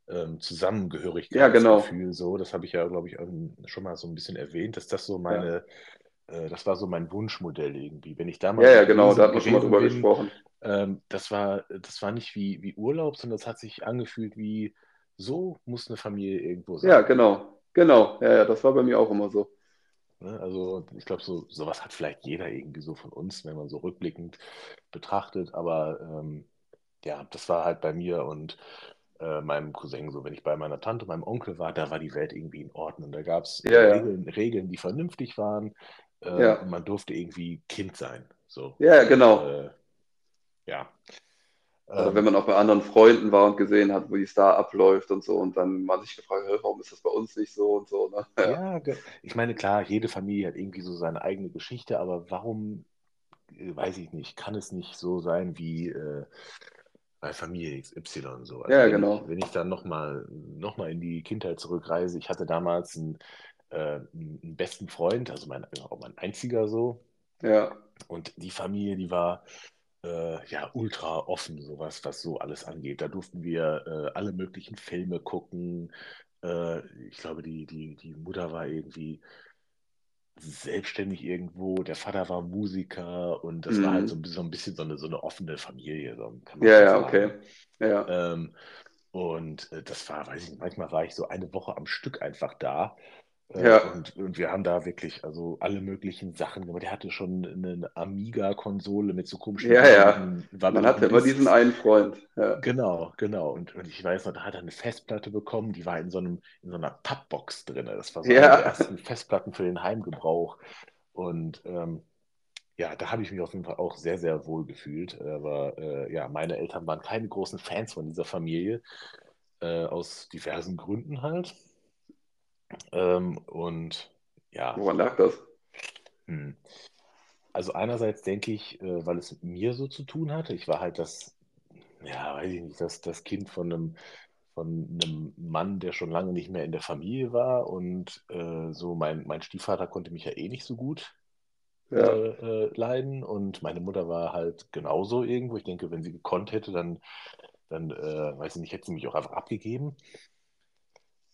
ähm, Zusammengehörigkeitsgefühl. Ja, genau. So, das habe ich ja, glaube ich, schon mal so ein bisschen erwähnt, dass das so meine äh, das war so mein Wunschmodell irgendwie. Wenn ich damals. Ja, ja, genau, da hatten wir schon mal drüber bin, gesprochen. Ähm, das, war, das war nicht wie, wie Urlaub, sondern das hat sich angefühlt wie, so muss eine Familie irgendwo sein. Ja, genau, genau. Ja, ja, das war bei mir auch immer so. Ne, also ich glaube, so sowas hat vielleicht jeder irgendwie so von uns, wenn man so rückblickend betrachtet. Aber ähm, ja, das war halt bei mir und äh, meinem Cousin so. Wenn ich bei meiner Tante, meinem Onkel war, da war die Welt irgendwie in Ordnung. Da gab es ja, Regeln, ja. Regeln, die vernünftig waren. Äh, ja. man durfte irgendwie Kind sein. So. Ja, genau. Äh, ja. Also wenn man auch bei anderen Freunden war und gesehen hat, wie es da abläuft und so und dann mal sich gefragt, warum ist das bei uns nicht so und so. Ne? Ja. ja, ich meine, klar, jede Familie hat irgendwie so seine eigene Geschichte, aber warum, äh, weiß ich nicht, kann es nicht so sein wie äh, bei Familie XY so. Also ja, genau. Ich, wenn ich dann nochmal noch mal in die Kindheit zurückreise, ich hatte damals einen äh, einen besten Freund, also mein, auch mein einziger so. Ja. Und die Familie, die war äh, ja ultra offen, sowas, was so alles angeht. Da durften wir äh, alle möglichen Filme gucken. Äh, ich glaube, die, die, die Mutter war irgendwie selbstständig irgendwo, der Vater war Musiker und das war halt so, Mhm. so ein bisschen so eine, so eine offene Familie, so Ja, ja, okay. Ja. Ähm, und äh, das war, weiß ich nicht, manchmal war ich so eine Woche am Stück einfach da. Äh, Ja. und, und wir haben da wirklich also alle möglichen Sachen gemacht. Der hatte schon eine Amiga-Konsole mit so komischen Ja, ja. wabbeligen, Man hatte immer diesen einen Freund. Ja. Genau, genau. Und, und ich weiß noch, da hat er eine Festplatte bekommen, die war in so einem, in so einer Pappbox drin. Das war so eine der Ja. ersten Festplatten für den Heimgebrauch. Und ähm, ja, da habe ich mich auf jeden Fall auch sehr, sehr wohl gefühlt. Aber äh, ja, meine Eltern waren keine großen Fans von dieser Familie, äh, aus diversen Gründen halt. Ähm, und ja, Woran lag das? hm. Also einerseits denke ich, äh, weil es mit mir so zu tun hatte. Ich war halt das, ja, weiß ich nicht, das, das Kind von einem, von einem Mann, der schon lange nicht mehr in der Familie war. Und äh, so mein, mein Stiefvater konnte mich ja eh nicht so gut äh, Ja. äh, leiden. Und meine Mutter war halt genauso irgendwo. Ich denke, wenn sie gekonnt hätte, dann, dann äh, weiß ich nicht, hätte sie mich auch einfach abgegeben.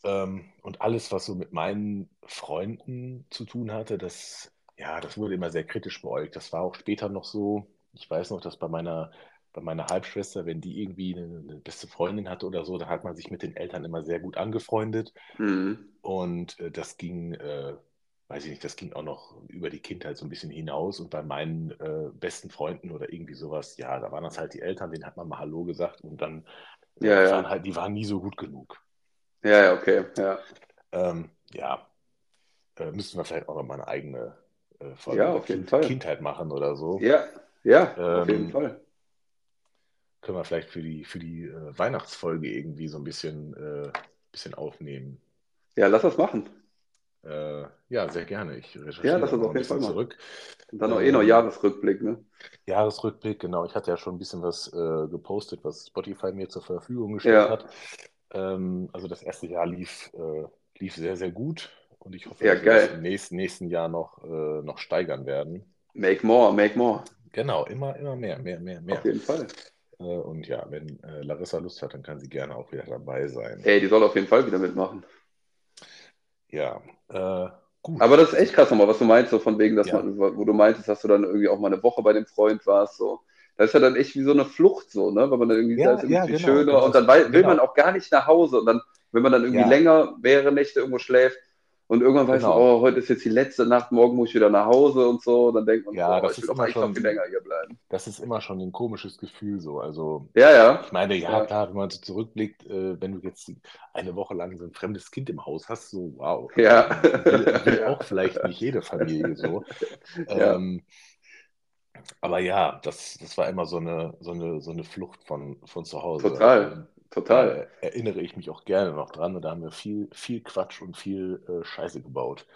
Ähm, und alles, was so mit meinen Freunden zu tun hatte, das, ja, das wurde immer sehr kritisch beäugt. Das war auch später noch so. Ich weiß noch, dass bei meiner, bei meiner Halbschwester, wenn die irgendwie eine, eine beste Freundin hatte oder so, dann hat man sich mit den Eltern immer sehr gut angefreundet. Mhm. Und äh, das ging, äh, weiß ich nicht, das ging auch noch über die Kindheit so ein bisschen hinaus. Und bei meinen äh, besten Freunden oder irgendwie sowas, ja, da waren das halt die Eltern, denen hat man mal Hallo gesagt und dann, äh, Ja, die ja. waren halt, die waren nie so gut genug. Ja, ja, okay. Ja. Ähm, ja, äh, müssten wir vielleicht auch noch mal eine eigene äh, Folge Ja, auf jeden kind, Fall. Kindheit machen oder so. Ja, ja, auf jeden Ähm, Fall. können wir vielleicht für die, für die äh, Weihnachtsfolge irgendwie so ein bisschen, äh, bisschen aufnehmen. Ja, lass das machen. Äh, ja, sehr gerne. Ich Ja, recherchiere lass da uns noch auf jeden Fall zurück. Und dann noch eh noch Ähm, Jahresrückblick, ne? Jahresrückblick, genau. Ich hatte ja schon ein bisschen was äh, gepostet, was Spotify mir zur Verfügung gestellt Ja, hat. Ähm, also das erste Jahr lief, äh, lief sehr, sehr gut und ich hoffe, ja, dass wir das im geil. nächsten, nächsten Jahr noch, äh, noch steigern werden. Make more, make more. Genau, immer, immer mehr, mehr, mehr, Auf mehr. jeden Fall. Äh, und ja, wenn äh, Larissa Lust hat, dann kann sie gerne auch wieder dabei sein. Ey, die soll auf jeden Fall wieder mitmachen. Ja, äh, gut. Aber das ist echt krass nochmal, was du meinst, so von wegen, dass Ja, man, wo du meintest, dass du dann irgendwie auch mal eine Woche bei dem Freund warst, so. Das ist ja dann echt wie so eine Flucht, so, ne? Weil man dann irgendwie, ja, irgendwie ja, genau. schöner und dann will man genau. auch gar nicht nach Hause und dann, wenn man dann irgendwie Ja, länger, mehrere Nächte irgendwo schläft und irgendwann weiß man, genau. oh, heute ist jetzt die letzte Nacht, morgen muss ich wieder nach Hause und so, dann denkt man, Ja, boah, das ich ist will immer noch schon, viel länger hier bleiben. das ist immer schon ein komisches Gefühl so. Also Ja, ja, ich meine, ja ja, klar, wenn man so zurückblickt, äh, wenn du jetzt eine Woche lang so ein fremdes Kind im Haus hast, so wow, ja, will, will auch vielleicht nicht jede Familie so. ja, Ähm, aber ja, das, das war immer so eine, so eine, so eine Flucht von, von zu Hause. total, Und total. da erinnere ich mich auch gerne noch dran. Und da haben wir viel, viel Quatsch und viel äh, Scheiße gebaut.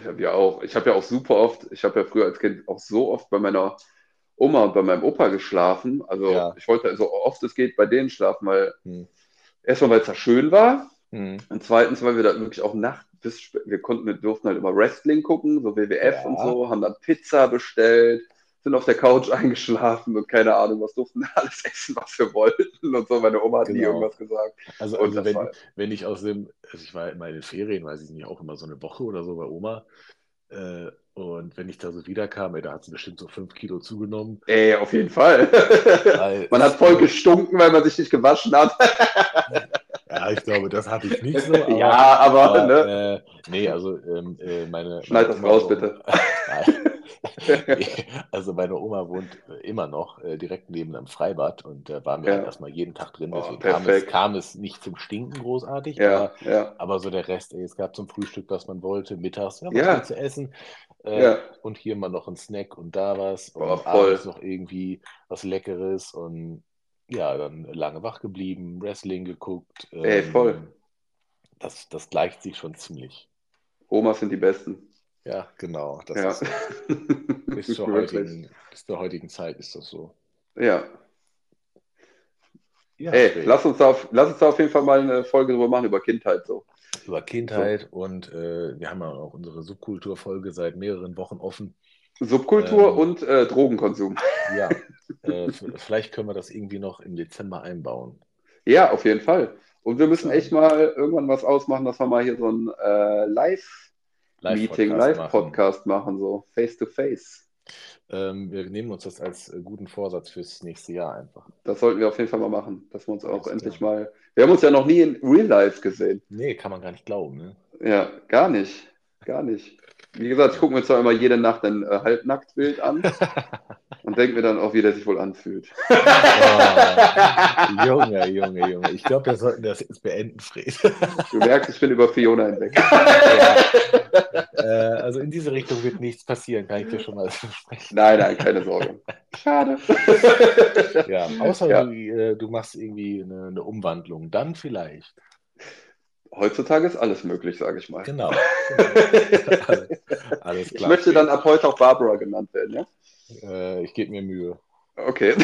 Ich habe ja auch, ich habe ja auch super oft, ich habe ja früher als Kind auch so oft bei meiner Oma und bei meinem Opa geschlafen. Also Ja. ich wollte so oft es geht bei denen schlafen, weil Hm. erstmal, weil es da schön war Hm. und zweitens, weil wir da wirklich auch nachts bis wir konnten, wir durften halt immer Wrestling gucken, so WWF und Ja, so, haben dann Pizza bestellt, sind auf der Couch eingeschlafen und keine Ahnung, was durften alles essen, was wir wollten und so. Meine Oma hat nie genau. irgendwas gesagt. Also, also wenn, war, wenn ich aus dem, also ich war immer in den Ferien, weiß ich nicht, auch immer so eine Woche oder so bei Oma. Äh, und wenn ich da so wiederkam, ey, da hat sie bestimmt so fünf Kilo zugenommen. ey, auf jeden Fall. Man hat voll gestunken, weil man sich nicht gewaschen hat. ja, ich glaube, das hatte ich nicht so, aber, Ja, aber, aber ne? äh, nee, also ähm, äh, meine, Schneid meine das Oma raus, bitte. Also meine Oma wohnt äh, immer noch äh, direkt neben einem Freibad und da waren wir halt Ja. erstmal jeden Tag drin. Oh, Deswegen kam es, kam es nicht zum Stinken großartig, Ja, aber, ja, aber so der Rest, ey, es gab zum Frühstück, was man wollte, mittags, ja, was ja, du essen? Äh, und hier mal noch ein Snack und da was Boah, und abends voll. noch irgendwie was Leckeres und ja, dann lange wach geblieben, Wrestling geguckt. Ey, voll. Ähm, das, das gleicht sich schon ziemlich. Omas sind die Besten. Ja, genau, das Ja. ist. Bis zur heutigen, bis zur heutigen Zeit ist das so. Ja. Ja, Ey, lass uns, auf, lass uns da auf jeden Fall mal eine Folge drüber machen, über Kindheit so. Über Kindheit so. und äh, wir haben ja auch unsere Subkulturfolge seit mehreren Wochen offen. Subkultur ähm, und äh, Drogenkonsum. Ja, äh, vielleicht können wir das irgendwie noch im Dezember einbauen. Ja, auf jeden Fall. Und wir müssen echt mal irgendwann was ausmachen, dass wir mal hier so ein äh, Live-Meeting, Live-Podcast machen. machen, so face-to-face. Ähm, wir nehmen uns das als äh, guten Vorsatz fürs nächste Jahr einfach. Das sollten wir auf jeden Fall mal machen, dass wir uns auch das endlich klar. mal. Wir haben uns ja noch nie in Real Life gesehen. Nee, kann man gar nicht glauben, ne? Ja, gar nicht. Gar nicht. Wie gesagt, ich gucke mir zwar immer jede Nacht ein äh, Halbnacktbild an und denke mir dann auch, wie der sich wohl anfühlt. Oh, Junge, Junge, Junge. Ich glaube, wir sollten das jetzt beenden, Fred. Du merkst, ich bin über Fiona hinweg. Ja. Äh, also in diese Richtung wird nichts passieren, kann ich dir schon mal versprechen. Nein, nein, keine Sorge. Schade. Ja, außer ja. Du, äh, du, machst irgendwie eine, eine Umwandlung, dann vielleicht. Heutzutage ist alles möglich, sage ich mal. Genau. alles, alles, klar. Ich möchte dann ab heute auch Barbara genannt werden, ja? Äh, ich gebe mir Mühe. Okay.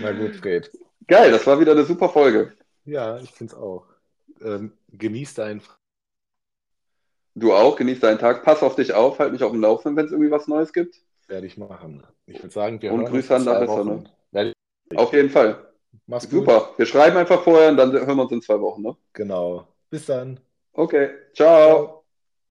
Na gut, Fred. Geil, das war wieder eine super Folge. Ja, ich finde es auch. Ähm, genieß deinen. Du auch, genieß deinen Tag. Pass auf dich auf, halt mich auf dem Laufenden, wenn es irgendwie was Neues gibt. Werde ich machen. Ich würde sagen, wir Und hören Grüße an Larissa, ne? Auf jeden Fall. Mach's gut. Super. Wir schreiben einfach vorher und dann hören wir uns in zwei Wochen, ne? Genau. Bis dann. Okay. Ciao. Ciao.